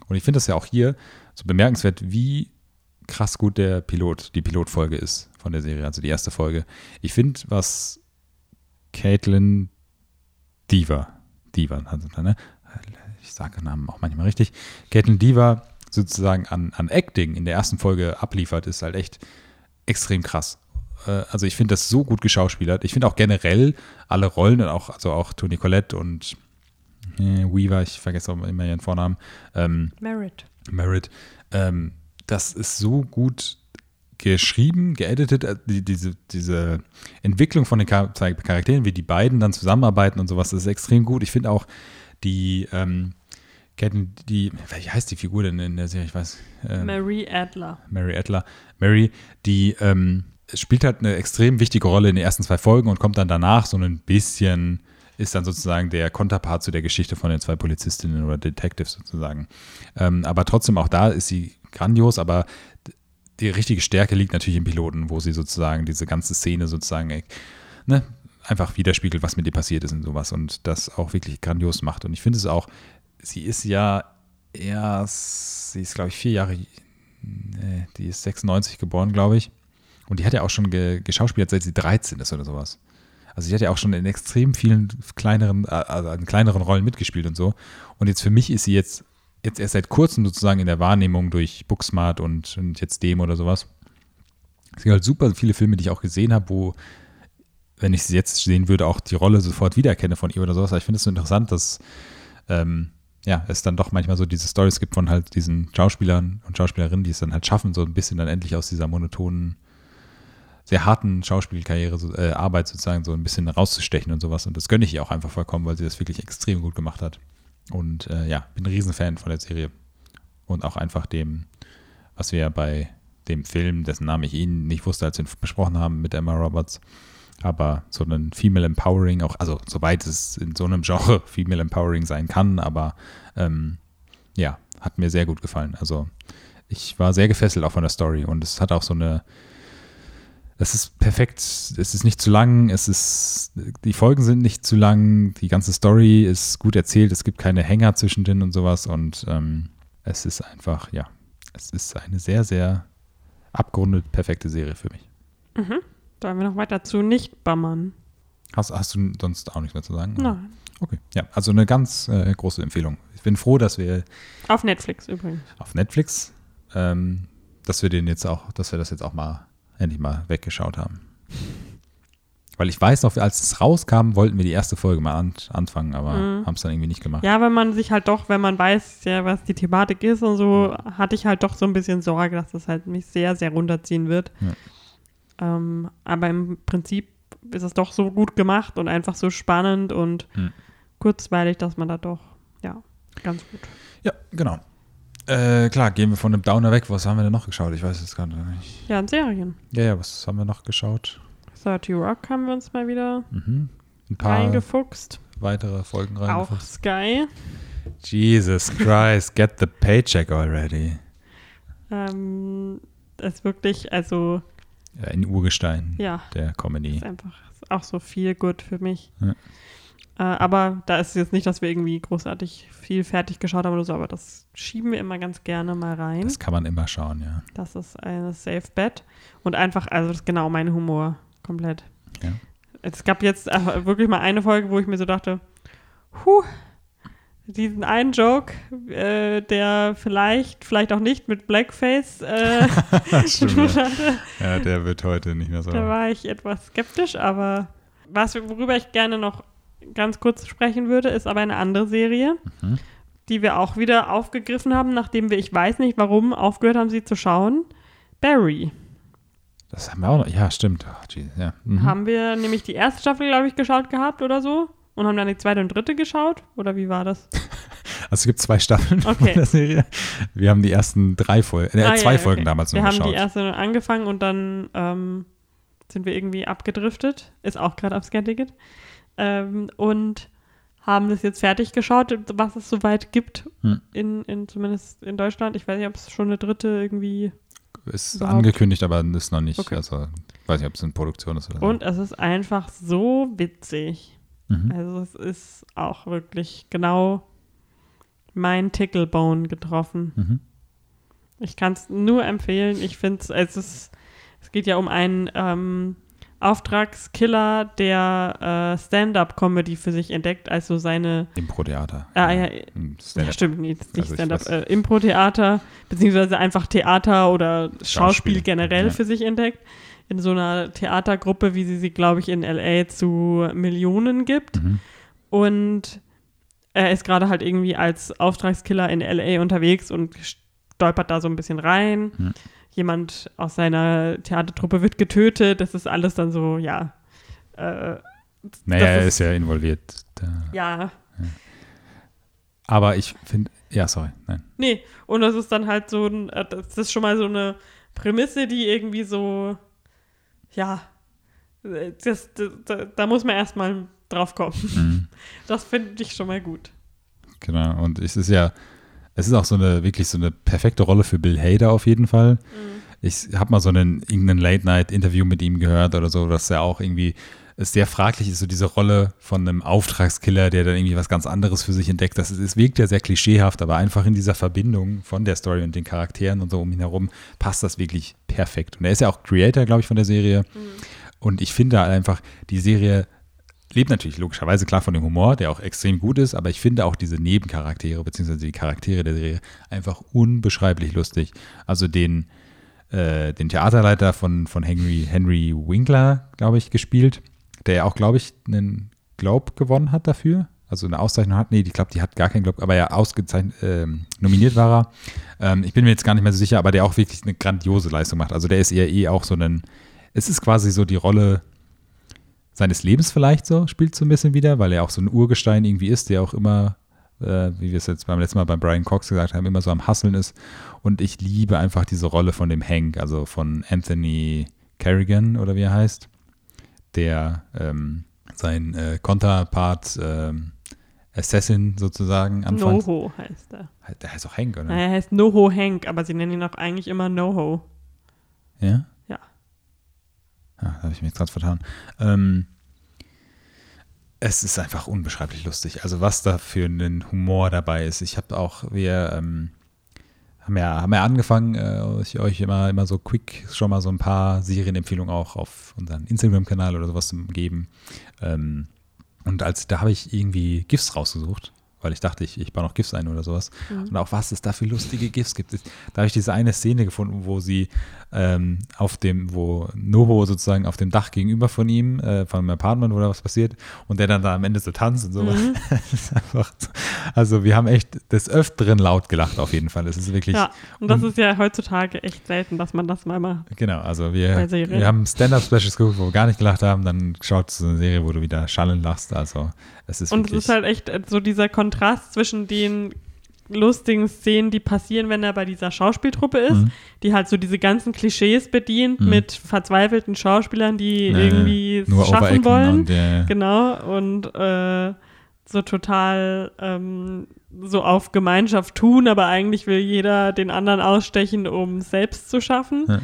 Und ich finde das ja auch hier so bemerkenswert, wie krass gut der Pilot, die Pilotfolge ist von der Serie, also die erste Folge. Ich finde, was Caitlin Diva, Diva, also, ne? ich sage Namen auch manchmal richtig, Caitlin Diva sozusagen an, an Acting in der ersten Folge abliefert, ist halt echt extrem krass. Äh, Also ich finde das so gut geschauspielert. Ich finde auch generell alle Rollen, also auch Toni Collette und Weaver, ich vergesse auch immer ihren Vornamen, ähm, Merit. Merit, ähm, das ist so gut geschrieben, geeditet, äh, die, diese, diese Entwicklung von den Char Charakteren, wie die beiden dann zusammenarbeiten und sowas, ist extrem gut. Ich finde auch die ähm, Ketten, die, wie heißt die Figur denn in der Serie? Ich weiß. Ähm, Mary Adler. Mary Adler. Mary, die ähm, spielt halt eine extrem wichtige Rolle in den ersten zwei Folgen und kommt dann danach so ein bisschen, ist dann sozusagen der Konterpart zu der Geschichte von den zwei Polizistinnen oder Detectives sozusagen. Ähm, aber trotzdem auch da ist sie grandios, aber die richtige Stärke liegt natürlich im Piloten, wo sie sozusagen diese ganze Szene sozusagen ey, ne, einfach widerspiegelt, was mit ihr passiert ist und sowas und das auch wirklich grandios macht. Und ich finde es auch, sie ist ja Ja, sie ist, glaube ich, vier Jahre. Nee, die ist 96 geboren, glaube ich. Und die hat ja auch schon ge geschauspielert, seit sie 13 ist oder sowas. Also sie hat ja auch schon in extrem vielen kleineren, also in kleineren Rollen mitgespielt und so. Und jetzt für mich ist sie jetzt, jetzt erst seit kurzem sozusagen in der Wahrnehmung durch Booksmart und, und jetzt dem oder sowas. Es gibt halt super viele Filme, die ich auch gesehen habe, wo, wenn ich sie jetzt sehen würde, auch die Rolle sofort wiedererkenne von ihr oder sowas. Aber ich finde es so interessant, dass ähm, ja, es dann doch manchmal so diese Stories gibt von halt diesen Schauspielern und Schauspielerinnen, die es dann halt schaffen, so ein bisschen dann endlich aus dieser monotonen sehr harten Schauspielkarriere, so, äh, Arbeit sozusagen so ein bisschen rauszustechen und sowas. Und das gönne ich ihr auch einfach vollkommen, weil sie das wirklich extrem gut gemacht hat. Und äh, ja, bin ein Riesenfan von der Serie. Und auch einfach dem, was wir bei dem Film, dessen Namen ich Ihnen nicht wusste, als wir ihn besprochen haben mit Emma Roberts, aber so ein Female Empowering, auch, also soweit es in so einem Genre Female Empowering sein kann, aber ähm, ja, hat mir sehr gut gefallen. Also ich war sehr gefesselt auch von der Story und es hat auch so eine es ist perfekt, es ist nicht zu lang, es ist, die Folgen sind nicht zu lang, die ganze Story ist gut erzählt, es gibt keine Hänger zwischendrin und sowas und ähm, es ist einfach, ja, es ist eine sehr, sehr abgerundet perfekte Serie für mich. Mhm. Sollen wir noch weiter zu Nicht-Bammern? Hast, hast du sonst auch nichts mehr zu sagen? Nein. Okay, ja, also eine ganz äh, große Empfehlung. Ich bin froh, dass wir Auf Netflix übrigens. auf Netflix, ähm, dass wir den jetzt auch, dass wir das jetzt auch mal endlich mal weggeschaut haben. Weil ich weiß noch, als es rauskam, wollten wir die erste Folge mal an, anfangen, aber Mhm. haben es dann irgendwie nicht gemacht. Ja, wenn man sich halt doch, wenn man weiß, ja, was die Thematik ist und so, hatte ich halt doch so ein bisschen Sorge, dass das halt mich sehr, sehr runterziehen wird. Ähm, aber im Prinzip ist es doch so gut gemacht und einfach so spannend und Mhm. kurzweilig, dass man da doch, ja, ganz gut. Ja, genau. Äh, klar, gehen wir von dem Downer weg. Was haben wir denn noch geschaut? Ich weiß es gar nicht. Ja, in Serien. Ja, ja, was haben wir noch geschaut? 30 Rock haben wir uns mal wieder Mhm. Ein paar reingefuchst. weitere Folgen Auch reingefuchst. Sky. Jesus Christ, get the paycheck already. Ähm, ist wirklich, also, Ja, ein Urgestein ja, der Comedy. ist einfach auch so viel gut für mich. Ja. Äh, aber da ist es jetzt nicht, dass wir irgendwie großartig viel fertig geschaut haben oder so, aber das schieben wir immer ganz gerne mal rein. Das Das, kann man immer schauen, ja. ist eine Safe Bet. Und einfach, also das ist genau mein Humor, komplett. Ja. Es gab jetzt äh, wirklich mal eine Folge, wo ich mir so dachte, huh, diesen einen Joke, äh, der vielleicht, vielleicht auch nicht mit Blackface äh, Stimmt, ja. hatte. ja, der wird heute nicht mehr so. Da war ich etwas skeptisch, aber was, worüber ich gerne noch ganz kurz sprechen würde, ist aber eine andere Serie, Mhm. die wir auch wieder aufgegriffen haben, nachdem wir, ich weiß nicht warum, aufgehört haben, sie zu schauen. Barry. Das haben wir auch noch. Ja, stimmt. Ach, geez, ja. Mhm. Haben wir nämlich die erste Staffel, glaube ich, geschaut gehabt oder so und haben dann die zweite und dritte geschaut? Oder wie war das? Also es gibt zwei Staffeln Okay. von der Serie. Wir haben die ersten drei Folgen, äh, Ah, zwei ja, Folgen okay. damals Wir noch haben geschaut. die erste angefangen und dann ähm, sind wir irgendwie abgedriftet. Ist auch gerade auf Scan-Ticket. Ähm, und haben das jetzt fertig geschaut, was es soweit gibt, Hm. in, in, zumindest in Deutschland. Ich weiß nicht, ob es schon eine dritte irgendwie. Ist überhaupt- angekündigt, aber ist noch nicht. Okay. Also weiß nicht, ob es in Produktion ist oder so. Und es ist einfach so witzig. Mhm. Also es ist auch wirklich genau mein Ticklebone getroffen. Mhm. Ich kann es nur empfehlen. Ich finde es, es ist, es geht ja um einen ähm, Auftragskiller, der äh, Stand-up-Comedy für sich entdeckt, also seine, Impro-Theater. ah ja, Hm, ja stimmt, nicht, nicht Also Stand-up, äh, Impro-Theater, beziehungsweise einfach Theater oder Schauspiel, Schauspiel, generell ja. für sich entdeckt. In so einer Theatergruppe, wie sie sie, glaube ich, in L.A. zu Millionen gibt. Mhm. Und er ist gerade halt irgendwie als Auftragskiller in LA unterwegs und stolpert da so ein bisschen rein. Hm. Jemand aus seiner Theatertruppe wird getötet. Das ist alles dann so, ja. Äh, Naja, er ist- ist ja involviert. Da. ja. Aber ich finde, ja, sorry, nein. Nee, und das ist dann halt so ein, äh, das ist schon mal so eine Prämisse, die irgendwie so, ja, das, da, da muss man erstmal drauf kommen. Mhm. Das finde ich schon mal gut. Genau. Und es ist ja, es ist auch so eine, wirklich so eine perfekte Rolle für Bill Hader auf jeden Fall. Mhm. Ich habe mal so einen irgendein Late-Night-Interview mit ihm gehört oder so, dass er auch irgendwie es sehr fraglich ist, so diese Rolle von einem Auftragskiller, der dann irgendwie was ganz anderes für sich entdeckt. Das ist, es wirkt ja sehr klischeehaft, aber einfach in dieser Verbindung von der Story und den Charakteren und so um ihn herum passt das wirklich perfekt. Und er ist ja auch Creator, glaube ich, von der Serie. Mhm. Und ich finde einfach, die Serie lebt natürlich logischerweise klar von dem Humor, der auch extrem gut ist, aber ich finde auch diese Nebencharaktere, beziehungsweise die Charaktere der Serie einfach unbeschreiblich lustig. Also den, äh, den Theaterleiter von, von Henry, Henry Winkler, glaube ich, gespielt der ja auch, glaube ich, einen Globe gewonnen hat dafür. Also eine Auszeichnung hat. Nee, ich glaube, die hat gar keinen Globe, aber ja, ausgezeichnet, äh, nominiert war er. Ähm, ich bin mir jetzt gar nicht mehr so sicher, aber der auch wirklich eine grandiose Leistung macht. Also der ist eher eh auch so ein, es ist quasi so die Rolle seines Lebens vielleicht so, spielt so ein bisschen wieder, weil er auch so ein Urgestein irgendwie ist, der auch immer, äh, wie wir es jetzt beim letzten Mal bei Brian Cox gesagt haben, immer so am Hasseln ist. Und ich liebe einfach diese Rolle von dem Hank, also von Anthony Kerrigan oder wie er heißt der ähm, sein äh, Konterpart ähm, Assassin sozusagen anfangs. Noho heißt er. Der heißt auch Hank, oder? Na, er heißt Noho Hank, aber sie nennen ihn auch eigentlich immer Noho. Ja? Ja. Habe ich mich gerade vertan. Ähm, es ist einfach unbeschreiblich lustig. Also was da für ein Humor dabei ist. Ich habe auch, wir ähm, haben ja, haben ja angefangen, äh, euch, euch immer, immer so quick schon mal so ein paar Serienempfehlungen auch auf unseren Instagram-Kanal oder sowas zu geben. Ähm, und als da habe ich irgendwie GIFs rausgesucht weil ich dachte, ich, ich baue noch GIFs ein oder sowas. Mhm. Und auch was es da für lustige GIFs gibt. Da habe ich diese eine Szene gefunden, wo sie ähm, auf dem, wo Noho sozusagen auf dem Dach gegenüber von ihm, äh, von einem Apartment, wo da was passiert, und der dann da am Ende so tanzt und sowas. Mhm. so. Also wir haben echt des Öfteren laut gelacht auf jeden Fall. Es ist wirklich. Ja, und das ist ja heutzutage echt selten, dass man das mal macht. Genau, also wir, wir haben Stand-Up-Specials geguckt, wo wir gar nicht gelacht haben, dann schaut so eine Serie, wo du wieder schallen lachst. Also es ist Und es ist halt echt so dieser Kontrast zwischen den lustigen Szenen, die passieren, wenn er bei dieser Schauspieltruppe ist, mhm. die halt so diese ganzen Klischees bedient mhm. mit verzweifelten Schauspielern, die nee, irgendwie es schaffen wollen. Und, yeah. Genau, und äh, so total ähm, so auf Gemeinschaft tun, aber eigentlich will jeder den anderen ausstechen, um selbst zu schaffen. Ja.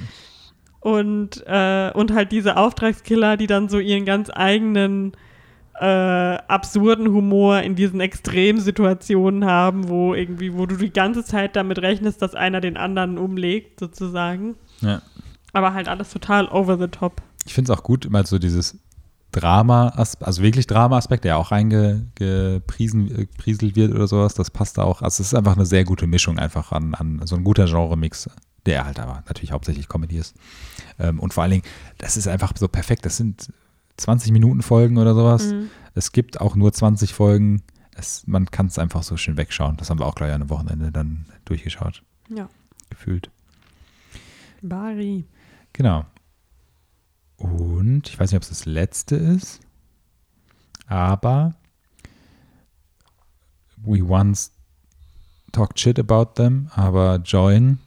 Und, äh, und halt diese Auftragskiller, die dann so ihren ganz eigenen äh, absurden Humor in diesen Extremsituationen haben, wo irgendwie, wo du die ganze Zeit damit rechnest, dass einer den anderen umlegt, sozusagen. Ja. Aber halt alles total over the top. Ich finde es auch gut, immer so dieses Drama, also wirklich Drama-Aspekt, der auch reingeprieselt wird oder sowas, das passt da auch. Also es ist einfach eine sehr gute Mischung einfach an, an so ein guter Genre-Mix, der halt aber natürlich hauptsächlich Comedy ist. Ähm, und vor allen Dingen, das ist einfach so perfekt. Das sind 20 Minuten Folgen oder sowas. Mhm. Es gibt auch nur 20 Folgen. Es, man kann es einfach so schön wegschauen. Das haben wir auch gleich an einem Wochenende dann durchgeschaut. Ja. Gefühlt. Bari. Genau. Und ich weiß nicht, ob es das letzte ist, aber we once talked shit about them, aber Join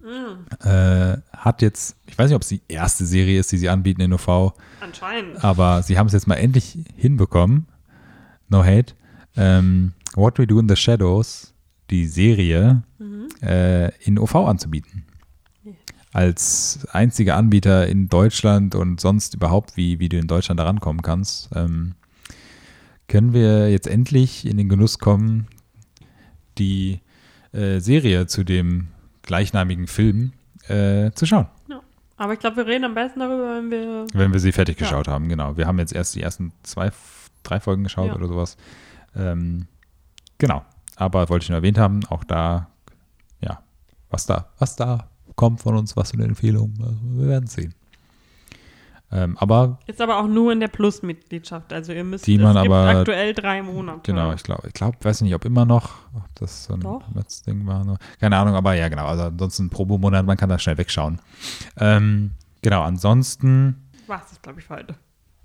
mm. äh, hat jetzt, ich weiß nicht, ob es die erste Serie ist, die sie anbieten in OV. Anscheinend. Aber sie haben es jetzt mal endlich hinbekommen. No hate. Ähm, What We Do in the Shadows, die Serie, mhm. äh, in OV anzubieten. Als einziger Anbieter in Deutschland und sonst überhaupt, wie, wie du in Deutschland da rankommen kannst, ähm, können wir jetzt endlich in den Genuss kommen, die äh, Serie zu dem gleichnamigen Film äh, zu schauen. Ja. Aber ich glaube, wir reden am besten darüber, wenn wir. Wenn wir sie fertig ja. geschaut haben, genau. Wir haben jetzt erst die ersten zwei, drei Folgen geschaut ja. oder sowas. Ähm, genau. Aber wollte ich nur erwähnt haben, auch da, ja, was da, was da kommt von uns, was für eine Empfehlung, wir werden sehen. Ähm, aber ist aber auch nur in der Plus-Mitgliedschaft. Also ihr müsst die man es gibt aber, aktuell drei Monate. Genau, ich glaube, ich glaube, weiß nicht, ob immer noch, ob das so ein Doch. letztes Ding war. Nur. Keine Ahnung, aber ja, genau. Also ansonsten Probo-Monat, man kann da schnell wegschauen. Ähm, genau, ansonsten. War es, glaube ich, für heute.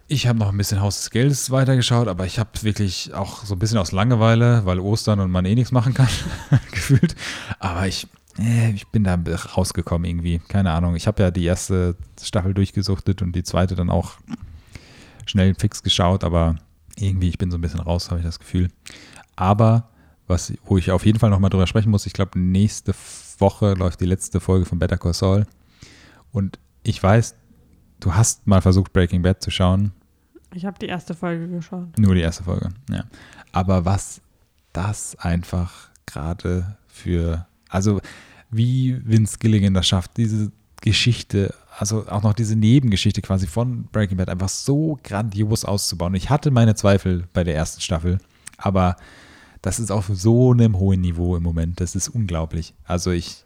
Ich habe noch ein bisschen Haus des Geldes weitergeschaut, aber ich habe wirklich auch so ein bisschen aus Langeweile, weil Ostern und man eh nichts machen kann, gefühlt. Aber ich ich bin da rausgekommen irgendwie. Keine Ahnung. Ich habe ja die erste Staffel durchgesuchtet und die zweite dann auch schnell fix geschaut, aber irgendwie, ich bin so ein bisschen raus, habe ich das Gefühl. Aber was, wo ich auf jeden Fall nochmal drüber sprechen muss, ich glaube, nächste Woche läuft die letzte Folge von Better Call Saul. Und ich weiß, du hast mal versucht, Breaking Bad zu schauen. Ich habe die erste Folge geschaut. Nur die erste Folge, ja. Aber was das einfach gerade für, also wie Vince Gilligan das schafft, diese Geschichte, also auch noch diese Nebengeschichte quasi von Breaking Bad einfach so grandios auszubauen. Ich hatte meine Zweifel bei der ersten Staffel, aber das ist auf so einem hohen Niveau im Moment. Das ist unglaublich. Also ich,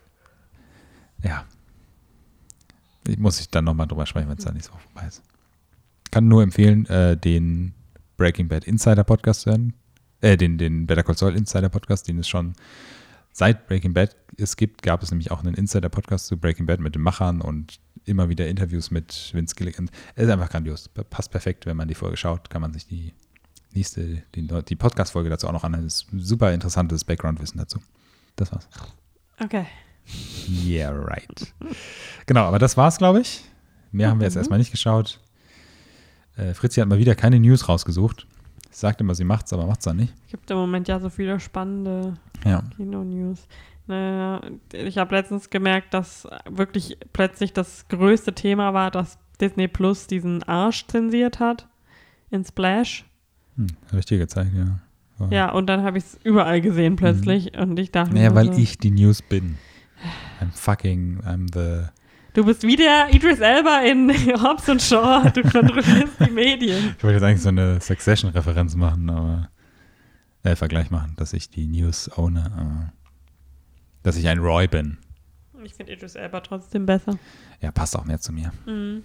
ja, ich muss ich dann nochmal drüber sprechen, wenn es dann nicht so vorbei ist. Kann nur empfehlen, äh, den Breaking Bad Insider Podcast zu hören. Äh, den, den Better Call Saul Insider Podcast, den es schon seit Breaking Bad es gibt, gab es nämlich auch einen Insider Podcast zu Breaking Bad mit den Machern und immer wieder Interviews mit Vince Gilligan. Es ist einfach grandios. Passt perfekt, wenn man die Folge schaut, kann man sich die nächste, die, die Podcast-Folge dazu auch noch anhören. Das ist super interessantes Background-Wissen dazu. Das war's. Okay. Yeah, right. genau, aber das war's, glaube ich. Mehr haben wir jetzt Mhm. erstmal nicht geschaut. Äh, Fritzi hat mal wieder keine News rausgesucht. Sagt immer, sie macht's, aber macht's dann nicht. Es gibt im Moment ja so viele spannende Ja. Kino-News. Naja, ich habe letztens gemerkt, dass wirklich plötzlich das größte Thema war, dass Disney Plus diesen Arsch zensiert hat in Splash. Hm, hab ich dir gezeigt, ja. War- Ja, und dann habe ich es überall gesehen plötzlich und ich dachte Naja, weil so, ich die News bin. I'm fucking, I'm the. Du bist wie der Idris Elba in Hobbs und Shaw, du kontrollierst die Medien. Ich wollte jetzt eigentlich so eine Succession-Referenz machen, aber. Äh, Vergleich machen, dass ich die News owne, aber. Dass ich ein Roy bin. Ich finde Idris Elba trotzdem besser. Ja, passt auch mehr zu mir. Mhm.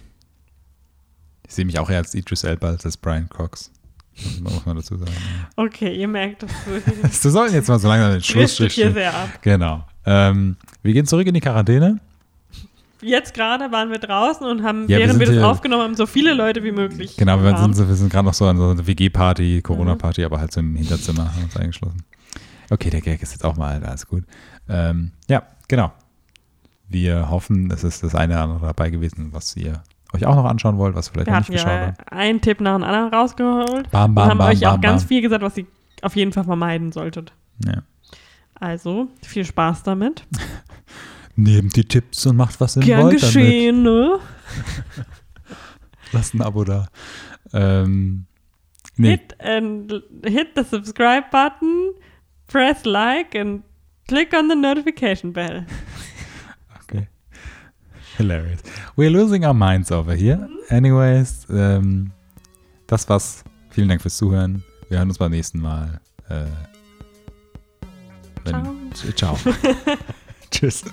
Ich sehe mich auch eher als Idris Elba als als Brian Cox. Muss man, muss man dazu sagen. Okay, ihr merkt, dass du Wir sollten jetzt mal so langsam den Schlussstrich hier sehr ab. Genau. Ähm, wir gehen zurück in die Quarantäne. Jetzt gerade waren wir draußen und haben, Ja, wir während sind wir, das aufgenommen haben, so viele Leute wie möglich. Genau, wir waren. sind, wir sind gerade noch so an so einer WG-Party, Corona-Party, aber halt so im Hinterzimmer haben uns eingeschlossen. Okay, der Gag ist jetzt auch mal, alles gut. Ähm, ja, genau. Wir hoffen, es ist das eine oder andere dabei gewesen, was ihr euch auch noch anschauen wollt, was vielleicht Wir noch nicht geschaut ja habt. einen Tipp nach dem anderen rausgeholt Bam, und bam, haben bam, euch auch bam, ganz bam. viel gesagt, was ihr auf jeden Fall vermeiden solltet. Ja. Also, viel Spaß damit. Nehmt die Tipps und macht was ihr Gern wollt geschehen, ne? Lasst ein Abo da. Ähm, nee, Hit, and, hit the subscribe button, press like and click on the notification bell. Okay. Hilarious. We're losing our minds over here. Anyways, ähm, das war's. Vielen Dank fürs Zuhören. Wir hören uns beim nächsten Mal. Äh, wenn, ciao. Tschüss.